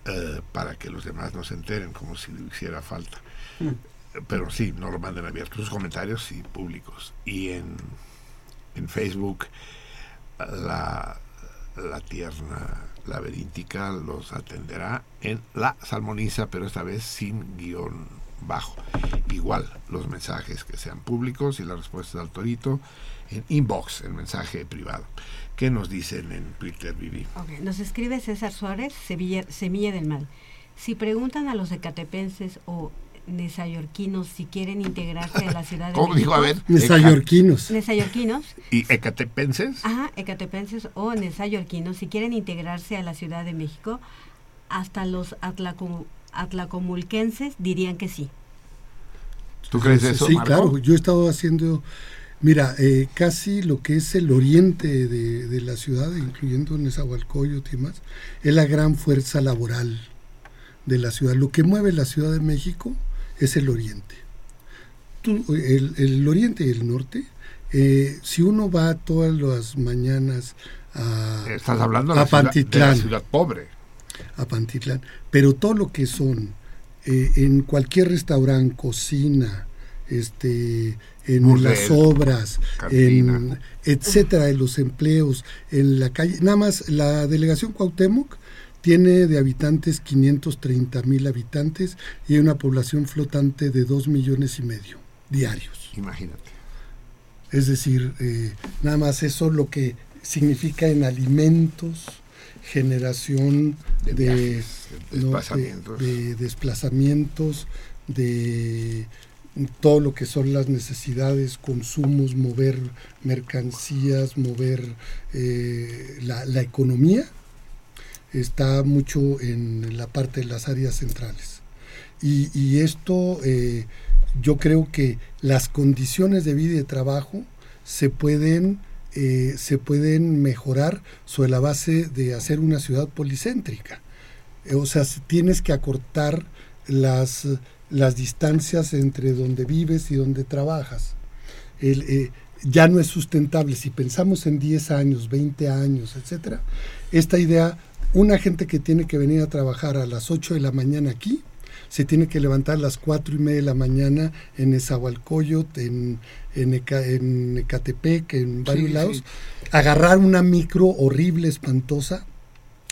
eh, para que los demás no se enteren como si le hiciera falta. Pero sí, no lo manden abierto, sus comentarios y públicos. Y en, en Facebook, la, la tierna laberíntica los atenderá en la salmoniza, pero esta vez sin guion bajo. Igual, los mensajes que sean públicos y las respuestas al torito en inbox, en mensaje privado. ¿Qué nos dicen en Twitter, Vivi? Ok, Nos escribe César Suárez, Semilla del Mal. Si preguntan a los ecatepenses o nesayorquinos si quieren integrarse a la ciudad de ¿Cómo México, dijo? A ver. nesayorquinos Nesayorquinos, ¿Y ecatepenses? ajá, ecatepenses o nesayorquinos, si quieren integrarse a la Ciudad de México, hasta los atlaco- atlacomulquenses dirían que sí. ¿Tú crees eso, Sí, Marco? claro. Yo he estado haciendo, mira, eh, casi lo que es el oriente de, de la ciudad, incluyendo Nezahualcóyotl y más, es la gran fuerza laboral de la ciudad. Lo que mueve la Ciudad de México es el oriente. Tú, el, el oriente y el norte, eh, si uno va todas las mañanas a, Estás hablando de a la, ciudad, de la Pantitlán, ciudad pobre. a Pantitlán, pero todo lo que son eh, en cualquier restaurante, cocina, este, en Burdel, las obras, en etcétera, de los empleos, en la calle, nada más la delegación Cuauhtémoc tiene de habitantes 530 mil habitantes y hay una población flotante de 2 millones y medio diarios. Imagínate. Es decir, eh, nada más eso lo que significa en alimentos, generación De de, viajes, de ¿no? desplazamientos. de- de desplazamientos, de todo lo que son las necesidades, consumos, mover mercancías, mover eh, la, la economía, está mucho en la parte de las áreas centrales. Y, esto, eh, yo creo que las condiciones de vida y de trabajo se pueden, eh, se pueden mejorar sobre la base de hacer una ciudad policéntrica. Eh, o sea, tienes que acortar las, las distancias entre donde vives y donde trabajas. Ya no es sustentable. Si pensamos en 10 años, 20 años, etcétera, esta idea, una gente que tiene que venir a trabajar a las 8 de la mañana aquí, se tiene que levantar a las 4 y media de la mañana en Esahualcoyot, en, en, Eca- en Ecatepec, en varios Sí, lados, sí. agarrar una micro horrible, espantosa,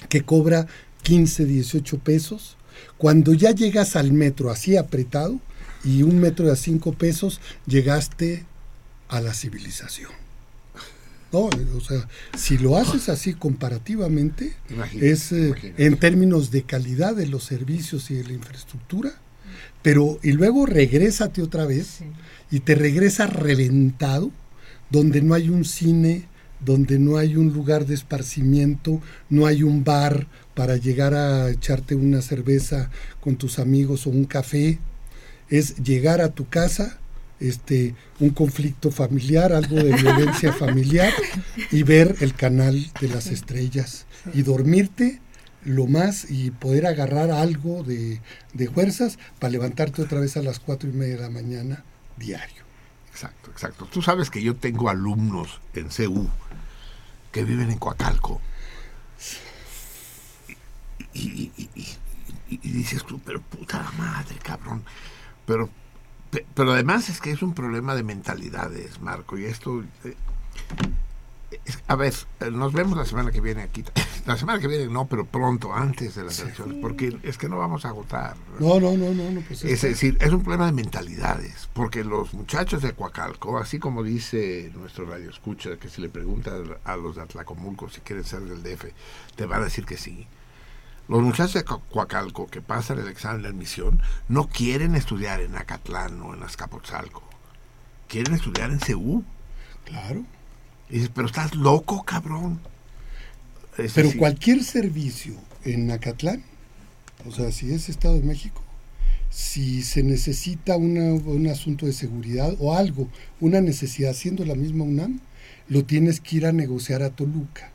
que cobra 15, 18 pesos. Cuando ya llegas al metro así apretado y un metro de a 5 pesos, llegaste a la civilización. No, o sea, si lo haces así comparativamente, Imagínate, es eh, imagínate. en términos de calidad de los servicios y de la infraestructura, pero y luego regrésate otra vez Sí. y te regresa reventado, donde no hay un cine, donde no hay un lugar de esparcimiento, no hay un bar para llegar a echarte una cerveza con tus amigos o un café, es llegar a tu casa, este, un conflicto familiar, algo de violencia familiar y ver el canal de las estrellas y dormirte lo más y poder agarrar algo de, de fuerzas para levantarte otra vez a las cuatro y media de la mañana diario. Exacto, exacto. Tú sabes que yo tengo alumnos en CU que viven en Coacalco. Y, y- y- y- y- y dices tú, pero puta madre, cabrón. Pero, pe- pero además es que es un problema de mentalidades, Marco. Y esto... eh, es- a ver, eh, nos vemos la semana que viene aquí. La semana que viene no, pero pronto, antes de las elecciones, porque es que no vamos a agotar. No, no, no, no, no pues Es está- decir, es un problema de mentalidades, porque los muchachos de Coacalco, así como dice nuestro radio escucha, que si le preguntas a los de Atlacomulco si quieren ser del DF, te van a decir que sí. Los muchachos de Co- Coacalco que pasan el examen de admisión no quieren estudiar en Acatlán o en Azcapotzalco, quieren estudiar en CEU. claro. Y dices, pero estás loco, cabrón. Es Pero cualquier servicio en Acatlán, o sea, si es Estado de México, si se necesita una- un asunto de seguridad o algo, una necesidad siendo la misma UNAM, lo tienes que ir a negociar a Toluca.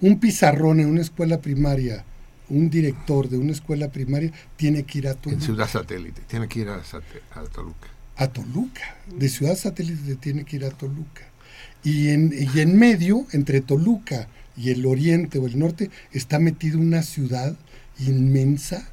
Un pizarrón en una escuela primaria, un director de una escuela primaria, tiene que ir a en Toluca. Ciudad Satélite, tiene que ir a, a Toluca. a Toluca. De Ciudad Satélite tiene que ir a Toluca. Y en, y en medio, entre Toluca y el oriente o el norte, está metida una ciudad inmensa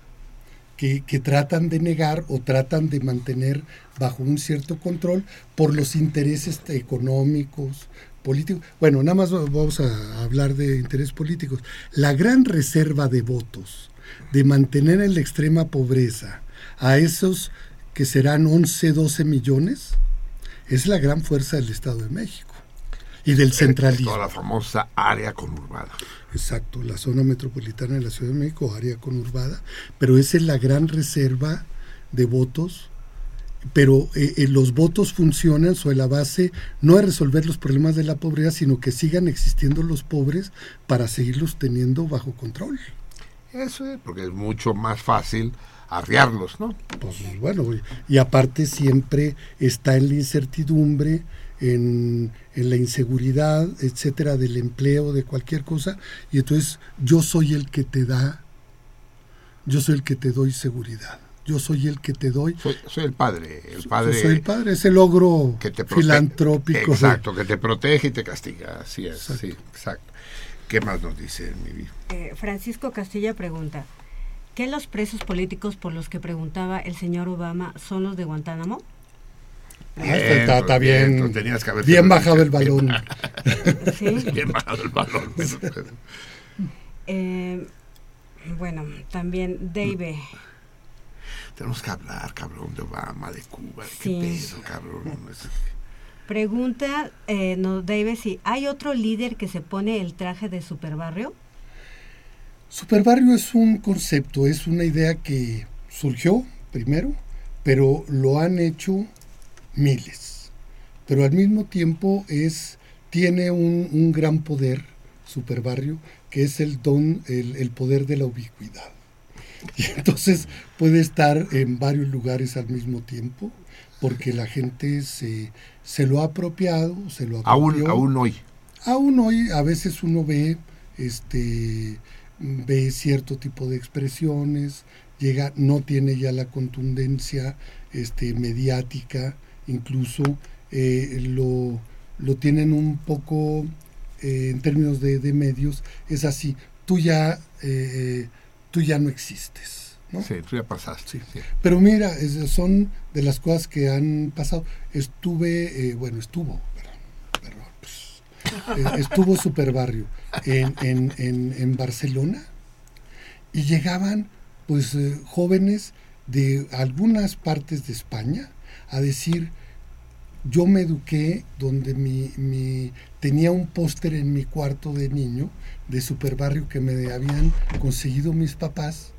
que, que tratan de negar o tratan de mantener bajo un cierto control por los intereses económicos, políticos. Bueno, nada más vamos a hablar de intereses políticos. La gran reserva de votos de mantener en la extrema pobreza a esos que serán 11, 12 millones, es la gran fuerza del Estado de México y del centralismo. Toda la famosa área conurbada. Exacto, la zona metropolitana de la Ciudad de México, área conurbada, pero esa es la gran reserva de votos, pero eh, eh, los votos funcionan sobre la base no de resolver los problemas de la pobreza, sino que sigan existiendo los pobres para seguirlos teniendo bajo control. Eso es, porque es mucho más fácil arriarlos, ¿no? Pues bueno, y- y aparte siempre está en la incertidumbre, en, en la inseguridad, etcétera, del empleo, de cualquier cosa, y entonces yo soy el que te da, yo soy el que te doy seguridad, yo soy el que te doy, Soy, soy el padre, el yo padre soy el padre, ese logro que te protege. filantrópico. de- Exacto, que te protege y te castiga, así es, Exacto. sí, exacto. ¿Qué más nos dice mi vida? Eh, Francisco Castilla pregunta, ¿qué los presos políticos por los que preguntaba el señor Obama son los de Guantánamo? Ah, está, está- bien, Bien, tenías que haber bien sido- bajado el balón. Sí. Bien bajado el balón. Eh, bueno, también Dave. Tenemos que hablar, cabrón, de Obama, de Cuba, de qué pedo, cabrón. Pregunta, eh, nos David, si hay otro líder que se pone el traje de superbarrio. Superbarrio es un concepto, es una idea que surgió primero, pero lo han hecho miles. Pero al mismo tiempo es, tiene un, un gran poder, Superbarrio, que es el don, el, el poder de la ubicuidad. Y entonces puede estar en varios lugares al mismo tiempo, porque la gente se, se lo ha apropiado, se lo aún, aún hoy. Aún hoy a veces uno ve, este, ve cierto tipo de expresiones, llega, no tiene ya la contundencia este, mediática, incluso eh, lo, lo, tienen un poco eh, en términos de, de, medios, es así, tú ya, eh, tú ya no existes. ¿no? Sí, tú ya pasaste. Sí. Pero mira, es, son de las cosas que han pasado. Estuve, bueno, estuvo, perdón, perdón, pues, estuvo Super Barrio en, en, en, en Barcelona y llegaban pues eh, jóvenes de algunas partes de España a decir yo me eduqué donde mi, mi tenía un póster en mi cuarto de niño de super barrio que me habían conseguido mis papás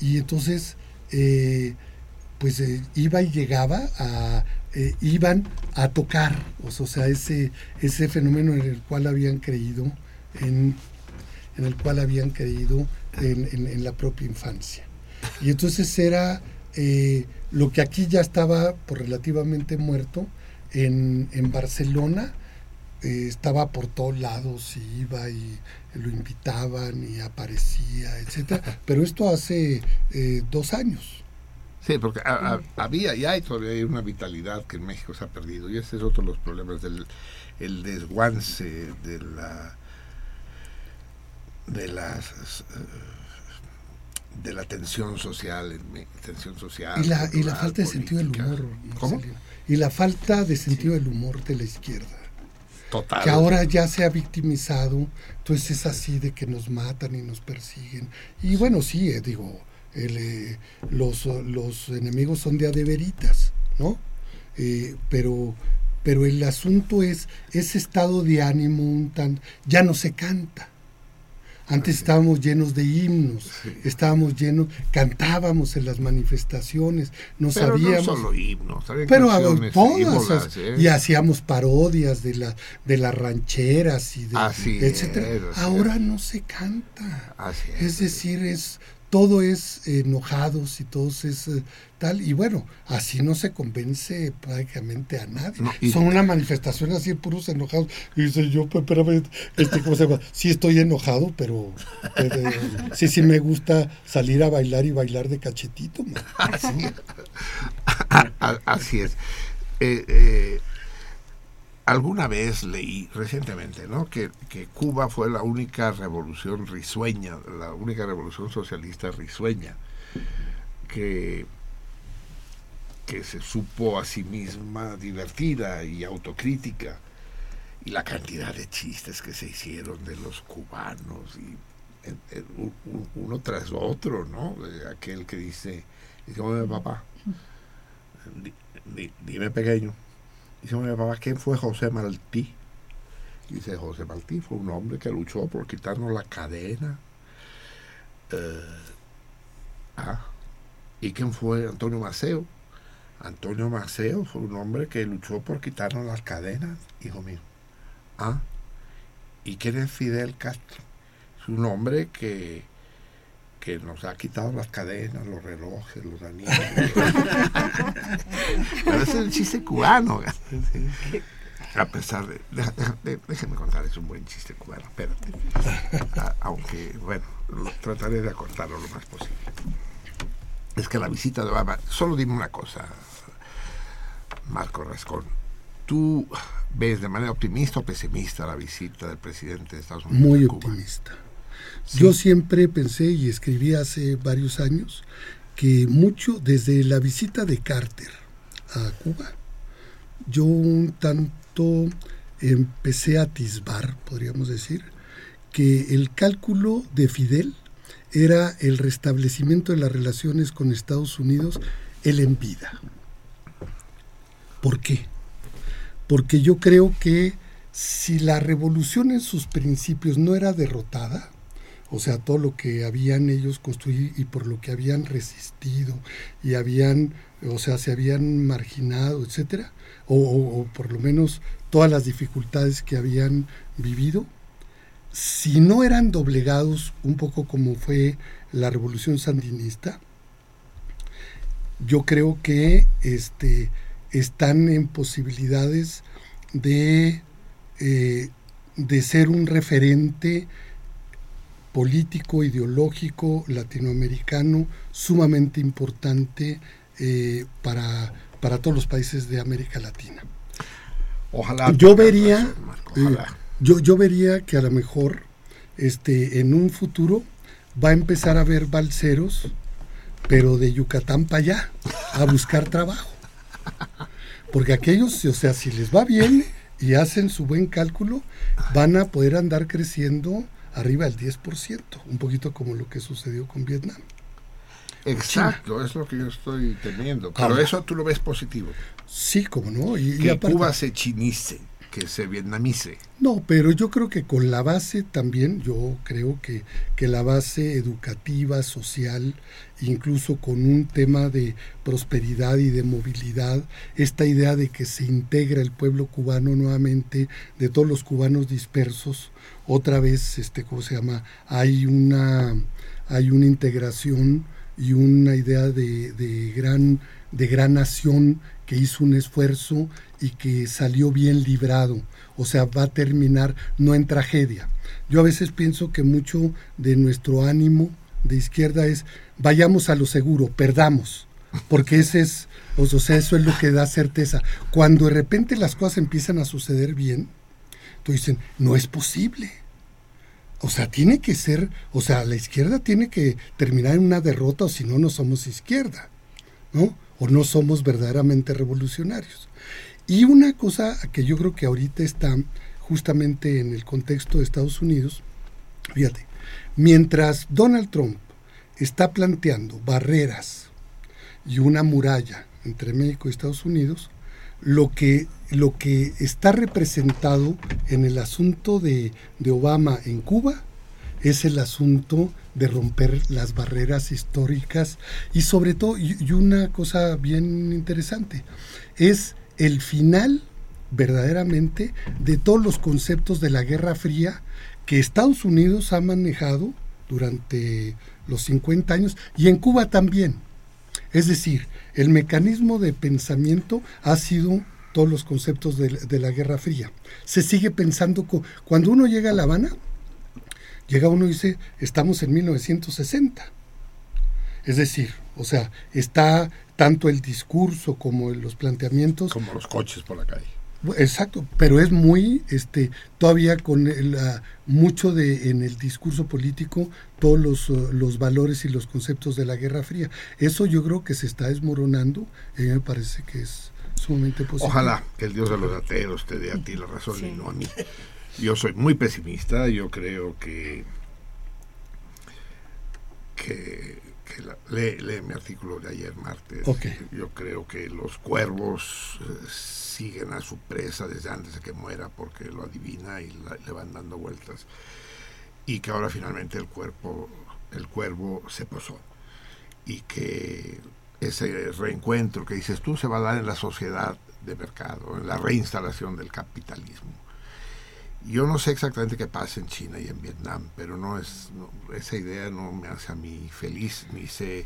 y entonces eh, pues eh, iba y llegaba a eh, iban a tocar o sea ese ese fenómeno en el cual habían creído en, en el cual habían creído en, en, la propia infancia. Y entonces era lo que aquí ya estaba por relativamente muerto, en, en Barcelona eh, estaba por todos lados y iba y lo invitaban y aparecía, etcétera. Pero esto hace eh, dos años. Sí, porque a, a, había y hay todavía una vitalidad que en México se ha perdido y ese es otro de los problemas del el desguance de la de las de la tensión social, tensión social y la, y la falta de sentido del humor. ¿Cómo? Y la falta de sentido sí. del humor de la izquierda. Total. Que ahora ya se ha victimizado, entonces es así de que nos matan y nos persiguen. Y bueno, sí, eh, digo, el, eh, los, los enemigos son de adeveritas, ¿no? Eh, pero, pero el asunto es ese estado de ánimo un tan, ya no se canta antes estábamos llenos de himnos, sí. estábamos llenos, cantábamos en las manifestaciones, no pero sabíamos. No solo himnos, pero todas, ¿eh? y hacíamos parodias de la de las rancheras y de así etcétera. Es, Ahora no se canta. Así es, es decir, es todo es enojados y todo es eh, tal y bueno así no se convence prácticamente a nadie. No, son una manifestación así puros enojados. Y dice yo espérame este cómo se llama sí estoy enojado pero, pero sí sí me gusta salir a bailar y bailar de cachetito así, así es. Eh, eh, alguna vez leí recientemente ¿no? que, que, Cuba fue la única revolución risueña, la única revolución socialista risueña, que, que se supo a sí misma divertida y autocrítica. Y la cantidad de chistes que se hicieron de los cubanos, y uno tras otro, ¿no? Aquel que dice, dice papá, dime pequeño, Dice mi papá, ¿quién fue José Martí? Dice, José Martí fue un hombre que luchó por quitarnos la cadena. Eh, ah, ¿y quién fue Antonio Maceo? Antonio Maceo fue un hombre que luchó por quitarnos las cadenas, hijo mío. Ah, ¿y quién es Fidel Castro? Es un hombre que que nos ha quitado las cadenas, los relojes, los anillos. Pero ese es el chiste cubano. A pesar de, déjenme contar, es un buen chiste cubano, espérate. A, aunque, bueno, lo, trataré de acortarlo lo más posible. Es que la visita de Obama, solo dime una cosa, Marco Rascón. ¿Tú ves de manera optimista o pesimista la visita del presidente de Estados Unidos? Muy a Cuba? optimista. Yo siempre pensé y escribí hace varios años que mucho desde la visita de Carter a Cuba, yo un tanto empecé a atisbar, podríamos decir, que el cálculo de Fidel era el restablecimiento de las relaciones con Estados Unidos, él en vida. ¿Por qué? Porque yo creo que si la revolución en sus principios no era derrotada, o sea, todo lo que habían ellos construido y por lo que habían resistido y habían, o sea, se habían marginado, etcétera, o, por lo menos todas las dificultades que habían vivido, si no eran doblegados un poco como fue la revolución sandinista, yo creo que este, están en posibilidades de, eh, de ser un referente político, ideológico, latinoamericano, sumamente importante eh, para, para todos los países de América Latina. Ojalá. Yo vería, eh, yo, yo vería que a lo mejor este, en un futuro va a empezar a haber balseros, pero de Yucatán para allá, a buscar trabajo. Porque aquellos, o sea, si les va bien y hacen su buen cálculo, van a poder andar creciendo arriba del 10%, un poquito como lo que sucedió con Vietnam. Exacto, es lo que yo estoy teniendo. Pero Ahora. eso tú lo ves positivo. Sí, como no. Y, y Que aparte- Cuba se chinice, que se vietnamice. No, pero yo creo que con la base también, yo creo que, que la base educativa, social, incluso con un tema de prosperidad y de movilidad, esta idea de que se integra el pueblo cubano nuevamente, de todos los cubanos dispersos, otra vez, este, ¿cómo se llama? Hay una, hay una integración y una idea de, de gran, de gran nación que hizo un esfuerzo y que salió bien librado. O sea, va a terminar no en tragedia. Yo a veces pienso que mucho de nuestro ánimo de izquierda es vayamos a lo seguro, perdamos, porque ese es, o eso es lo que da certeza. Cuando de repente las cosas empiezan a suceder bien, tú dicen, no es posible. O sea, tiene que ser, o sea, la izquierda tiene que terminar en una derrota o si no, no somos izquierda, ¿no? O no somos verdaderamente revolucionarios. Y una cosa que yo creo que ahorita está justamente en el contexto de Estados Unidos, fíjate, mientras Donald Trump está planteando barreras y una muralla entre México y Estados Unidos, lo que, lo que está representado en el asunto de, de Obama en Cuba es el asunto de romper las barreras históricas y sobre todo, y, una cosa bien interesante, es el final verdaderamente de todos los conceptos de la Guerra Fría que Estados Unidos ha manejado durante los 50 años y en Cuba también. Es decir, el mecanismo de pensamiento ha sido todos los conceptos de, la Guerra Fría. Se sigue pensando, cuando uno llega a La Habana, llega uno y dice, estamos en 1960. Es decir, o sea, está tanto el discurso como los planteamientos Como los coches por la calle. Exacto, pero es muy, este, todavía con el, ah, mucho de en el discurso político todos los, uh, los valores y los conceptos de la Guerra Fría. Eso yo creo que se está desmoronando y me parece que es sumamente positivo. Ojalá que el Dios de los ateos te dé a ti la razón y no a mí. Yo soy muy pesimista, yo creo que, que, que la- lee, lee mi artículo de ayer martes. Ok. Yo creo que los cuervos eh, siguen a su presa desde antes de que muera porque lo adivina y la- le van dando vueltas. Y que ahora finalmente el cuerpo, el cuervo se posó. Y que ese reencuentro que dices tú se va a dar en la sociedad de mercado, en la reinstalación del capitalismo. Yo no sé exactamente qué pasa en China y en Vietnam, pero no es no, esa idea no me hace a mí feliz, ni sé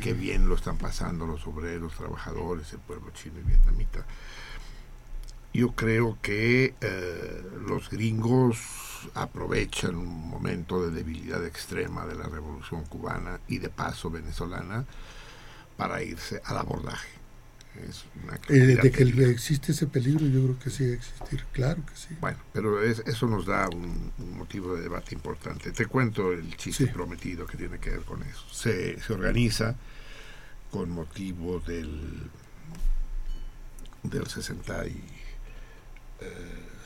qué bien lo están pasando los obreros, trabajadores, el pueblo chino y vietnamita. Yo creo que eh, los gringos aprovechan un momento de debilidad extrema de la revolución cubana y de paso venezolana para irse al abordaje. Es una Eh, de que existe ese peligro, yo creo que sí debe existir, claro que sí. Bueno, pero es- eso nos da un, un motivo de debate importante. Te cuento el chiste Sí. prometido que tiene que ver con eso. Se, se organiza con motivo del, del 60 y,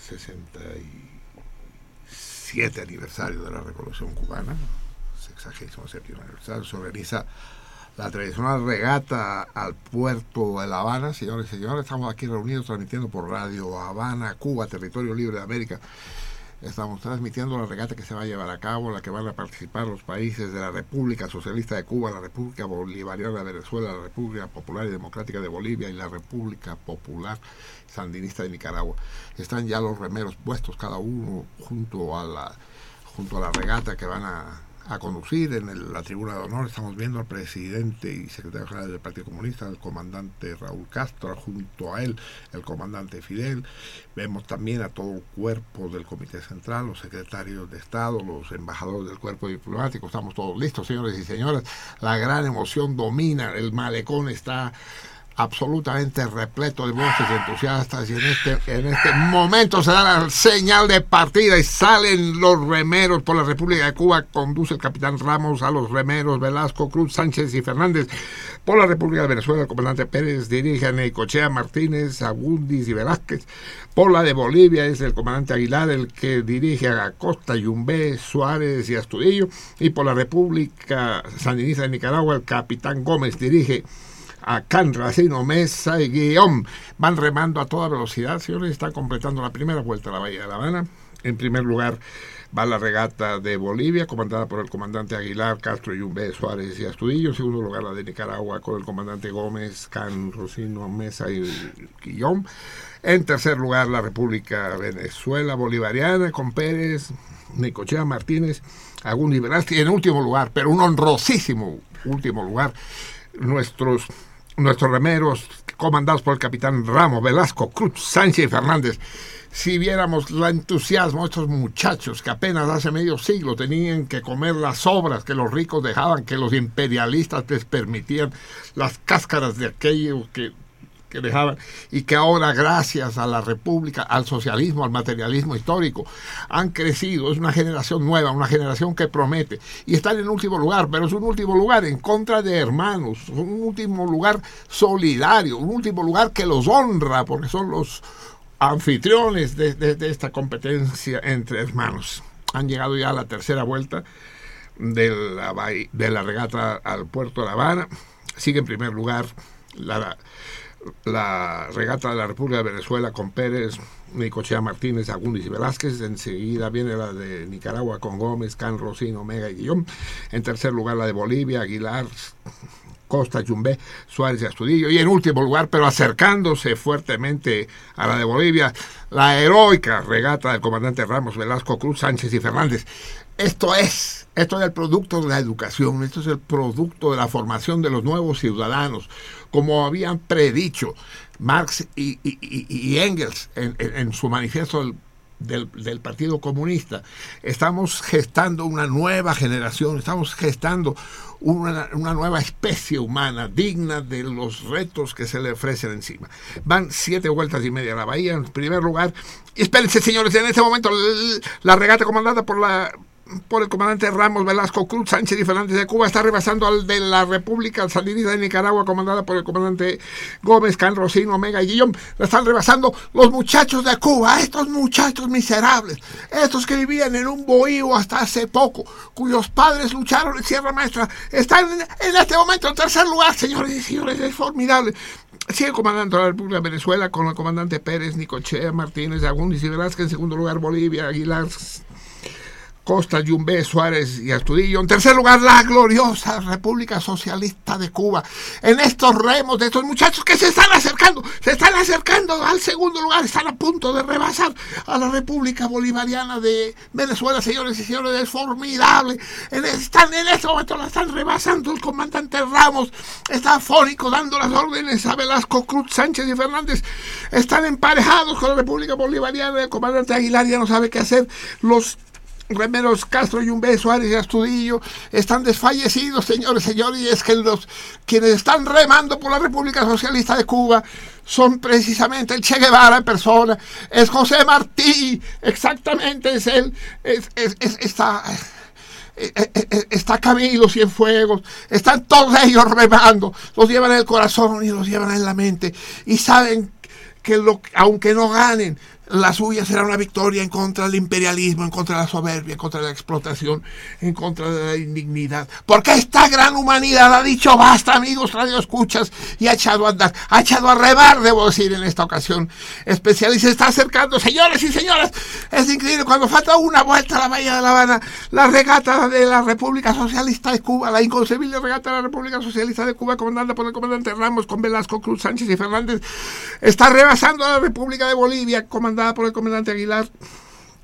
67 aniversario de la Revolución Cubana, sexagésimo séptimo aniversario, se organiza la tradicional regata al puerto de La Habana. Señores y señores, estamos aquí reunidos transmitiendo por Radio Habana, Cuba, territorio libre de América. Estamos transmitiendo la regata que se va a llevar a cabo, la que van a participar los países de la República Socialista de Cuba, la República Bolivariana de Venezuela, la República Popular y Democrática de Bolivia y la República Popular Sandinista de Nicaragua. Están ya los remeros puestos cada uno junto a la junto a la regata que van a a conducir en la tribuna de honor. Estamos viendo al presidente y secretario general del Partido Comunista, el comandante Raúl Castro, junto a él el comandante Fidel. Vemos también a todo el cuerpo del Comité Central, los secretarios de Estado, los embajadores del cuerpo diplomático. Estamos todos listos, señores y señoras. La gran emoción domina, el malecón está absolutamente repleto de voces entusiastas y en este, en este momento se da la señal de partida y salen los remeros por la República de Cuba, conduce el capitán Ramos a los remeros Velasco, Cruz, Sánchez y Fernández. Por la República de Venezuela, el comandante Pérez dirige a Neicochea, Martínez, Agundis y Velázquez. Por la de Bolivia es el comandante Aguilar el que dirige a Acosta, Yumbé, Suárez y Astudillo. Y por la República Sandinista de Nicaragua, el capitán Gómez dirige a Can, Racino, Mesa y Guión. Van remando a toda velocidad, señores, están completando la primera vuelta a la Bahía de La Habana. En primer lugar va la regata de Bolivia, comandada por el comandante Aguilar, Castro, Yumbe, Suárez y Astudillo. En segundo lugar la de Nicaragua con el comandante Gómez, Can, Rocino, Mesa y Guillón. En tercer lugar la República Venezuela Bolivariana con Pérez, Nicochea Martínez, Agún. Y en último lugar, pero un honrosísimo último lugar, nuestros nuestros remeros, comandados por el capitán Ramos, Velasco, Cruz, Sánchez y Fernández, si viéramos el entusiasmo de estos muchachos que apenas hace medio siglo tenían que comer las obras que los ricos dejaban, que los imperialistas les permitían, las cáscaras de aquello que que dejaban y que ahora gracias a la República, al socialismo, al materialismo histórico, han crecido. Es una generación nueva, una generación que promete y están en último lugar, pero es un último lugar en contra de hermanos, un último lugar solidario, un último lugar que los honra porque son los anfitriones de, esta competencia entre hermanos. Han llegado ya a la tercera vuelta de la, de la regata al puerto de La Habana. Sigue en primer lugar la la regata de la República de Venezuela con Pérez, Nicochea Martínez, Agundis y Velázquez. Enseguida viene la de Nicaragua con Gómez, Can, Rocino, Omega y Guillón. En tercer lugar la de Bolivia, Aguilar, Costa, Yumbé, Suárez y Astudillo. Y en último lugar, pero acercándose fuertemente a la de Bolivia, la heroica regata del comandante Ramos, Velasco, Cruz, Sánchez y Fernández. Esto es, esto es el producto de la educación, esto es el producto de la formación de los nuevos ciudadanos como habían predicho Marx y, Engels en, su manifiesto del, Partido Comunista. Estamos gestando una nueva generación, estamos gestando una, nueva especie humana digna de los retos que se le ofrecen encima. Van siete vueltas y media a la bahía en primer lugar. espérense, señores, en este momento la regata comandada por la por el comandante Ramos Velasco Cruz Sánchez y Fernández de Cuba está rebasando al de la República Sandinista de Nicaragua comandada por el comandante Gómez, Can Rocino, Omega y Guillón. La están rebasando los muchachos de Cuba, estos muchachos miserables, estos que vivían en un bohío hasta hace poco, cuyos padres lucharon en Sierra Maestra, están en, este momento en tercer lugar, señores y señores, es formidable. Sigue comandando la República de Venezuela con el comandante Pérez, Nicochea, Martínez, Agundis y Velázquez. En segundo lugar, Bolivia, Aguilar, Costa, Yumbé, Suárez y Astudillo. En tercer lugar, la gloriosa República Socialista de Cuba. En estos remos de estos muchachos que se están acercando, se están acercando al segundo lugar, están a punto de rebasar a la República Bolivariana de Venezuela, señores y señores, es formidable. están en este momento la están rebasando el comandante Ramos, está afónico dando las órdenes a Velasco Cruz, Sánchez y Fernández. Están emparejados con la República Bolivariana, el comandante Aguilar ya no sabe qué hacer. Los Remeros Castro, y Yumbe, Suárez y Astudillo están desfallecidos, señores, señores, y es que los quienes están remando por la República Socialista de Cuba son precisamente el Che Guevara en persona, es José Martí, exactamente es él, es, está, eh, eh, eh, está Camilo Cienfuegos, están todos ellos remando, los llevan en el corazón y los llevan en la mente, y saben que lo, aunque no ganen, la suya será una victoria en contra del imperialismo, en contra de la soberbia, en contra de la explotación, en contra de la indignidad. Porque esta gran humanidad ha dicho basta, amigos radio escuchas, y ha echado a andar, ha echado a rebar, debo decir, en esta ocasión especial, y se está acercando, señores y señoras, es increíble, cuando falta una vuelta a la Bahía de La Habana, la regata de la República Socialista de Cuba, la inconcebible regata de la República Socialista de Cuba, comandada por el comandante Ramos, con Velasco Cruz Sánchez y Fernández, está rebasando a la República de Bolivia, comandada por el comandante Aguilar.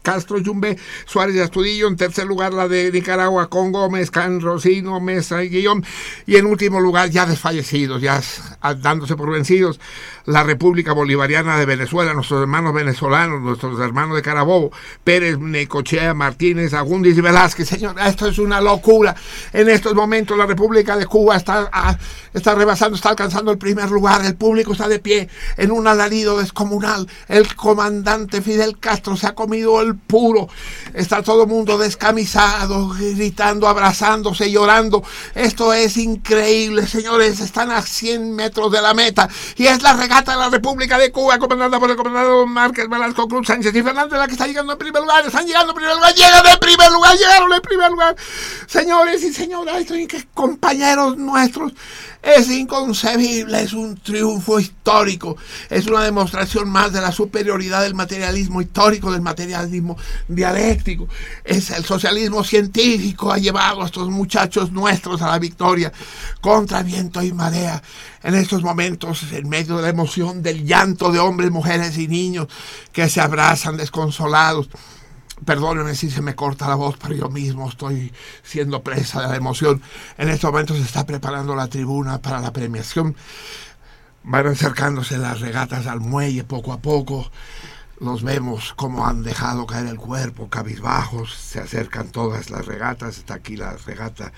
Castro, Yumbe, Suárez y Astudillo. En tercer lugar, la de Nicaragua con Gómez, Can, Rosino, Mesa y Guillón. Y en último lugar, ya desfallecidos, ya dándose por vencidos, la República Bolivariana de Venezuela, nuestros hermanos venezolanos, nuestros hermanos de Carabobo, Pérez, Necochea, Martínez, Agundis y Velázquez. Señor, esto es una locura. En estos momentos la República de Cuba está, está rebasando, está alcanzando el primer lugar. El público está de pie en un alarido descomunal. El comandante Fidel Castro se ha comido el puro. Está todo el mundo descamisado, gritando, abrazándose, llorando. Esto es increíble, señores. Están a 100 metros de la meta. Y es la regata de la República de Cuba, comandada por el comandante Márquez Velasco Cruz Sánchez y Fernández, la que está llegando en primer lugar, están llegando en primer lugar, llegan en primer lugar, llegaron en primer lugar. Señores y señoras, compañeros nuestros, es inconcebible, es un triunfo histórico, es una demostración más de la superioridad del materialismo histórico, del materialismo dialéctico. Es el socialismo científico ha llevado a estos muchachos nuestros a la victoria contra viento y marea. En estos momentos, en medio de la emoción, del llanto de hombres, mujeres y niños que se abrazan desconsolados Perdónenme si se me corta la voz, pero yo mismo estoy siendo presa de la emoción. En estos momentos se está preparando la tribuna para la premiación. Van acercándose las regatas al muelle poco a poco. Los vemos como han dejado caer el cuerpo, cabizbajos. Se acercan todas las regatas. Está aquí la regata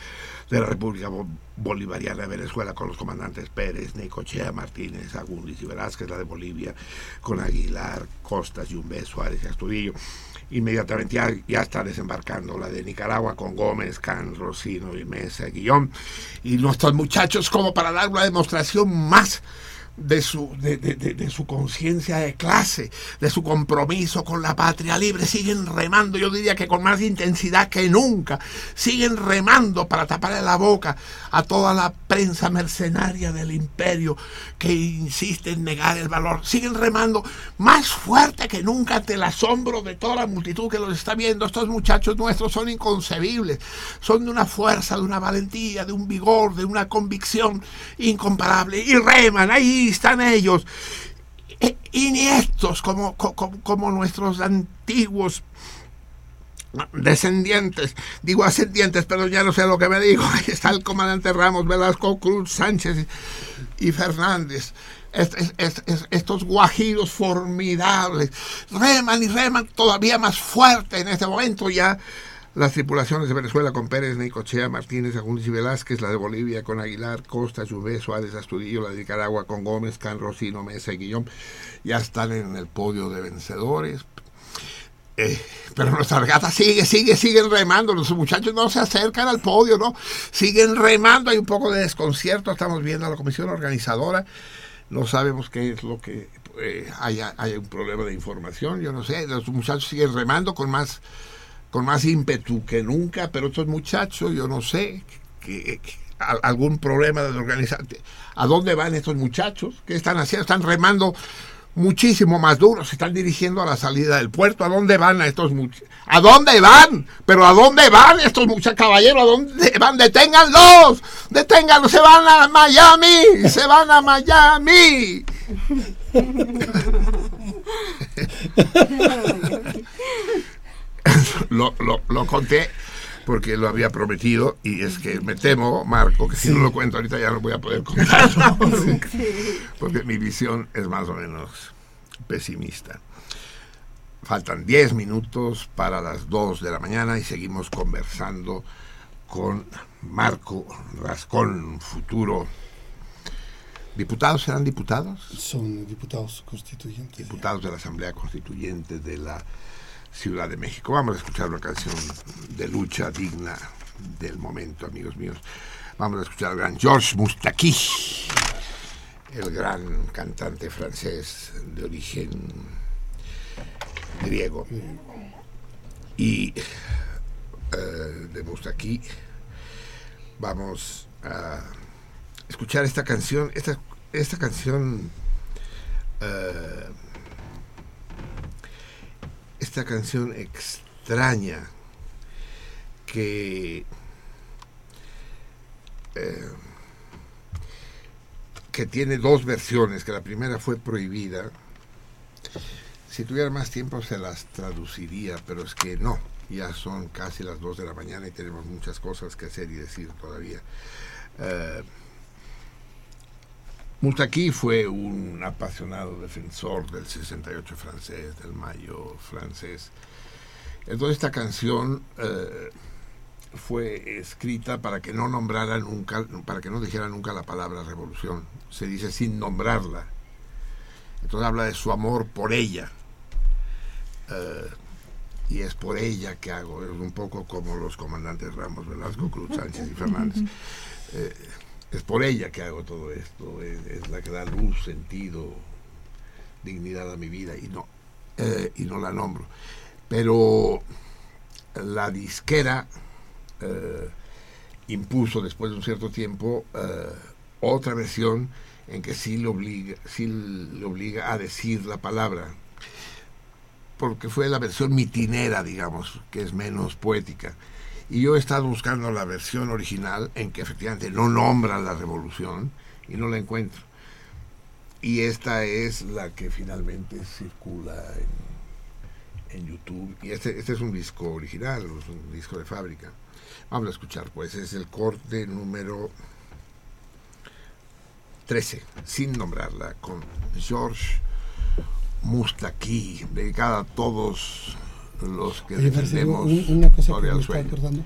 de la República Bolivariana de Venezuela con los comandantes Pérez, Necochea, Martínez, Agundis y Velázquez, la de Bolivia con Aguilar, Costas, Yumbe, Suárez y Astudillo inmediatamente ya, ya, está desembarcando la de Nicaragua con Gómez, Can, Rocino y Mesa, Guillón. Y nuestros muchachos como para dar una demostración más de su, de, de, su conciencia de clase, de su compromiso con la patria libre. Siguen remando, yo diría que con más intensidad que nunca. Siguen remando para taparle la boca a toda la prensa mercenaria del imperio que insiste en negar el valor. Siguen remando más fuerte que nunca ante el asombro de toda la multitud que los está viendo. Estos muchachos nuestros son inconcebibles. Son de una fuerza, de una valentía, de un vigor, de una convicción incomparable. Y reman ahí están ellos, iniestos como, como, como nuestros antiguos descendientes, digo ascendientes, pero ya no sé lo que me digo. Ahí está el comandante Ramos, Velasco Cruz, Sánchez y Fernández. estos guajiros formidables reman y reman todavía más fuerte en este momento ya las tripulaciones de Venezuela con Pérez, Necochea, Martínez, Agúndez y Velázquez, la de Bolivia con Aguilar, Costa, Lluvia, Suárez, Astudillo, la de Nicaragua con Gómez, Can, Rocino, Mesa y Guillón, ya están en el podio de vencedores. Eh, pero nuestra regata sigue, sigue, siguen remando. Los muchachos no se acercan al podio, ¿no? Siguen remando. Hay un poco de desconcierto. Estamos viendo a la comisión organizadora. No sabemos qué es lo que eh, haya, un problema de información. Yo no sé. Los muchachos siguen remando con más con más ímpetu que nunca, pero estos muchachos, yo no sé, que, algún problema de organización. ¿A dónde van estos muchachos? ¿Qué están haciendo? Están remando muchísimo más duro, se están dirigiendo a la salida del puerto. ¿A dónde van a estos muchachos? ¿A dónde van? ¿Pero a dónde van estos muchachos, caballeros? ¿A dónde van? ¡Deténganlos! ¡Deténganlos! ¡Se van a Miami! ¡Se van a Miami! lo, lo, conté porque lo había prometido y es que me temo, Marco, que si no lo cuento ahorita ya no voy a poder contarlo, porque mi visión es más o menos pesimista. Faltan 10 minutos para las 2 de la mañana y seguimos conversando con Marco Rascón, futuro. ¿Diputados serán diputados? Son diputados constituyentes. Diputados de la Asamblea Constituyente de la Ciudad de México. Vamos a escuchar una canción de lucha digna del momento, amigos míos. Vamos a escuchar al gran Georges Moustaki, el gran cantante francés de origen griego. Y eh, de aquí vamos a escuchar esta canción, esta, esta canción, eh, esta canción extraña que eh, que tiene dos versiones, que la primera fue prohibida. Si tuviera más tiempo se las traduciría, pero es que no, ya son casi las dos de la mañana y tenemos muchas cosas que hacer y decir todavía. Uh, fue un apasionado defensor del 68 francés, del mayo francés. Entonces esta canción eh, fue escrita para que no nombrara nunca, para que no dijera nunca la palabra revolución. Se dice sin nombrarla. Entonces habla de su amor por ella. Eh, y es por ella que hago. Es un poco como los comandantes Ramos, Velasco, Cruz, Sánchez y Fernández. es por ella que hago todo esto. Es, la que da luz, sentido, dignidad a mi vida y no, eh, y no la nombro. Pero la disquera eh, impuso después de un cierto tiempo eh, otra versión en que sí le, obliga, sí le obliga a decir la palabra, porque fue la versión mitinera, digamos, que es menos poética. Y yo he estado buscando la versión original en que efectivamente no nombra la revolución y no la encuentro. Y esta es la que finalmente circula en, en YouTube. Y este, este es un disco original, un disco de fábrica. Vamos a escuchar, pues es el corte número 13, sin nombrarla, con George Mustaki, dedicada a todos los que defendemos una cosa que me está acordando,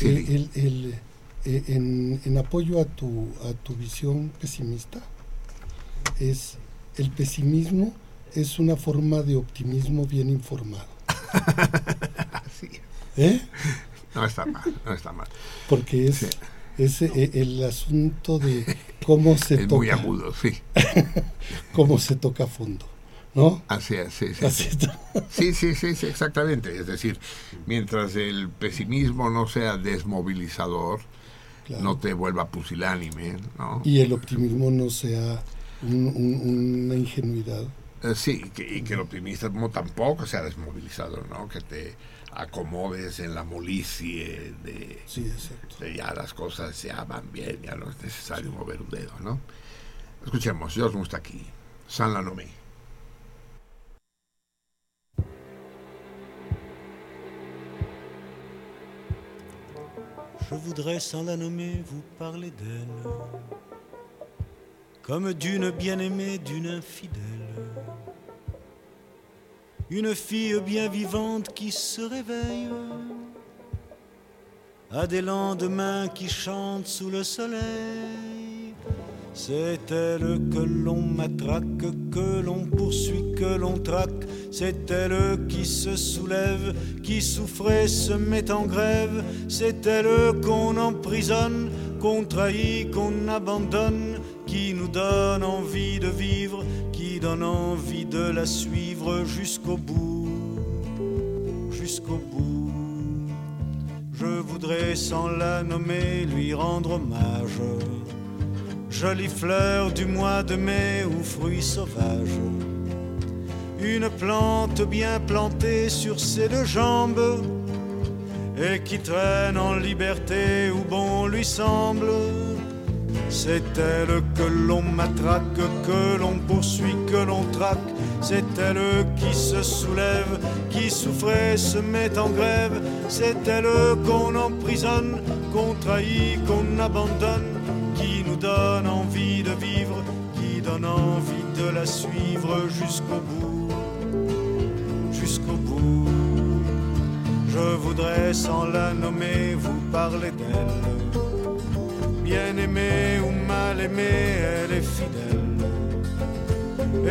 el, el, eh, en, en, apoyo a tu, a tu visión pesimista, es el pesimismo es una forma de optimismo bien informado. sí. ¿Eh? No está mal, no está mal. Porque es, eh, el asunto de cómo se es toca. Muy agudo, sí. cómo se toca a fondo. ¿No? Así es, sí, sí. sí. sí, sí, sí, exactamente. Es decir, mientras el pesimismo no sea desmovilizador, no te vuelva pusilánime, ¿no? Y el optimismo no sea una ingenuidad. Eh, sí, y que el optimismo tampoco sea desmovilizador, ¿no? Que te acomodes en la molicie de, ya las cosas ya van bien, ya no es necesario mover un dedo, ¿no? Escuchemos, Georges Moustaki, San la Je voudrais sans la nommer vous parler d'elle, comme d'une bien-aimée, d'une infidèle. Une fille bien vivante qui se réveille. À des lendemains qui chantent sous le soleil. C'est elle que l'on matraque, que l'on poursuit, que l'on traque. C'est elle qui se soulève, qui souffrait, se met en grève. C'est elle qu'on emprisonne, qu'on trahit, qu'on abandonne, qui nous donne envie de vivre, donne envie de la suivre jusqu'au bout, jusqu'au bout. Je voudrais sans la nommer lui rendre hommage. Jolie fleur du mois de mai ou fruit sauvage. Une plante bien plantée sur ses deux jambes et qui traîne en liberté où bon lui semble c'est elle que l'on matraque, que l'on poursuit, que l'on traque. C'est elle qui se soulève, qui souffrait, se met en grève. C'est elle qu'on emprisonne, qu'on trahit, qu'on abandonne, donne envie de vivre, qui donne envie de la suivre jusqu'au bout, jusqu'au bout. Je voudrais sans la nommer vous parler d'elle bien aimée ou mal aimée, elle est fidèle.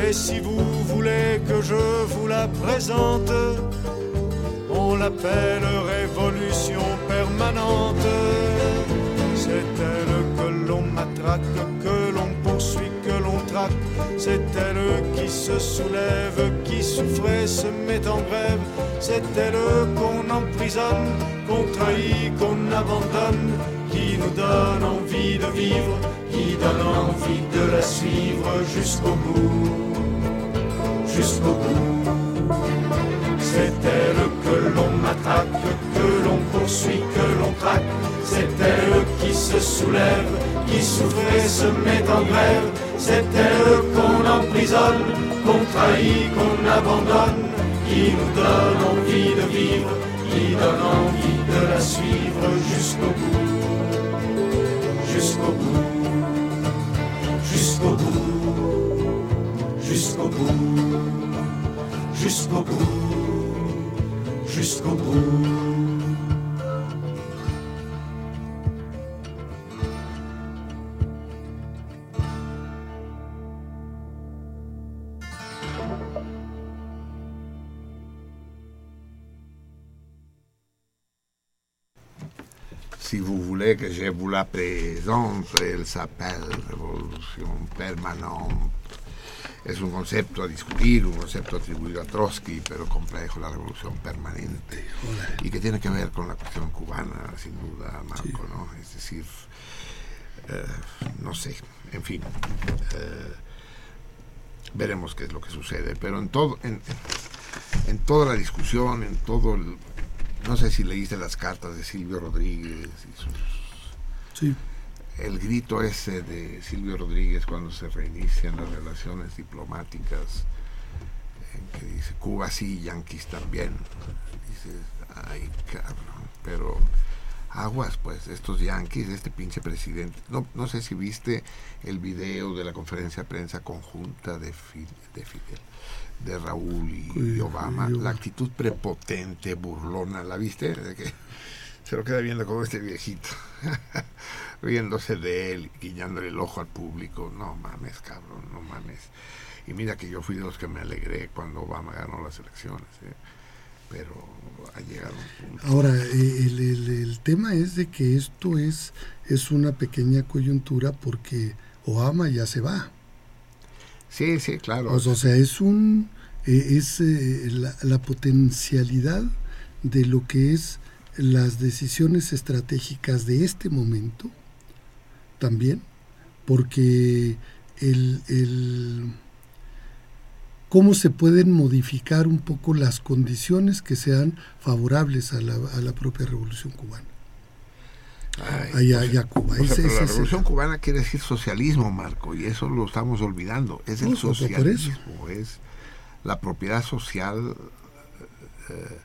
Et si vous voulez que je vous la présente, on l'appelle révolution permanente. Matraque, que l'on poursuit, que l'on matraque. C'est elle qui se soulève, qui souffrait, se met en grève. C'est elle qu'on emprisonne, qu'on trahit, qu'on abandonne, qui nous donne envie de vivre, qui donne envie de la suivre jusqu'au bout, jusqu'au bout. C'est elle que l'on matraque, que l'on poursuit, que l'on traque. C'est elle qui se soulève, qui souffre et se met en grève. C'est elle qu'on emprisonne, qu'on trahit, qu'on abandonne, qui nous donne envie de vivre, qui donne envie de la suivre jusqu'au bout, jusqu'au bout, jusqu'au bout, jusqu'au bout, jusqu'au bout, jusqu'au bout. Que je vous la présente, elle s'appelle Revolución Permanente. Es un concepto a discutir, un concepto atribuido a Trotsky, pero complejo, la revolución permanente. Y que tiene que ver con la cuestión cubana, sin duda, Marco, ¿no? Es decir, eh, no sé, en fin. eh, veremos qué es lo que sucede. Pero en todo, en, en toda la discusión, en todo el, no sé si leíste las cartas de Silvio Rodríguez y sus Sí. el grito ese de Silvio Rodríguez cuando se reinician las relaciones diplomáticas, en que dice Cuba sí, Yanquis también. Dices, ay cabrón, pero aguas pues, estos Yanquis, este pinche presidente. No, no sé si viste el video de la conferencia de prensa conjunta de, Fidel, de, Fidel, de Raúl y, Obama, y la actitud prepotente, burlona, ¿la viste? De que se lo queda viendo como este viejito, riéndose de él, guiñándole el ojo al público. No mames, cabrón, no mames. Y mira que yo fui de los que me alegré cuando Obama ganó las elecciones, ¿eh? pero ha llegado un punto. Ahora, eh, el, el- el tema es de que esto es, es una pequeña coyuntura porque Obama ya se va. Sí, sí, claro. O sea, o sea, es un eh, es eh, la, la potencialidad de lo que es las decisiones estratégicas de este momento también, porque el, el- cómo se pueden modificar un poco las condiciones que sean favorables a la, a la propia revolución cubana. Ay, Allá, allá Cuba. o sea, Ese- pero ese la es revolución cubana quiere decir socialismo, Marco, y eso lo estamos olvidando. Es el No, socialismo, es la propiedad social eh,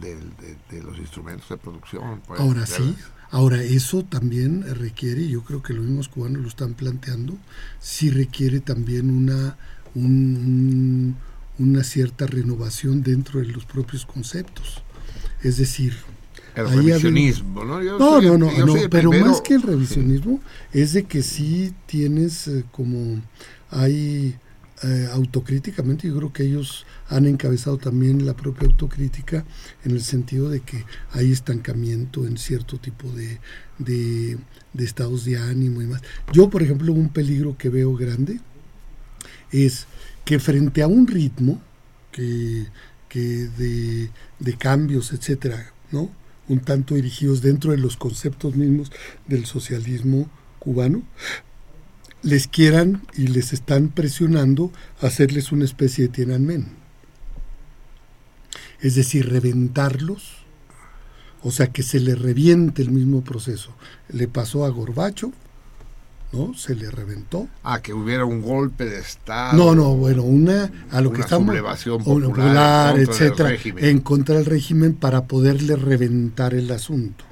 del- de, de los instrumentos de producción. pues, Ahora de sí, ahora eso también requiere, yo creo que los mismos cubanos lo están planteando, sí requiere también una, un- un- una cierta renovación dentro de los propios conceptos. Es decir, El revisionismo, ¿no? Yo no, soy no, no, no, pero primero- más que el revisionismo es de que sí tienes eh, como hay eh, autocríticamente, yo creo que ellos han encabezado también la propia autocrítica en el sentido de que hay estancamiento en cierto tipo de, de, de estados de ánimo y más. Yo, por ejemplo, un peligro que veo grande es que frente a un ritmo que, que de, de cambios, etcétera, ¿no? un tanto dirigidos dentro de los conceptos mismos del socialismo cubano, les quieran y les están presionando a hacerles una especie de Tiananmen. Es decir, reventarlos, o sea, que se le reviente el mismo proceso. Le pasó a Gorbacho, ¿no? Se le reventó. Ah, que hubiera un golpe de Estado. No, no, bueno, una a lo que Una estamos sublevación popular en contra del etcétera, régimen. en contra del régimen para poderle reventar el asunto.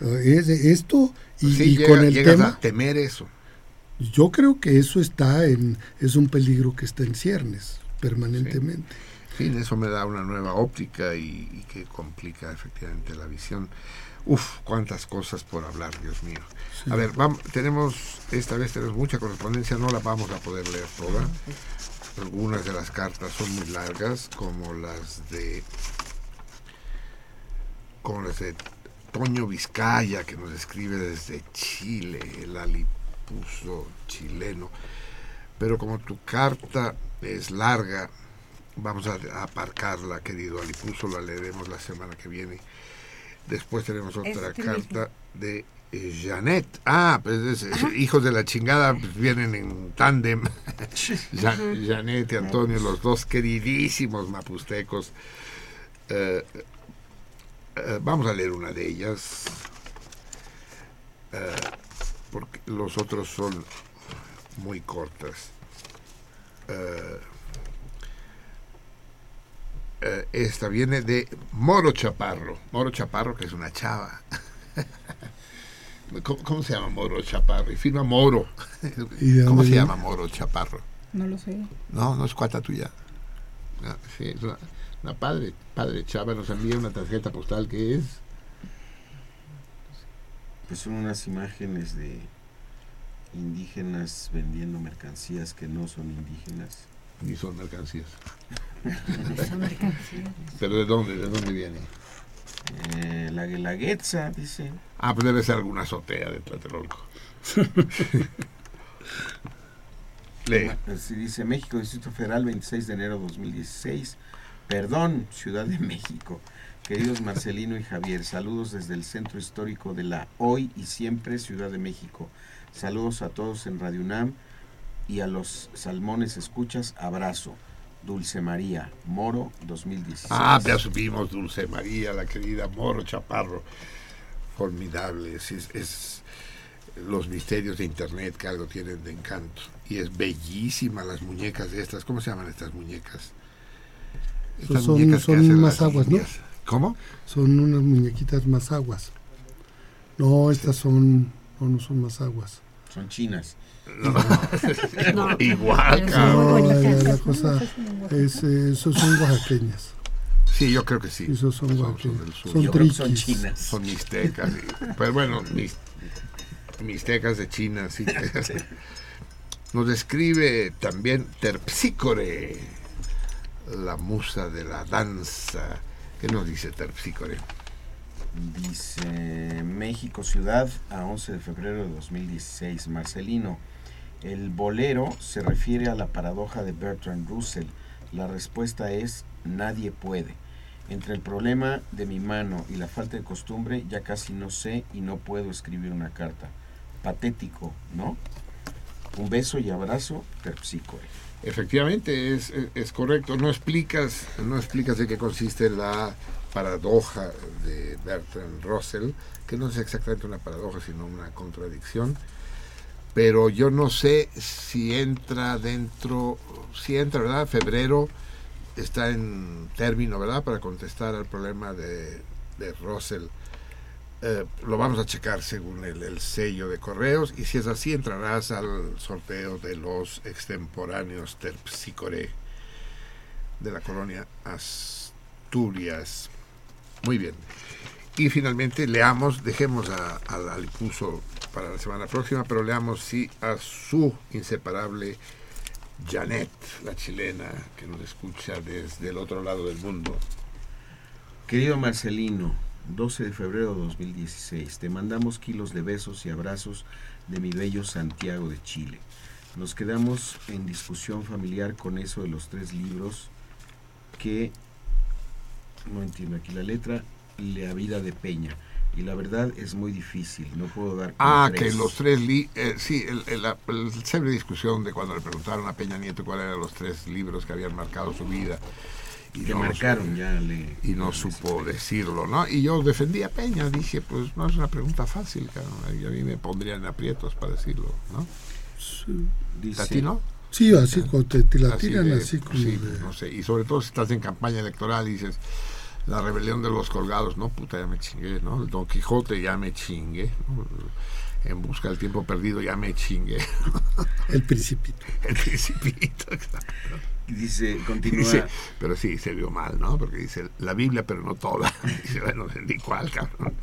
Eh, es esto y, Sí, y llega- con el tema, a temer eso. Yo creo que eso está en es un peligro que está en ciernes permanentemente. Sí, eso me da una nueva óptica y, y que complica efectivamente la visión. Uf, cuántas cosas por hablar, Dios mío. A ver, vamos, tenemos, esta vez tenemos mucha correspondencia, no la vamos a poder leer toda. Algunas de las cartas son muy largas, como las de como las de Toño Vizcaya, que nos escribe desde Chile, el alipuso chileno. pero como tu carta es larga, vamos a, aparcarla, querido Alipuso, la leeremos la semana que viene. Después tenemos otra carta de eh, Janet. Ah, pues hijos de la chingada pues, vienen en tándem. Janet y Antonio, los dos queridísimos mapustecos. Eh, eh, vamos a leer una de ellas. Porque los otros son muy cortas. esta viene de Moro Chaparro. Moro Chaparro, que es una chava. ¿Cómo, se llama Moro Chaparro? Y firma Moro. ¿Cómo se llama Moro Chaparro? No lo sé. No, no es cuata tuya. Ah, sí, es una, padre, padre Chava nos envía una tarjeta postal que es. Pues son unas imágenes de indígenas vendiendo mercancías que no son indígenas. Ni son mercancías. son mercancías. ¿Pero de dónde? ¿De dónde viene? Eh, la Guelaguetza, dice. Ah, pues debe ser alguna azotea de Tlatelolco. Lee. dice México, Distrito Federal, 26 de enero de 2016. Perdón, Ciudad de México. Queridos Marcelino y Javier, saludos desde el centro histórico de la hoy y siempre Ciudad de México. Saludos a todos en Radio UNAM y a los salmones escuchas, abrazo. Dulce María Moro 2016. Ah, ya subimos Dulce María, la querida Moro Chaparro. Formidable. Es, los misterios de Internet que algo tienen de encanto. Y es bellísima las muñecas de estas. ¿Cómo se llaman estas muñecas? son son más aguas, ¿no? ¿Cómo? Son unas muñequitas más aguas. No, estas son, no, no son más aguas. Son chinas. No, igual, la, cosa es, eh, esos son oaxaqueñas. Sí, yo creo que sí. Esos son, son, son, son, chinas. Son mixtecas. pues bueno, mis, mixtecas de China, sí. Nos describe también Terpsícore, la musa de la danza. ¿Qué nos dice Terpsícore? Dice México Ciudad a 11 de febrero de 2016. Marcelino, el bolero se refiere a la paradoja de Bertrand Russell. La respuesta es nadie puede. Entre el problema de mi mano y la falta de costumbre ya casi no sé y no puedo escribir una carta. Patético, ¿no? Un beso y abrazo, Terpsícore. Efectivamente, es, es, correcto. No explicas, no explicas de qué consiste la paradoja de Bertrand Russell, que no es exactamente una paradoja, sino una contradicción pero yo no sé si entra dentro, si entra, ¿verdad? Febrero está en término, ¿verdad? Para contestar al problema de, de Russell. Eh, lo vamos a checar según el, sello de correos y si es así entrarás al sorteo de los extemporáneos Terpsicore de la colonia Asturias. Muy bien. Y finalmente leamos, dejemos a, a Alipuso para la semana próxima, pero leamos sí a su inseparable Janet, la chilena, que nos escucha desde el otro lado del mundo. Querido Marcelino, 12 de febrero de 2016, te mandamos kilos de besos y abrazos de mi bello Santiago de Chile. Nos quedamos en discusión familiar con eso de los tres libros que, no entiendo aquí la letra, La vida de Peña y la verdad es muy difícil, no puedo dar... Ah, que los tres, li eh, sí, la discusión de cuando le preguntaron a Peña Nieto cuáles eran los tres libros que habían marcado su vida. Y que marcaron, ya le... Y no supo decirlo, ¿no? Y yo defendí a Peña, dije, pues no es una pregunta fácil, y a mí me pondrían aprietos para decirlo, ¿no? Sí. ¿A ti no? Sí, así, cuando te, la tiran así, como sí, no sé, y sobre todo si estás en campaña electoral y dices la rebelión de los colgados, no, puta, ya me chingué, ¿no? El Don Quijote ya me chingué, En busca del tiempo perdido ya me chingué. El principito. El principito, exacto. Dice, continúa. pero sí, se vio mal, ¿no? Porque dice la Biblia, pero no toda. Dice, bueno, ni cuál, cabrón.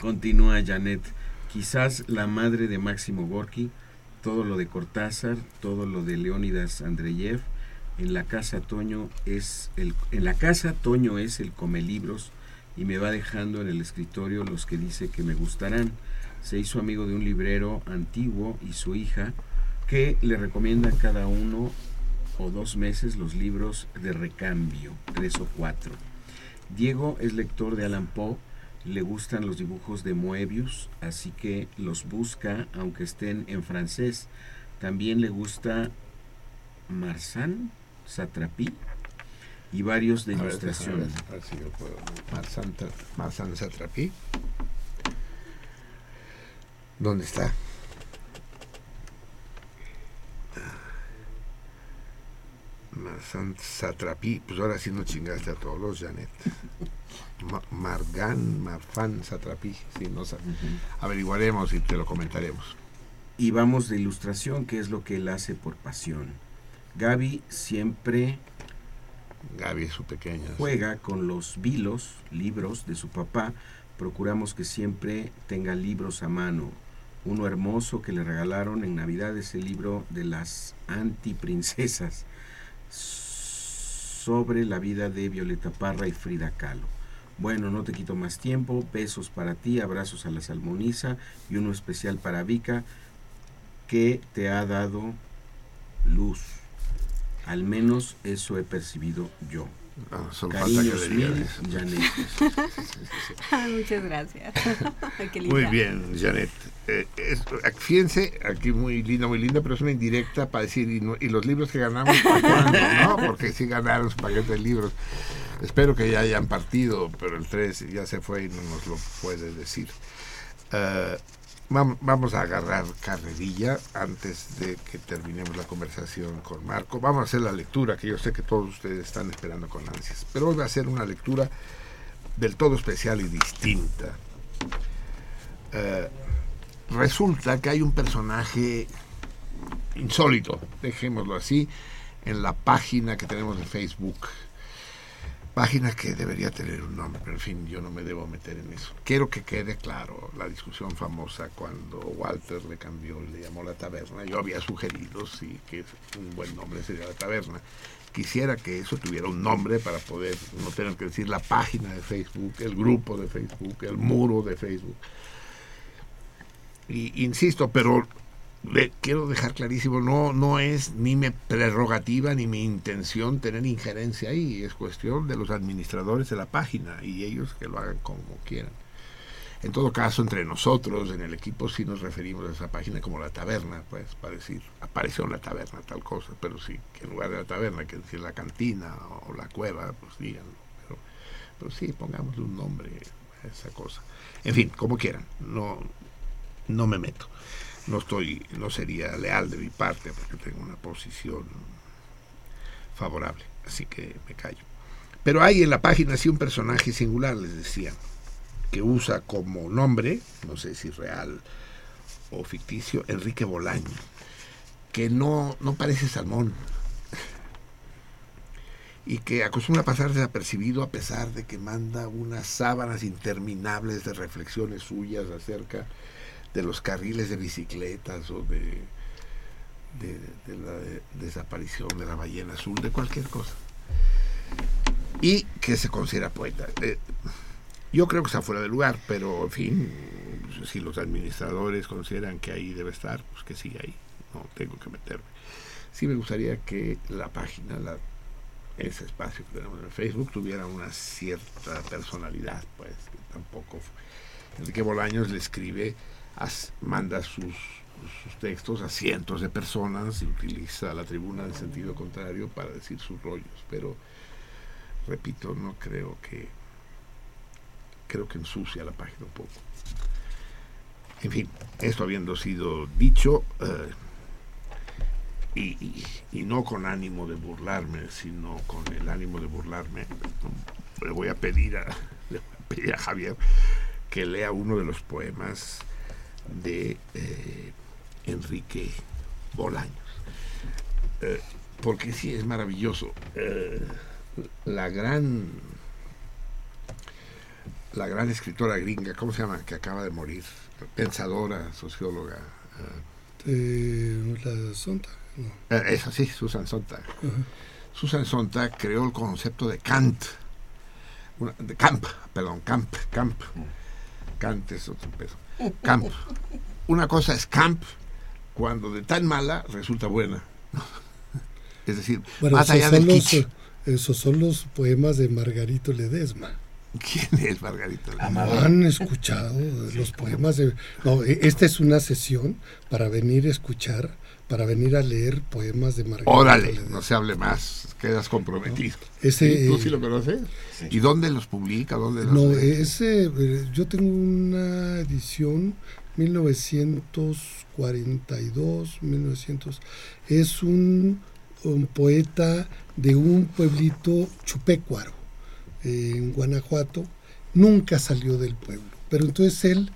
Continúa Janet. Quizás la madre de Máximo Gorky, todo lo de Cortázar, todo lo de Leónidas Andreyev, en la casa Toño es el, en la casa Toño es el come libros y me va dejando en el escritorio los que dice que me gustarán. Se hizo amigo de un librero antiguo y su hija que le recomiendan cada uno o dos meses los libros de recambio, tres o cuatro. Diego es lector de Alan Poe, le gustan los dibujos de Moebius, así que los busca aunque estén en francés. También le gusta Marsan, Satrapi y varios de A ver, ilustración. déjame ver, a ver si yo puedo. Marsan, Marsan Satrapi. ¿Dónde está? Satrapi. Pues ahora sí no chingaste a todos los, Janet. Ma- Margan, Marfan Satrapi. Sí, no sé. Averiguaremos y te lo comentaremos. Y vamos de ilustración, que es lo que él hace por pasión. Gaby siempre Gaby es su pequeña. juega con los vilos, libros de su papá. Procuramos que siempre tenga libros a mano. Uno hermoso que le regalaron en Navidad es el libro de las antiprincesas sobre la vida de Violeta Parra y Frida Kahlo. Bueno, no te quito más tiempo. Besos para ti, abrazos a la salmoniza y uno especial para Vika que te ha dado luz. Al menos eso he percibido yo. Ah, solo falta que Cariños le. Janet. Muchas gracias. Qué Muy bien, Janet. Eh, es- fíjense, aquí muy linda, muy linda, pero es una indirecta para decir, y, no- y los libros que ganamos, ¿para cuándo? ¿no? Porque sí ganaron su paquete de libros. Espero que ya hayan partido, pero el 3 ya se fue y no nos lo puede decir. Eh, vamos a agarrar carrerilla antes de que terminemos la conversación con Marco. Vamos a hacer la lectura, que yo sé que todos ustedes están esperando con ansias. Pero hoy va a ser una lectura del todo especial y distinta. Eh, resulta que hay un personaje insólito, dejémoslo así, en la página que tenemos de Facebook. Página que debería tener un nombre, pero en fin, yo no me debo meter en eso. Quiero que quede claro la discusión famosa cuando Walter le cambió, le llamó la taberna. Yo había sugerido, sí, que un buen nombre sería la taberna. Quisiera que eso tuviera un nombre para poder no tener que decir la página de Facebook, el grupo de Facebook, el muro de Facebook. Y, insisto, pero le quiero dejar clarísimo, no, no es ni mi prerrogativa ni mi intención tener injerencia ahí, es cuestión de los administradores de la página y ellos que lo hagan como quieran. En todo caso, entre nosotros, en el equipo, sí nos referimos a esa página como la taberna, pues, para decir, apareció la taberna tal cosa, pero sí, en lugar de la taberna, que decir la cantina o la cueva, pues díganlo. Pero, pero sí, pongámosle un nombre a esa cosa. En fin, como quieran, no, no me meto. No estoy, no sería leal de mi parte porque tengo una posición favorable, así que me callo. Pero hay en la página sí un personaje singular, les decía, que usa como nombre, no sé si real o ficticio, Enrique Bolaño, que no, no parece salmón y que acostumbra a pasar desapercibido a pesar de que manda unas sábanas interminables de reflexiones suyas acerca de los carriles de bicicletas o de, de, de la de- desaparición de la ballena azul, de cualquier cosa. Y que se considera poeta. Eh, yo creo que está fuera de lugar, pero en fin, si los administradores consideran que ahí debe estar, pues que siga ahí. No tengo que meterme. Sí me gustaría que la página, ese espacio que tenemos en Facebook, tuviera una cierta personalidad, pues, que tampoco... Enrique Bolaños le escribe, as- manda sus, sus textos a cientos de personas y utiliza la tribuna en sentido contrario para decir sus rollos, pero repito, no creo que creo que ensucia la página un poco. En fin, esto habiendo sido dicho, eh, y, y- y no con ánimo de burlarme, sino con el ánimo de burlarme, le voy a pedir a, le voy a, pedir a Javier que lea uno de los poemas de eh, Enrique Bolaños. Eh, porque sí, es maravilloso. Eh, la gran la gran escritora gringa, ¿cómo se llama? Que acaba de morir, pensadora, socióloga. la Sonta. No. eh, esa sí, Susan Sontag. Susan Sontag creó el concepto de Kant. Una- de Camp, perdón, Camp, Camp. Kant es otro peso. Camp. Una cosa es camp cuando de tan mala resulta buena. Es decir, Bueno, más esos allá son, del los, kitsch. esos son los poemas de Margarito Ledesma. ¿Quién es Margarita? Han escuchado los poemas de... No, e- esta es una sesión para venir a escuchar, para venir a leer poemas de Margarito Órale, no se hable más, quedas comprometido. Ese, Sí, ¿Tú eh, sí lo conoces? ¿Y dónde los publica? ¿Dónde los No, lee? ese, eh, yo tengo una edición 1942, 1900. Es un, un poeta de un pueblito chupecuaro eh, en Guanajuato. Nunca salió del pueblo. Pero entonces él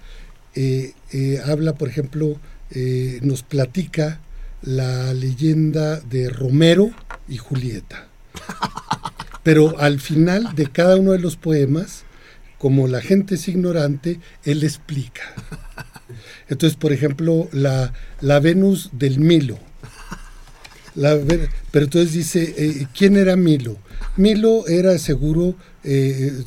eh, eh, habla, por ejemplo, eh, nos platica la leyenda de Romero y Julieta. Pero al final de cada uno de los poemas, como la gente es ignorante, él explica. Entonces, por ejemplo, la, la Venus del Milo. La pero entonces dice, eh, ¿quién era Milo? Milo era seguro, eh,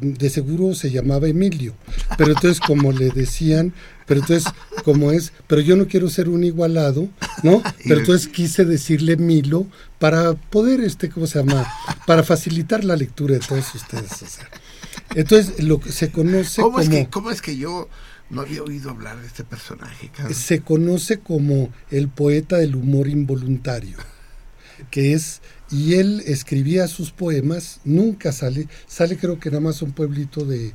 de seguro se llamaba Emilio. Pero entonces como le decían, pero entonces como es, pero yo no quiero ser un igualado, ¿no? Pero entonces quise decirle Milo para poder, este, ¿cómo se llama? Para facilitar la lectura de todos ustedes. o sea. Entonces lo que se conoce ¿Cómo, es como que, ¿Cómo es que yo no había oído hablar de este personaje? cabrón? se conoce como el poeta del humor involuntario, que es, y él escribía sus poemas, nunca sale, sale creo que nada más un pueblito de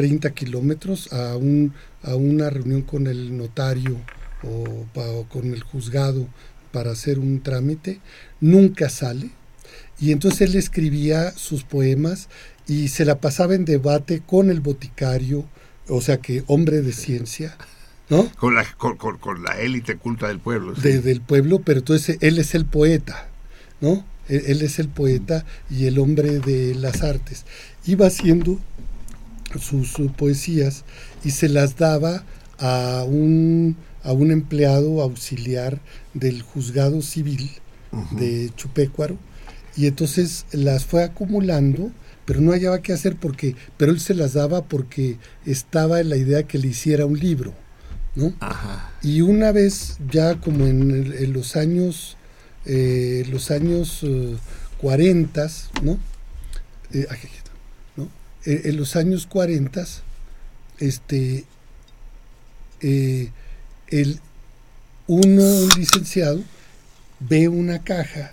30 kilómetros a, un, a una reunión con el notario o, con el juzgado para hacer un trámite, nunca sale. Y entonces él escribía sus poemas y se la pasaba en debate con el boticario, o sea que hombre de ciencia, ¿no? Con la, con, con- con la élite culta del pueblo. sí. de- del pueblo, pero entonces él es el poeta, ¿no? Él, él es el poeta y el hombre de las artes. Iba haciendo sus, sus poesías y se las daba a un, a un empleado auxiliar del juzgado civil de Chupecuaro y entonces las fue acumulando pero no hallaba qué hacer porque pero él se las daba porque estaba en la idea que le hiciera un libro ¿no? Ajá. Y una vez, ya como en, los años, eh, los años eh, 40, ¿no? Eh, ¿no? Eh, en los años 40, este, eh, el, uno, un licenciado, ve una caja,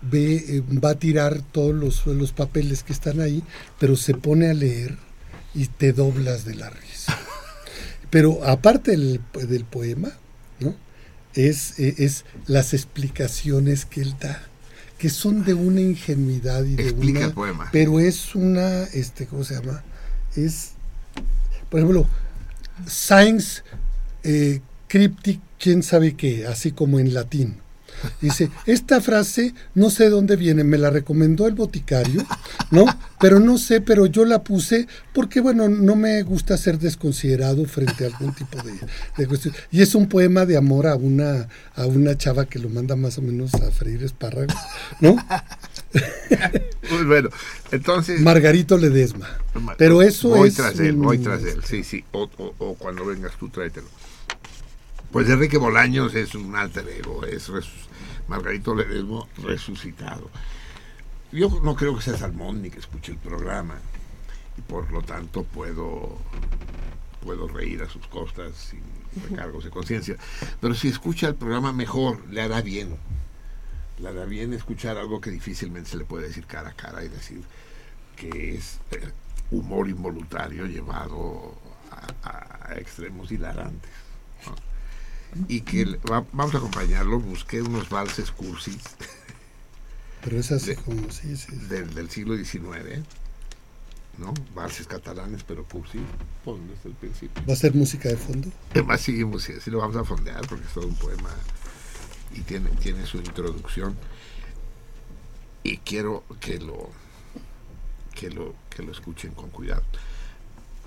ve, eh, va a tirar todos los, los papeles que están ahí, pero se pone a leer y te doblas de la risa. Pero aparte del, del poema, ¿no? es, es las explicaciones que él da, que son de una ingenuidad y de Explica una... el poema. Pero es una, este, ¿cómo se llama? Es, por ejemplo, Science eh, Cryptic, quién sabe qué, así como en latín. Dice, esta frase no sé de dónde viene, me la recomendó el boticario, ¿no? Pero no sé, pero yo la puse porque, bueno, no me gusta ser desconsiderado frente a algún tipo de, de cuestión. Y es un poema de amor a una, a una chava que lo manda más o menos a freír espárragos, ¿no? Pues bueno, entonces... Margarito Ledesma. Ma- Pero eso voy es... tras él, voy tras él, sí, sí. O, o- o cuando vengas tú, tráetelo. Pues Enrique Bolaños es un alter ego, es Margarito Ledesma resucitado. Yo no creo que sea Salmón ni que escuche el programa, y por lo tanto puedo, puedo reír a sus costas sin recargos de conciencia. Pero si escucha el programa mejor, le hará bien. Le hará bien escuchar algo que difícilmente se le puede decir cara a cara y decir que es eh, humor involuntario llevado a extremos hilarantes. Y que le- va- vamos a acompañarlo, busqué unos valses cursis Pero es así De- como, sí, sí. del, del siglo XIX, ¿no? Valses catalanes, pero cursis, pues desde el principio. ¿Va a ser música de fondo? Además, sí, pues, sí, lo vamos a fondear porque es todo un poema y tiene, tiene su introducción. Y quiero que lo, que lo, que lo escuchen con cuidado.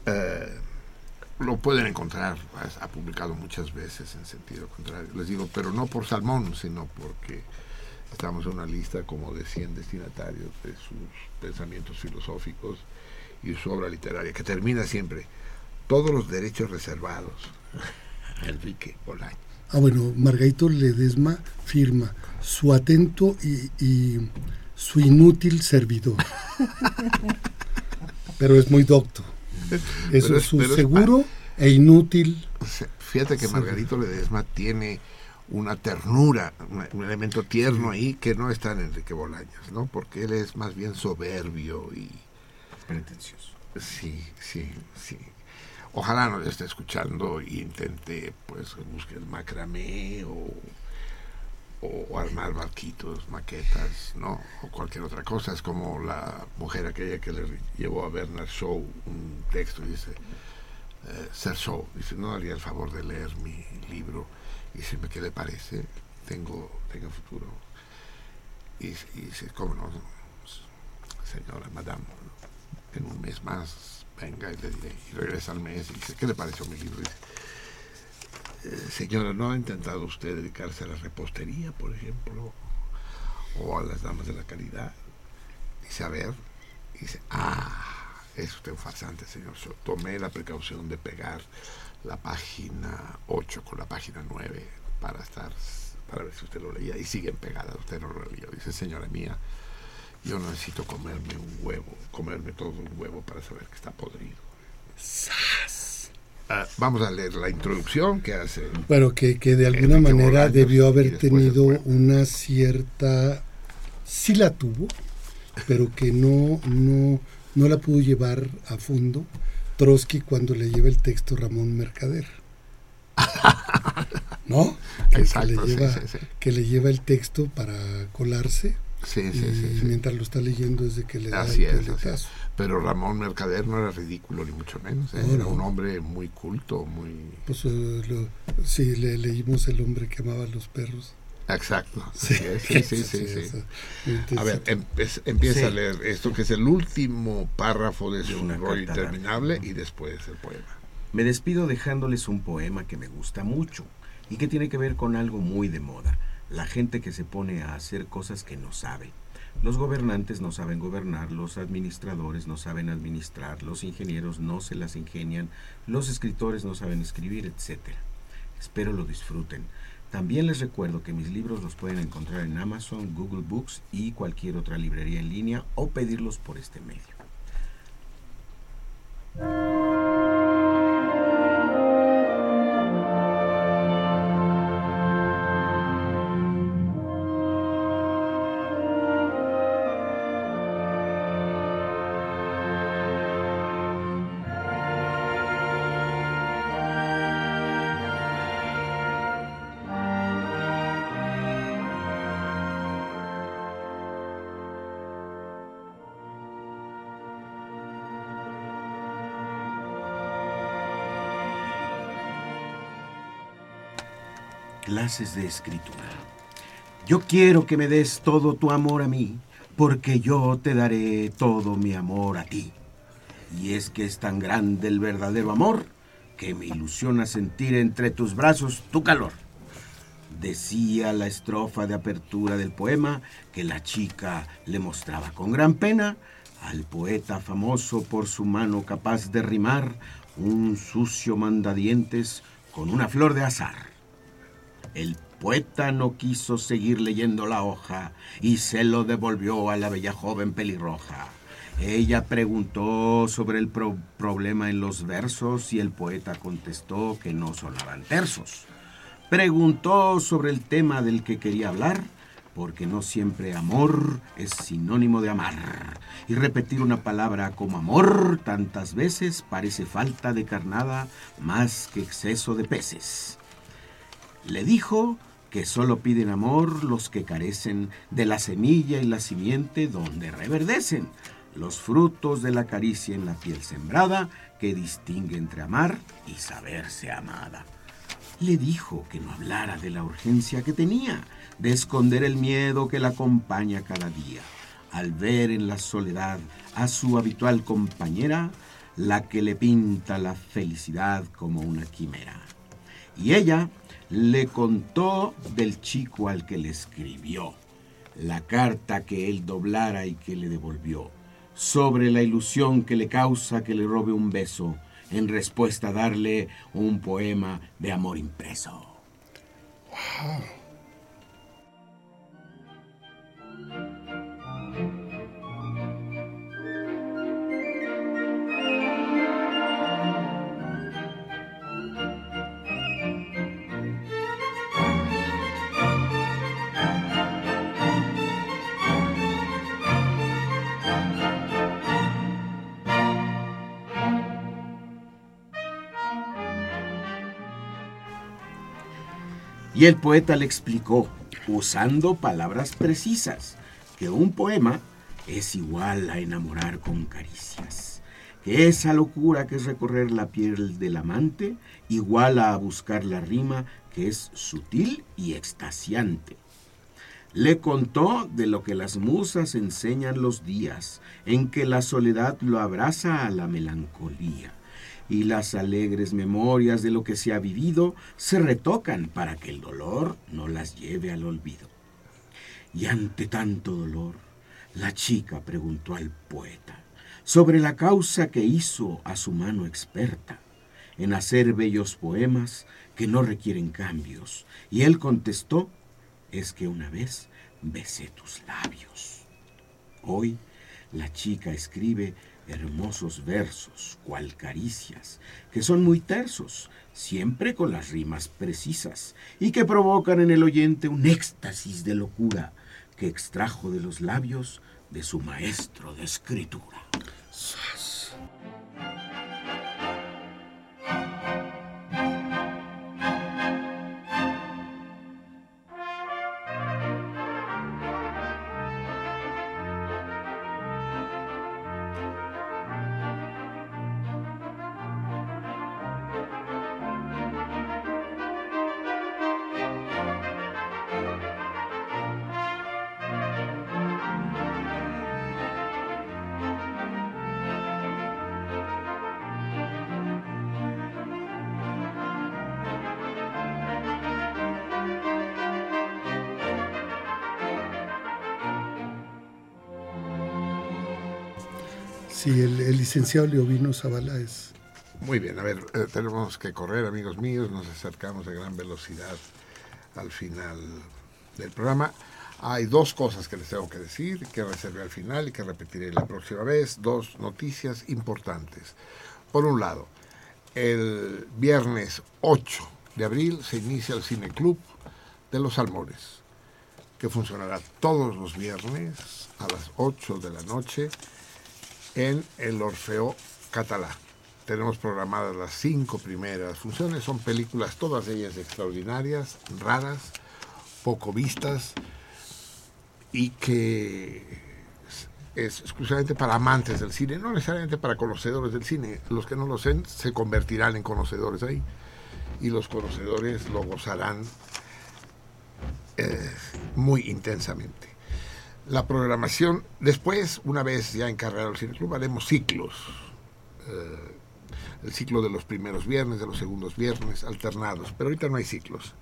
Eh, lo pueden encontrar, ha, publicado muchas veces en sentido contrario. Les digo, pero no por Salmón, sino porque estamos en una lista como de 100 destinatarios de sus pensamientos filosóficos y su obra literaria, que termina siempre todos los derechos reservados. Enrique Bolaños. Ah, bueno, Margarito Ledesma firma su atento y, su inútil servidor. Pero es muy docto. Eso es su seguro e inútil. Fíjate que Margarito Ledesma tiene una ternura, un elemento tierno ahí que no está en Enrique Bolaños, ¿no? Porque él es más bien soberbio y pretencioso. Sí, sí, sí. Ojalá no le esté escuchando y intente, pues, busque el macramé o, o, armar barquitos, maquetas, ¿no? O cualquier otra cosa. Es como la mujer aquella que le llevó a Bernard Shaw un texto y dice, eh, Ser Shaw, dice, no haría el favor de leer mi libro. Y dice, ¿qué le parece? Tengo, tengo futuro. Y, y dice, ¿cómo no? Señora, madame, en un mes más venga y le diré, y regresa al mes y dice, ¿qué le pareció mi libro? Dice, señora, ¿no ha intentado usted dedicarse a la repostería, por ejemplo? O a las damas de la caridad. Dice, a ver, dice, ah, es usted un farsante, señor. Yo tomé la precaución de pegar la página 8 con la página 9 para estar, para ver si usted lo leía. Y siguen pegadas, usted no lo leyó. Dice, señora mía, yo necesito comerme un huevo, comerme todo un huevo para saber que está podrido. Ah, vamos a leer la introducción que hace. Bueno, que, que de alguna manera debió haber tenido una cierta. Sí la tuvo, pero que no, no, no la pudo llevar a fondo Trotsky cuando le lleva el texto Ramón Mercader. ¿No? Exacto, que, le lleva, que le lleva el texto para colarse Sí, sí, sí, mientras lo está leyendo desde que le da así el es, Pero Ramón Mercader no era ridículo ni mucho menos, ¿eh? era un hombre muy culto, muy... Pues eh, sí, le, leímos El hombre que amaba a los perros. Exacto, sí, sí, sí, sí. a ver, empieza a leer esto que es el último párrafo de su rollo interminable y después el poema. Me despido dejándoles un poema que me gusta mucho y que tiene que ver con algo muy de moda la gente que se pone a hacer cosas que no sabe. Los gobernantes no saben gobernar, los administradores no saben administrar, los ingenieros no se las ingenian, los escritores no saben escribir, etc. Espero lo disfruten. También les recuerdo que mis libros los pueden encontrar en Amazon, Google Books y cualquier otra librería en línea o pedirlos por este medio. Clases de escritura. Yo quiero que me des todo tu amor a mí, porque yo te daré todo mi amor a ti. Y es que es tan grande el verdadero amor que me ilusiona sentir entre tus brazos tu calor. Decía la estrofa de apertura del poema que la chica le mostraba con gran pena al poeta famoso por su mano capaz de rimar un sucio mandadientes con una flor de azar. El poeta no quiso seguir leyendo la hoja y se lo devolvió a la bella joven pelirroja. Ella preguntó sobre el problema en los versos y el poeta contestó que no sonaban tersos. Preguntó sobre el tema del que quería hablar, porque no siempre amor es sinónimo de amar. Y repetir una palabra como amor tantas veces parece falta de carnada más que exceso de peces. Le dijo que solo piden amor los que carecen de la semilla y la simiente donde reverdecen los frutos de la caricia en la piel sembrada que distingue entre amar y saberse amada. Le dijo que no hablara de la urgencia que tenía de esconder el miedo que la acompaña cada día, al ver en la soledad a su habitual compañera, la que le pinta la felicidad como una quimera. Y ella, le contó del chico al que le escribió, la carta que él doblara y que le devolvió, sobre la ilusión que le causa que le robe un beso, en respuesta a darle un poema de amor impreso. Y el poeta le explicó, usando palabras precisas, que un poema es igual a enamorar con caricias, que esa locura que es recorrer la piel del amante, igual a buscar la rima que es sutil y extasiante. Le contó de lo que las musas enseñan los días, en que la soledad lo abraza a la melancolía y las alegres memorias de lo que se ha vivido se retocan para que el dolor no las lleve al olvido. Y ante tanto dolor, la chica preguntó al poeta sobre la causa que hizo a su mano experta en hacer bellos poemas que no requieren cambios. Y él contestó, es que una vez besé tus labios. Hoy la chica escribe hermosos versos, cual caricias, que son muy tersos, siempre con las rimas precisas, y que provocan en el oyente un éxtasis de locura que extrajo de los labios de su maestro de escritura. Licenciado Leovino Zavala es... Muy bien, a ver, eh, tenemos que correr, amigos míos, nos acercamos a gran velocidad al final del programa. Hay dos cosas que les tengo que decir, que reservé al final y que repetiré la próxima vez. Dos noticias importantes. Por un lado, el viernes 8 de abril se inicia el Cine Club de los Salmones, que funcionará todos los viernes a las 8 de la noche en el Orfeo Catalá. Tenemos programadas las cinco primeras funciones, son películas todas ellas extraordinarias, raras, poco vistas y que es exclusivamente para amantes del cine, no necesariamente para conocedores del cine. Los que no lo sean se convertirán en conocedores ahí y los conocedores lo gozarán eh, muy intensamente la programación, después, una vez ya encargado el Cine Club, haremos ciclos. Eh, el ciclo de los primeros viernes, de los segundos viernes, alternados. Pero ahorita no hay ciclos.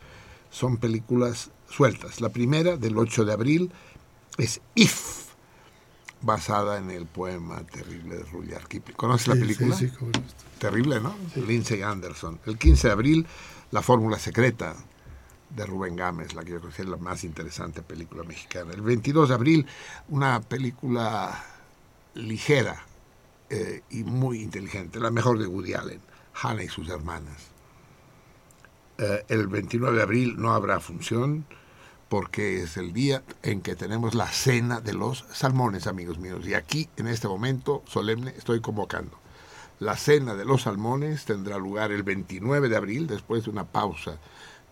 Son películas sueltas. La primera, del 8 de abril, es If, basada en el poema terrible de Rudyard Kipling. ¿Conoces la película? Sí, sí, Terrible, ¿no? Lindsay Anderson. El 15 de abril, La Fórmula Secreta, de Rubén Gámez, la que yo considero la más interesante película mexicana. El 22 de abril, una película ligera eh, y muy inteligente, la mejor de Woody Allen, Hannah y sus hermanas. Eh, el 29 de abril no habrá función porque es el día en que tenemos la cena de los salmones, amigos míos. Y aquí, en este momento solemne, estoy convocando. La cena de los salmones tendrá lugar el 29 de abril, después de una pausa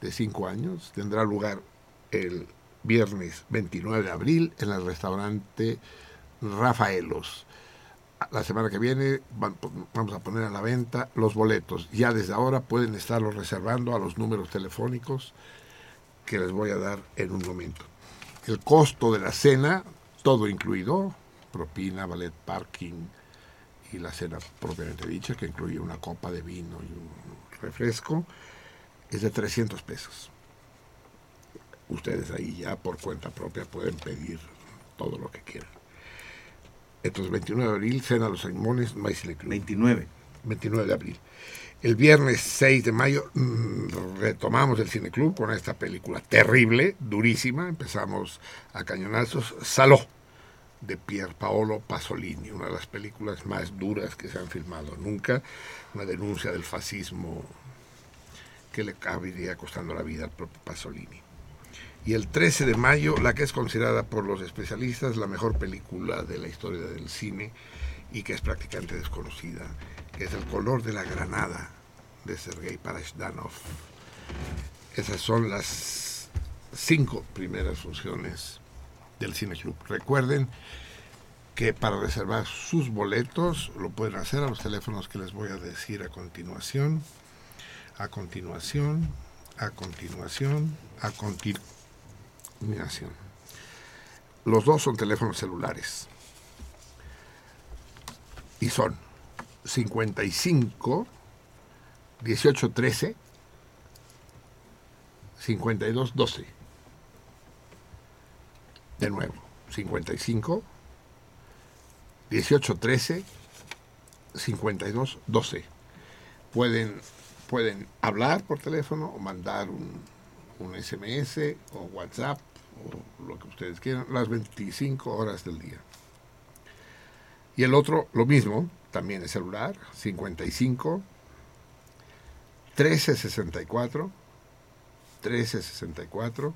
de cinco años tendrá lugar el viernes 29 de abril en el restaurante Rafaelos. La semana que viene vamos a poner a la venta los boletos. Ya desde ahora pueden estarlos reservando a los números telefónicos que les voy a dar en un momento. El costo de la cena, todo incluido, propina, ballet parking y la cena propiamente dicha, que incluye una copa de vino y un refresco, es de 300 pesos. Ustedes ahí ya por cuenta propia pueden pedir todo lo que quieran. Entonces, 29 de abril, cena Los Salmones, Maíz 29. 29 de abril. El viernes 6 de mayo mm, retomamos el cineclub con esta película terrible, durísima. Empezamos a cañonazos. Saló, de Pier Paolo Pasolini, una de las películas más duras que se han filmado nunca. Una denuncia del fascismo que le acabaría costando la vida al propio Pasolini. Y el 13 de mayo, la que es considerada por los especialistas la mejor película de la historia del cine y que es prácticamente desconocida, que es El color de la granada de Sergei Parashdanov. Esas son las cinco primeras funciones del Cine Club. Recuerden que para reservar sus boletos lo pueden hacer a los teléfonos que les voy a decir a continuación. A continuación, a continuación, a continuación. Los dos son teléfonos celulares. Y son 55 18 13 52 12 de nuevo 55 18 13 52 12 pueden pueden hablar por teléfono o mandar un, un SMS o WhatsApp o lo que ustedes quieran las 25 horas del día. Y el otro, lo mismo, también es celular, 55 1364 1364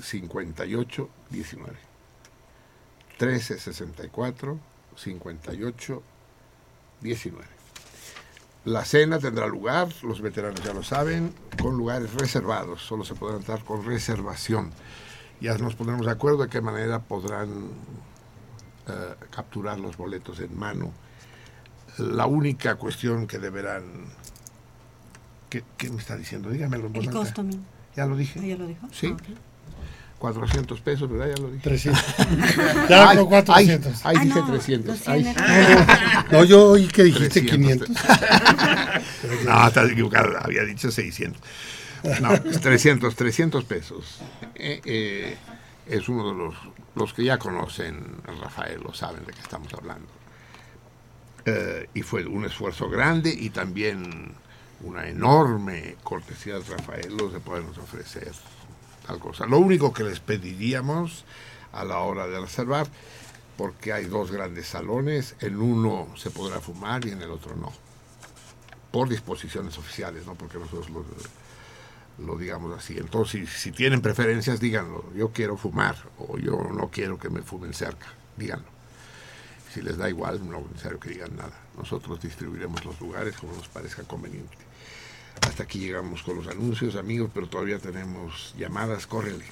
58 19 1364 58 19 la cena tendrá lugar, los veteranos ya lo saben, con lugares reservados, solo se podrán entrar con reservación. Ya nos pondremos de acuerdo de qué manera podrán eh, capturar los boletos en mano. La única cuestión que deberán... ¿Qué, qué me está diciendo? Dígamelo. El costo, ¿Ya lo dije? ¿Ya lo dijo? Sí. 400 pesos, ¿verdad? Ya lo dije. 300. ya con 400. Ahí, dije 300. no, yo oí que dijiste 500. no, estás equivocado. Había dicho 600. No, 300, 300 pesos. Eh, eh, es uno de los los que ya conocen a Rafael lo saben de qué estamos hablando. Eh, y fue un esfuerzo grande y también una enorme cortesía de Rafael los de podernos ofrecer Lo único que les pediríamos a la hora de reservar, porque hay dos grandes salones, en uno se podrá fumar y en el otro no, por disposiciones oficiales, no porque nosotros lo digamos así. Entonces, si, tienen preferencias, díganlo. Yo quiero fumar o yo no quiero que me fumen cerca. Díganlo. Si les da igual, no es necesario que digan nada. Nosotros distribuiremos los lugares como nos parezca conveniente. Hasta aquí llegamos con los anuncios, amigos, pero todavía tenemos llamadas. Córrele.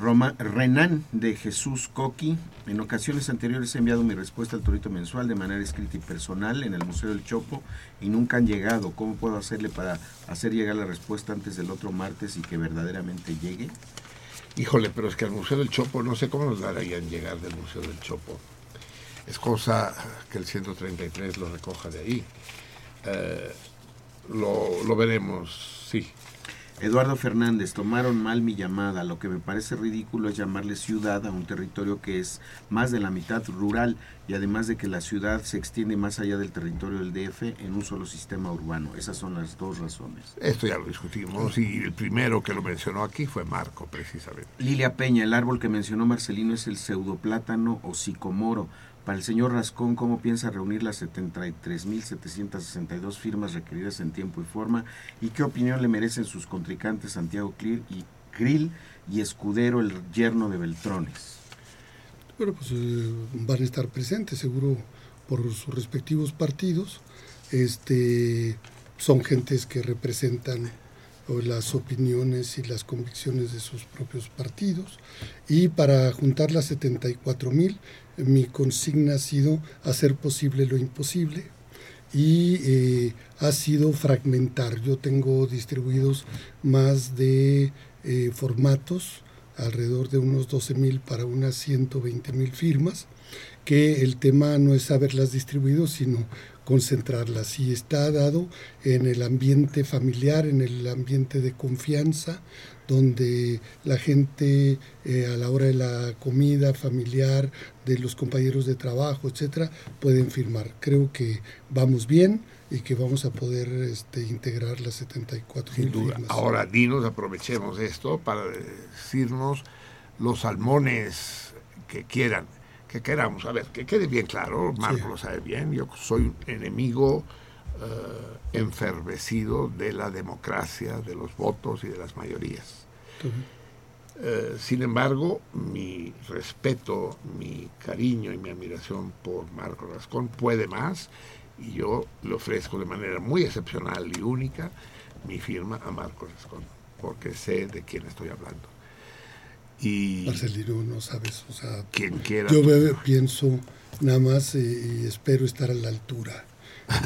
Roma, Renan de Jesús Coqui. En ocasiones anteriores he enviado mi respuesta al Torito Mensual de manera escrita y personal en el Museo del Chopo y nunca han llegado. ¿Cómo puedo hacerle para hacer llegar la respuesta antes del otro martes y que verdaderamente llegue? Híjole, pero es que al Museo del Chopo no sé cómo nos darían llegar del Museo del Chopo. Es cosa que el 133 lo recoja de ahí. Eh, lo, lo veremos, sí. Eduardo Fernández, tomaron mal mi llamada. Lo que me parece ridículo es llamarle ciudad a un territorio que es más de la mitad rural y además de que la ciudad se extiende más allá del territorio del DF en un solo sistema urbano. Esas son las dos razones. Esto ya lo discutimos y el primero que lo mencionó aquí fue Marco, precisamente. Lilia Peña, el árbol que mencionó Marcelino es el pseudoplátano o sicomoro para el señor Rascón, ¿cómo piensa reunir las 73.762 firmas requeridas en tiempo y forma? ¿Y qué opinión le merecen sus contrincantes Santiago Clear y Krill y Escudero, el yerno de Beltrones? Bueno, pues eh, van a estar presentes, seguro, por sus respectivos partidos. Este, son gentes que representan las opiniones y las convicciones de sus propios partidos. Y para juntar las 74 mil, mi consigna ha sido hacer posible lo imposible y eh, ha sido fragmentar. Yo tengo distribuidos más de eh, formatos, alrededor de unos 12 mil para unas 120 mil firmas, que el tema no es haberlas distribuido, sino concentrarlas y está dado en el ambiente familiar, en el ambiente de confianza, donde la gente eh, a la hora de la comida familiar, de los compañeros de trabajo, etcétera, pueden firmar. Creo que vamos bien y que vamos a poder este, integrar las 74 Sin duda. firmas. Ahora, dinos, aprovechemos esto para decirnos los salmones que quieran, que queramos. A ver, que quede bien claro, Marco Sí. lo sabe bien, yo soy un enemigo eh, enfervecido de la democracia, de los votos y de las mayorías. Eh, sin embargo, mi respeto, mi cariño y mi admiración por Marco Rascón puede más y yo le ofrezco de manera muy excepcional y única mi firma a Marco Rascón, porque sé de quién estoy hablando. Y Marcelino, no sabes, o sea, quien quiera... yo ve- pienso nada más eh, y espero estar a la altura.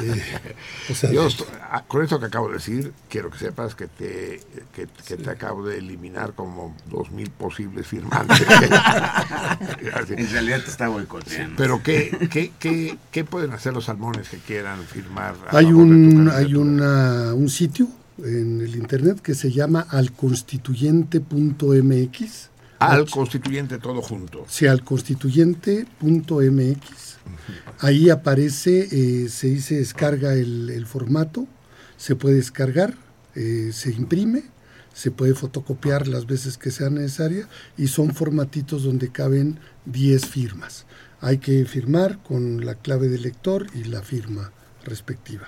Eh, o sea, Yo estoy- con esto que acabo de decir, quiero que sepas que te, que, que te acabo de eliminar como dos mil posibles firmantes. En realidad te está boicoteando. Pero ¿qué, qué, qué, qué pueden hacer los salmones que quieran firmar? a hay un, hay una, un sitio en el internet que se llama alconstituyente.mx. Al constituyente todo junto. Sí, alconstituyente.mx. Ahí aparece, eh, se dice descarga el, el formato, se puede descargar, eh, se imprime, se puede fotocopiar las veces que sea necesaria y son formatitos donde caben 10 firmas. Hay que firmar con la clave del lector y la firma respectiva.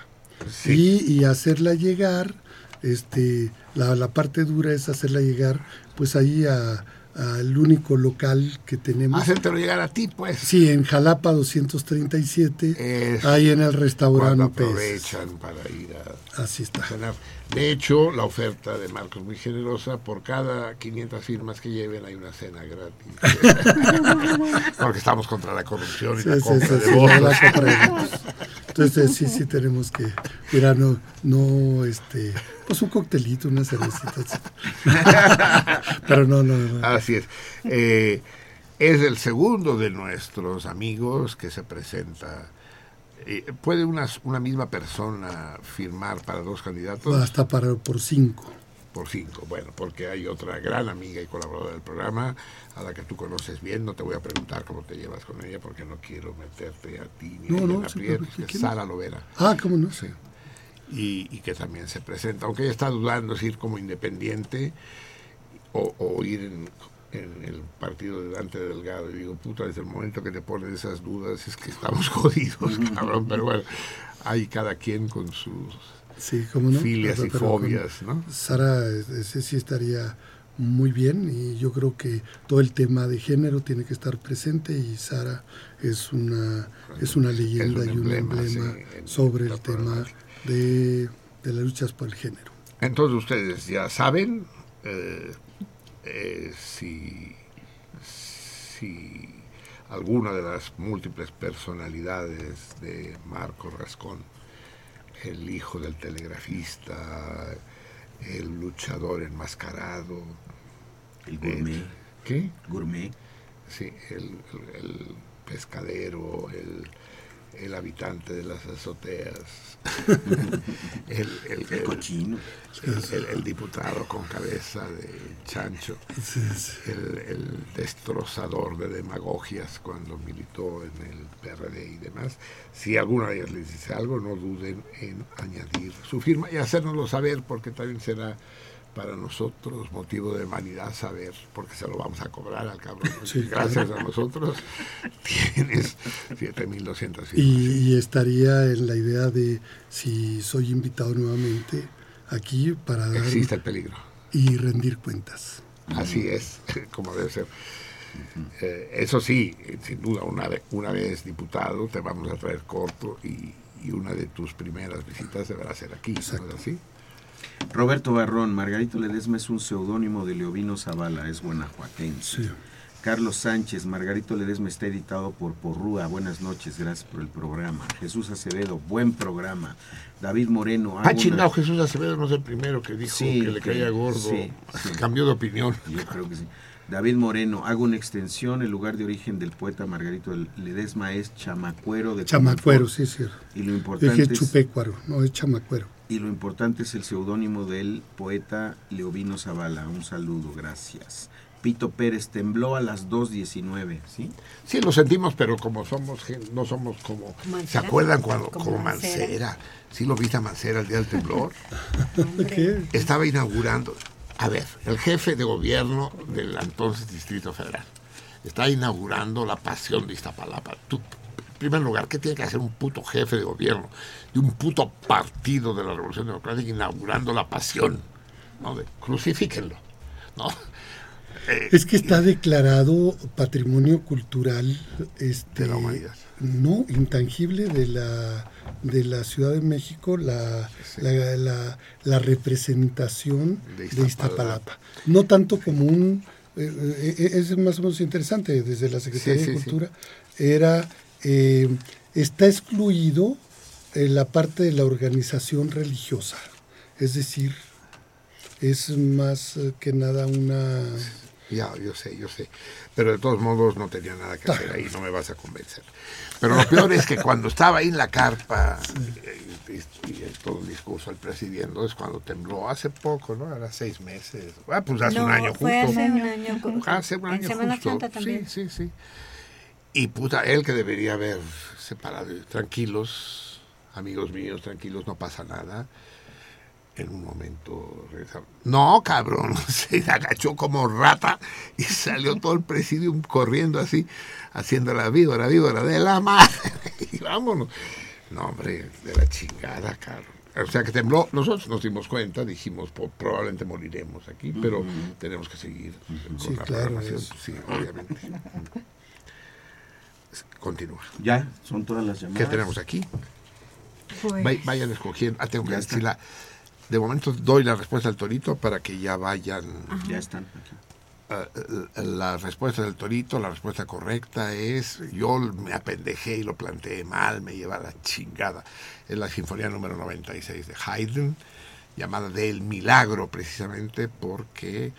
Sí. Y, y hacerla llegar, este, la, la parte dura es hacerla llegar pues ahí a- al único local que tenemos. Hacértelo llegar a ti, pues. Sí, en Jalapa 237, Eso. ahí en el restaurante aprovechan para ir a Así está. cenar. De hecho, la oferta de Marcos es muy generosa. Por cada 500 firmas que lleven hay una cena gratis. Porque estamos contra la corrupción y Sí, la compra sí, de sí, de votos. Entonces sí, sí tenemos que, mira, no, no, este, pues un coctelito, una cervecita. Pero no, no, no. Así es. Eh, es el segundo de nuestros amigos que se presenta. Eh, ¿Puede una, una misma persona firmar para dos candidatos? Hasta para, por cinco. Por cinco. Bueno, porque hay otra gran amiga y colaboradora del programa a la que tú conoces bien. No te voy a preguntar cómo te llevas con ella porque no quiero meterte a ti ni No, a no, sí, que es ¿quién es? Sara Lovera. Ah, ¿cómo no? Sí. Y, y que también se presenta, aunque ella está dudando si ir como independiente o, o ir en, en el partido de Dante Delgado. Y digo, puta, desde el momento que te ponen esas dudas es que estamos jodidos, cabrón. Pero bueno, hay cada quien con sus Sí, cómo no. filias Pero- y pero fobias, ¿no? Sara, ese sí estaría muy bien y yo creo que todo el tema de género tiene que estar presente y Sara es una es una leyenda un y un emblema, sí, sobre el tema de, de las luchas por el género. Entonces ustedes ya saben eh, eh, si, si alguna de las múltiples personalidades de Marco Rascón, el hijo del telegrafista, el luchador enmascarado, El gourmet. ¿qué? Gourmet. Sí, el, el- el pescadero, el, el habitante de las azoteas, el, el- cochino. el, diputado con cabeza de chancho, el, el destrozador de demagogias cuando militó en el PRD y demás. Si alguna de ellas les dice algo, no duden en añadir su firma y hacérnoslo saber, porque también será para nosotros motivo de vanidad saber, porque se lo vamos a cobrar al cabrón. Sí, Gracias a nosotros tienes 7.200 firmas. Y, y estaría en la idea de si soy invitado nuevamente aquí para dar Existe el peligro. y rendir cuentas. Así es, como debe ser. Eh, eso sí, eh, sin duda, una, ve- una vez diputado te vamos a traer corto y, y una de tus primeras visitas deberá ser aquí, ¿no es así? Roberto Barrón, Margarito Ledesma es un seudónimo de Leovino Zavala, es guanajuatense. Sí. Carlos Sánchez, Margarito Ledesma está editado por Porrúa. Buenas noches, gracias por el programa. Jesús Acevedo, buen programa. David Moreno, Ah, chingado, una- Jesús Acevedo no es el primero que dijo Sí, que le que- caía gordo. sí, sí. Cambió de opinión. Yo creo que sí. David Moreno, hago una extensión, el lugar de origen del poeta Margarito Ledesma es Chamacuero de Chamacuero, sí, sí. Y lo Yo importante dije es, Chupecuaro, no es Chamacuero. Y lo importante es el seudónimo del poeta Leovino Zavala. Un saludo, gracias. Pito Pérez tembló a las 2.19, ¿sí? Sí, lo sentimos, pero como somos, no somos como... ¿Se Mancera. acuerdan cuando, Como como, Mancera. Mancera? Sí, lo viste a Mancera el día del temblor. ¿Qué? Estaba inaugurando, a ver, el jefe de gobierno del entonces Distrito Federal. Está inaugurando la pasión de Iztapalapa. Tú, primer lugar, ¿qué tiene que hacer un puto jefe de gobierno de un puto partido de la Revolución Democrática inaugurando la pasión? ¿no? De, crucifíquenlo. ¿no? Eh, Es que está declarado patrimonio cultural este, De la humanidad. no intangible de la de la Ciudad de México la, la, la- la representación De de Iztapalapa. Iztapalapa. No tanto como un eh, eh, es más o menos interesante desde la Secretaría Sí, de sí, sí. Cultura era eh, está excluido eh, la parte de la organización religiosa, es decir, es más eh, que nada una Ya, yo sé, yo sé. Pero de todos modos no tenía nada que hacer ahí, no me vas a convencer. Pero lo peor es que cuando estaba ahí en la carpa y, y todo el discurso al presidiendo es cuando tembló hace poco, ¿no? Era seis meses. Ah, pues hace un año fue justo. hace un año. con- Hace un en año Semana justo. Santa también. Sí, sí, sí. Y puta, él que debería haber separado, tranquilos, amigos míos, tranquilos, no pasa nada. En un momento regresaron. No, cabrón, se agachó como rata y salió todo el presidium corriendo así, haciendo la víbora, víbora de la madre. Y vámonos. No, hombre, de la chingada, cabrón. O sea que tembló, nosotros nos dimos cuenta, dijimos, "Po- probablemente moriremos aquí, pero tenemos que seguir con Sí, la claro, programación. Sí, obviamente. Continúa. Ya, son todas las ¿Qué llamadas. tenemos aquí? Pues, Vay- Vayan escogiendo. Ah, tengo que Ya está. decir la. De momento doy la respuesta al torito para que ya vayan. Ya están aquí. eh, la respuesta del torito, la respuesta correcta es. Yo me apendejé y lo planteé mal, me lleva a la chingada. Es la sinfonía número 96 de Haydn, llamada del milagro, precisamente porque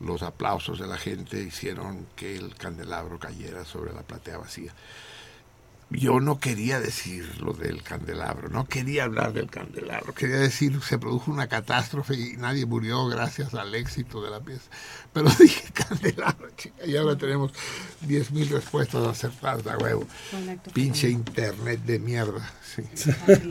los aplausos de la gente hicieron que el candelabro cayera sobre la platea vacía. Yo no quería decir lo del candelabro, no quería hablar del candelabro, quería decir se produjo una catástrofe y nadie murió gracias al éxito de la pieza. Pero dije candelabro, chica, y ahora tenemos 10.000 respuestas acertadas a huevo. Pinche internet de mierda. sí.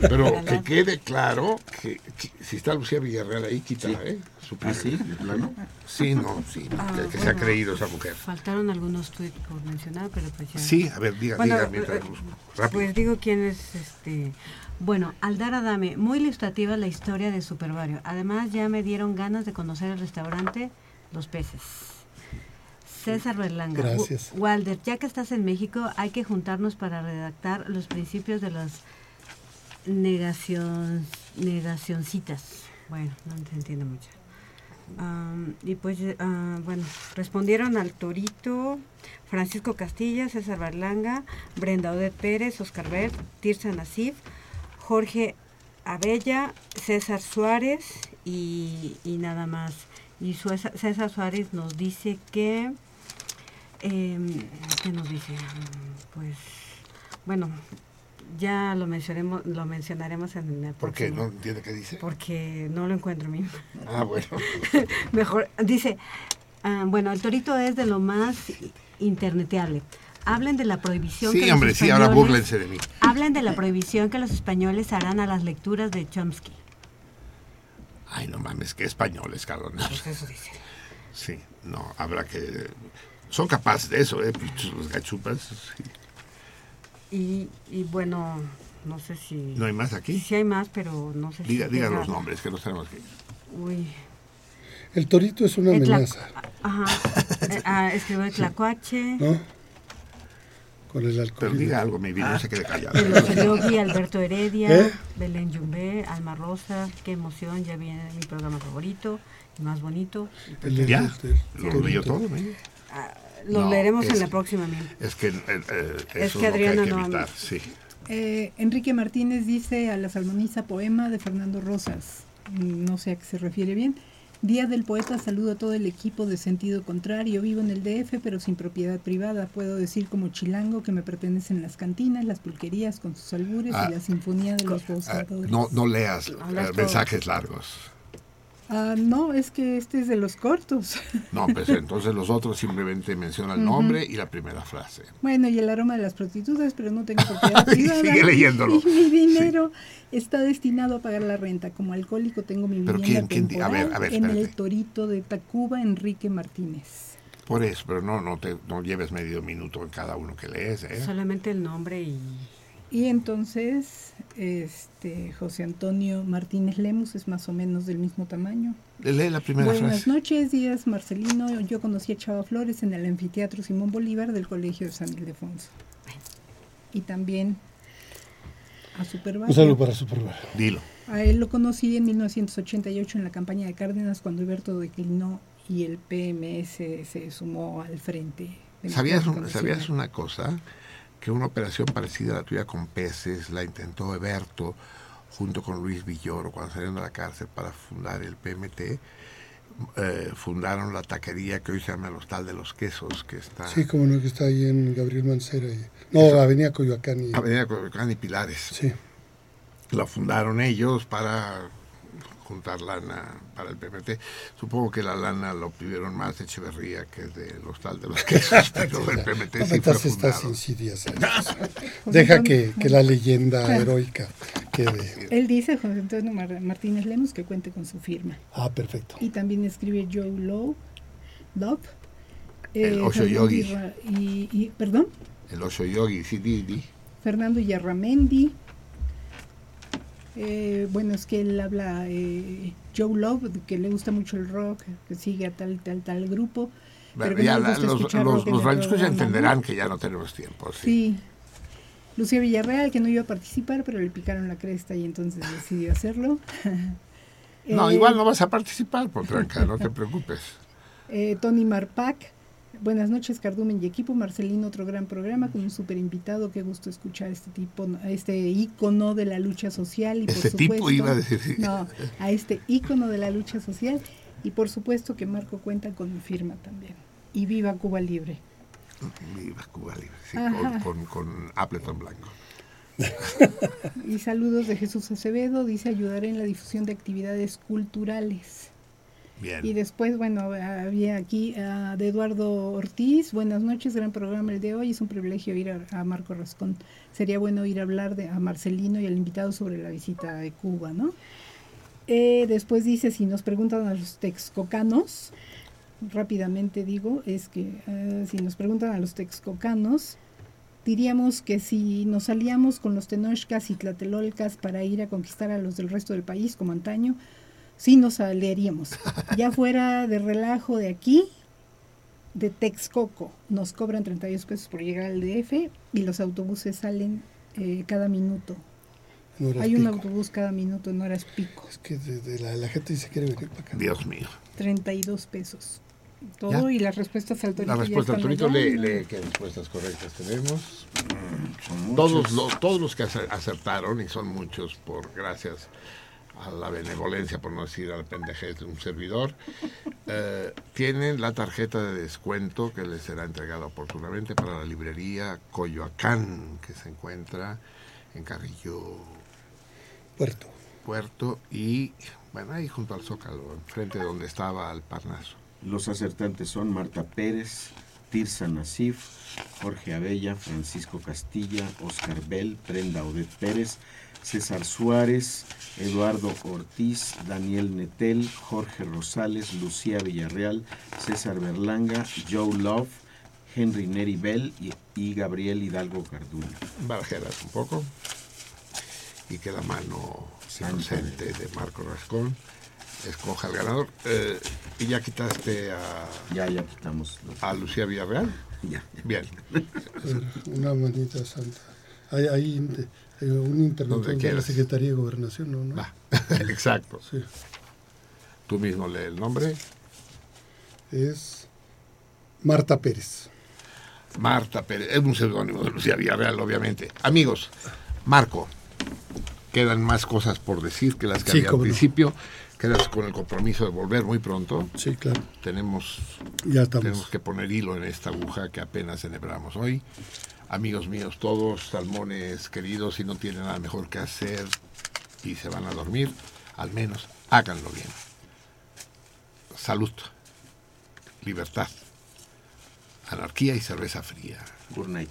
Pero que quede claro que, que si está Lucía Villarreal ahí, quítala, ¿eh? ¿Ah, sí? ¿De plano? Sí, no, sí, Ah, que, que se ha bueno. creído esa mujer. Faltaron algunos tweets por mencionar, pero pues ya. Sí, a ver, diga, Bueno, diga mientras eh, busco. Rápido. Pues digo quién es este. Bueno, Aldar Adame, muy ilustrativa la historia de Super Barrio. Además, ya me dieron ganas de conocer el restaurante Los Peces. César Berlanga. Gracias. Wa- Walder, ya que estás en México, hay que juntarnos para redactar los principios de las negación, negacioncitas. Bueno, no se entiende mucho. Y pues, eh, ah, bueno, respondieron al Torito, Francisco Castilla, César Berlanga, Brenda Odette Pérez, Oscar Bert, Tirsa Nasif, Jorge Abella, César Suárez y, nada más. Y César Suárez nos dice que, em, ¿qué nos dice? Pues, bueno, ya lo mencionaremos, lo mencionaremos en el ¿Por qué? próximo. ¿No entiende qué dice? Porque no lo encuentro mismo. Ah, bueno. Mejor, dice, ah, bueno, el torito es de lo más interneteable. Hablen de la prohibición que Sí, los hombre, sí, ahora españoles- búrlense de mí. Hablen de la prohibición que los españoles harán a las lecturas de Chomsky. Ay, no mames, qué españoles, cabrón. Pues eso dice. Sí, no, habrá que... Son capaces de eso, ¿eh? Pinches Los gachupas. sí. Y, y bueno, no sé si... ¿No hay más aquí? Sí hay más, pero no sé Diga, si... diga los nombres, que nos tenemos que ir. Uy. El torito es una amenaza, Ajá. Eh, ah, escribió el tlacuache. ¿no? Con el Pero alcohol. diga algo, mi vida, no se quede callado. El Alberto Heredia, ¿Eh? Belén Yumbé, Alma Rosa, qué emoción, ya viene mi programa favorito y más bonito. El- ¿Ya? el- el Lo leyó todo, ¿no? Ah, lo No, leeremos en la próxima. Mil. Es que eh, eh, eso Es es, que lo que Adriana hay que no- sí. Eh, Enrique Martínez dice a la salmoniza poema de Fernando Rosas. No sé a qué se refiere bien. Día del Poeta, saludo a todo el equipo de sentido contrario. Vivo en el DF, pero sin propiedad privada. Puedo decir como chilango que me pertenecen las cantinas, las pulquerías con sus albures Ah. y la sinfonía de los Ah, boscadores. no, no leas mensajes largos. Ah, no, es que este es de los cortos. No, pues entonces los otros simplemente mencionan el nombre y la primera frase. Bueno, y el aroma de las prostitutas, pero no tengo propiedad privada. Sigue leyéndolo. Y mi dinero está destinado a pagar la renta. Como alcohólico tengo mi Pero vivienda ¿quién- quién a ver, a ver, en el. Torito de Tacuba, Enrique Martínez. Por eso, pero no, no, te, no lleves medio minuto en cada uno que lees. ¿eh? Solamente el nombre y... Y entonces, este José Antonio Martínez Lemus es más o menos del mismo tamaño. Lee la primera Buenas frase. noches, días Marcelino. Yo conocí a Chava Flores en el anfiteatro Simón Bolívar del Colegio de San Ildefonso. Y también a Supervalio. Un saludo para Superval. Dilo. A él lo conocí en 1988 en la campaña de Cárdenas cuando Alberto declinó y el PMS se sumó al frente. ¿Sabías, un-. ¿Sabías una cosa? Que una operación parecida a la tuya con peces la intentó Eberto junto con Luis Villoro cuando salieron de la cárcel para fundar el PMT. eh, fundaron la taquería que hoy se llama el Hostal de los Quesos, que está Sí, como no, que está ahí en Gabriel Mancera. y- no, Avenida Coyoacán. Y, Avenida Coyoacán y Pilares. sí. La fundaron ellos para juntar lana para el PMT. Supongo que la lana lo pidieron más de Echeverría que del Hostal de los Quesos, pero el PMT No sí fue estas insidias. Deja que, que la leyenda heroica quede. Él dice, José Antonio Mar- Martínez Lemus, que cuente con su firma. Ah, perfecto. Y también escribe Joe Lowe, Love. El Osho Fernando Yogi. Y- perdón, El Osho Yogi, sí, di, di. Fernando Yarramendi. Eh, bueno, es que él habla eh, Joe Love, que le gusta mucho el rock, que sigue a tal, tal, tal grupo. Pero Ya la- los los, los radioescuchas programa, ¿no? entenderán que ya no tenemos tiempo. Sí. Sí. Lucía Villarreal, que no iba a participar, pero le picaron la cresta y entonces decidió hacerlo. No, Eh, igual no vas a participar, Potranca, no te preocupes. Eh, Tony Marpac, buenas noches Cardumen y equipo, Marcelino, otro gran programa con un super invitado, qué gusto escuchar este tipo, a este ícono de la lucha social y Este por tipo supuesto, iba a decir, sí. no, a este ícono de la lucha social y por supuesto que Marco cuenta con mi firma también. Y viva Cuba Libre. Viva Cuba Libre, sí, con, con, con Appleton Blanco. Y saludos de Jesús Acevedo, dice ayudaré en la difusión de actividades culturales. Y después, bueno, había aquí ah, de Eduardo Ortiz. Buenas noches, gran programa el de hoy. Es un privilegio ir a, a Marco Rascón. Sería bueno ir a hablar de, a Marcelino y al invitado sobre la visita de Cuba, ¿no? Eh, después dice, si nos preguntan a los texcocanos, rápidamente digo, es que eh, si nos preguntan a los texcocanos, diríamos que si nos salíamos con los tenochcas y tlatelolcas para ir a conquistar a los del resto del país como antaño, sí nos aliaríamos. Ya fuera de relajo de aquí, de Texcoco, nos cobran 32 pesos por llegar al DF y los autobuses salen eh, cada minuto. Hay un autobús cada minuto en horas pico. Es que de- de la, la gente dice quiere venir para acá. Dios mío. 32 pesos. Todo y las respuestas al torito. La respuesta al torito, lee qué respuestas correctas tenemos. Son Todos los, todos los que acer- acertaron, y son muchos por gracias a la benevolencia, por no decir a la pendejez de un servidor, eh, tienen la tarjeta de descuento que les será entregada oportunamente para la librería Coyoacán, que se encuentra en Carrillo Puerto. Puerto y, bueno, ahí junto al Zócalo, enfrente de donde estaba el Parnaso. Los acertantes son Marta Pérez, Tirsa Nasif, Jorge Abella, Francisco Castilla, Oscar Bell, Brenda Odette Pérez, César Suárez, Eduardo Ortiz, Daniel Netel, Jorge Rosales, Lucía Villarreal, César Berlanga, Joe Love, Henry Neri Bell y, y Gabriel Hidalgo Carduna. barajeras un poco y que la mano inocente de Marco Rascón escoja al ganador. Eh, y ya quitaste a, Ya, ya quitamos. los- a Lucía Villarreal. Ya. Bien. Una manita santa. Hay, hay hay un interventor de la. Secretaría de Gobernación, ¿no? ¿no? Va. Exacto. Sí. Tú mismo lee el nombre. Es Marta Pérez. Marta Pérez. Es un seudónimo de Lucía Villarreal, obviamente. Amigos, Marco, quedan más cosas por decir que las que Sí, había al no. principio. quedas con el compromiso de volver muy pronto. Sí, claro. Tenemos, Ya estamos. tenemos que poner hilo en esta aguja que apenas celebramos hoy. Amigos míos todos, salmones queridos, si no tienen nada mejor que hacer y se van a dormir, al menos háganlo bien. Salud, libertad, anarquía y cerveza fría. Good night.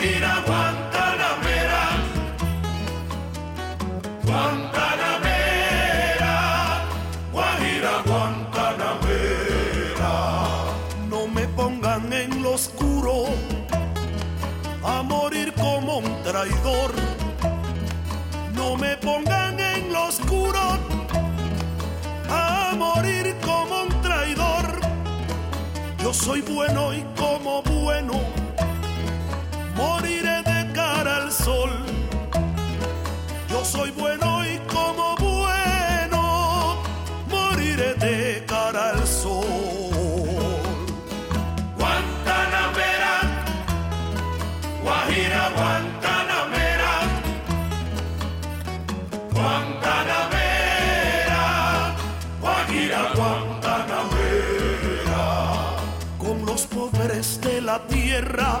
Guajira, Guantanamera, Guantanamera, Guajira, Guantanamera. No me pongan en lo oscuro a morir como un traidor. No me pongan en lo oscuro a morir como un traidor. Yo soy bueno y como bueno Yo soy bueno y como bueno moriré de cara al sol. Guantanamera, Guajira, Guantanamera, Guantanamera, Guajira, Guantanamera. con los pobres de la tierra.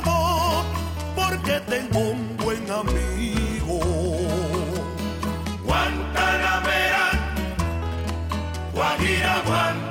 tengo un buen amigo. Guantanamera, Guajira, Guantanamera,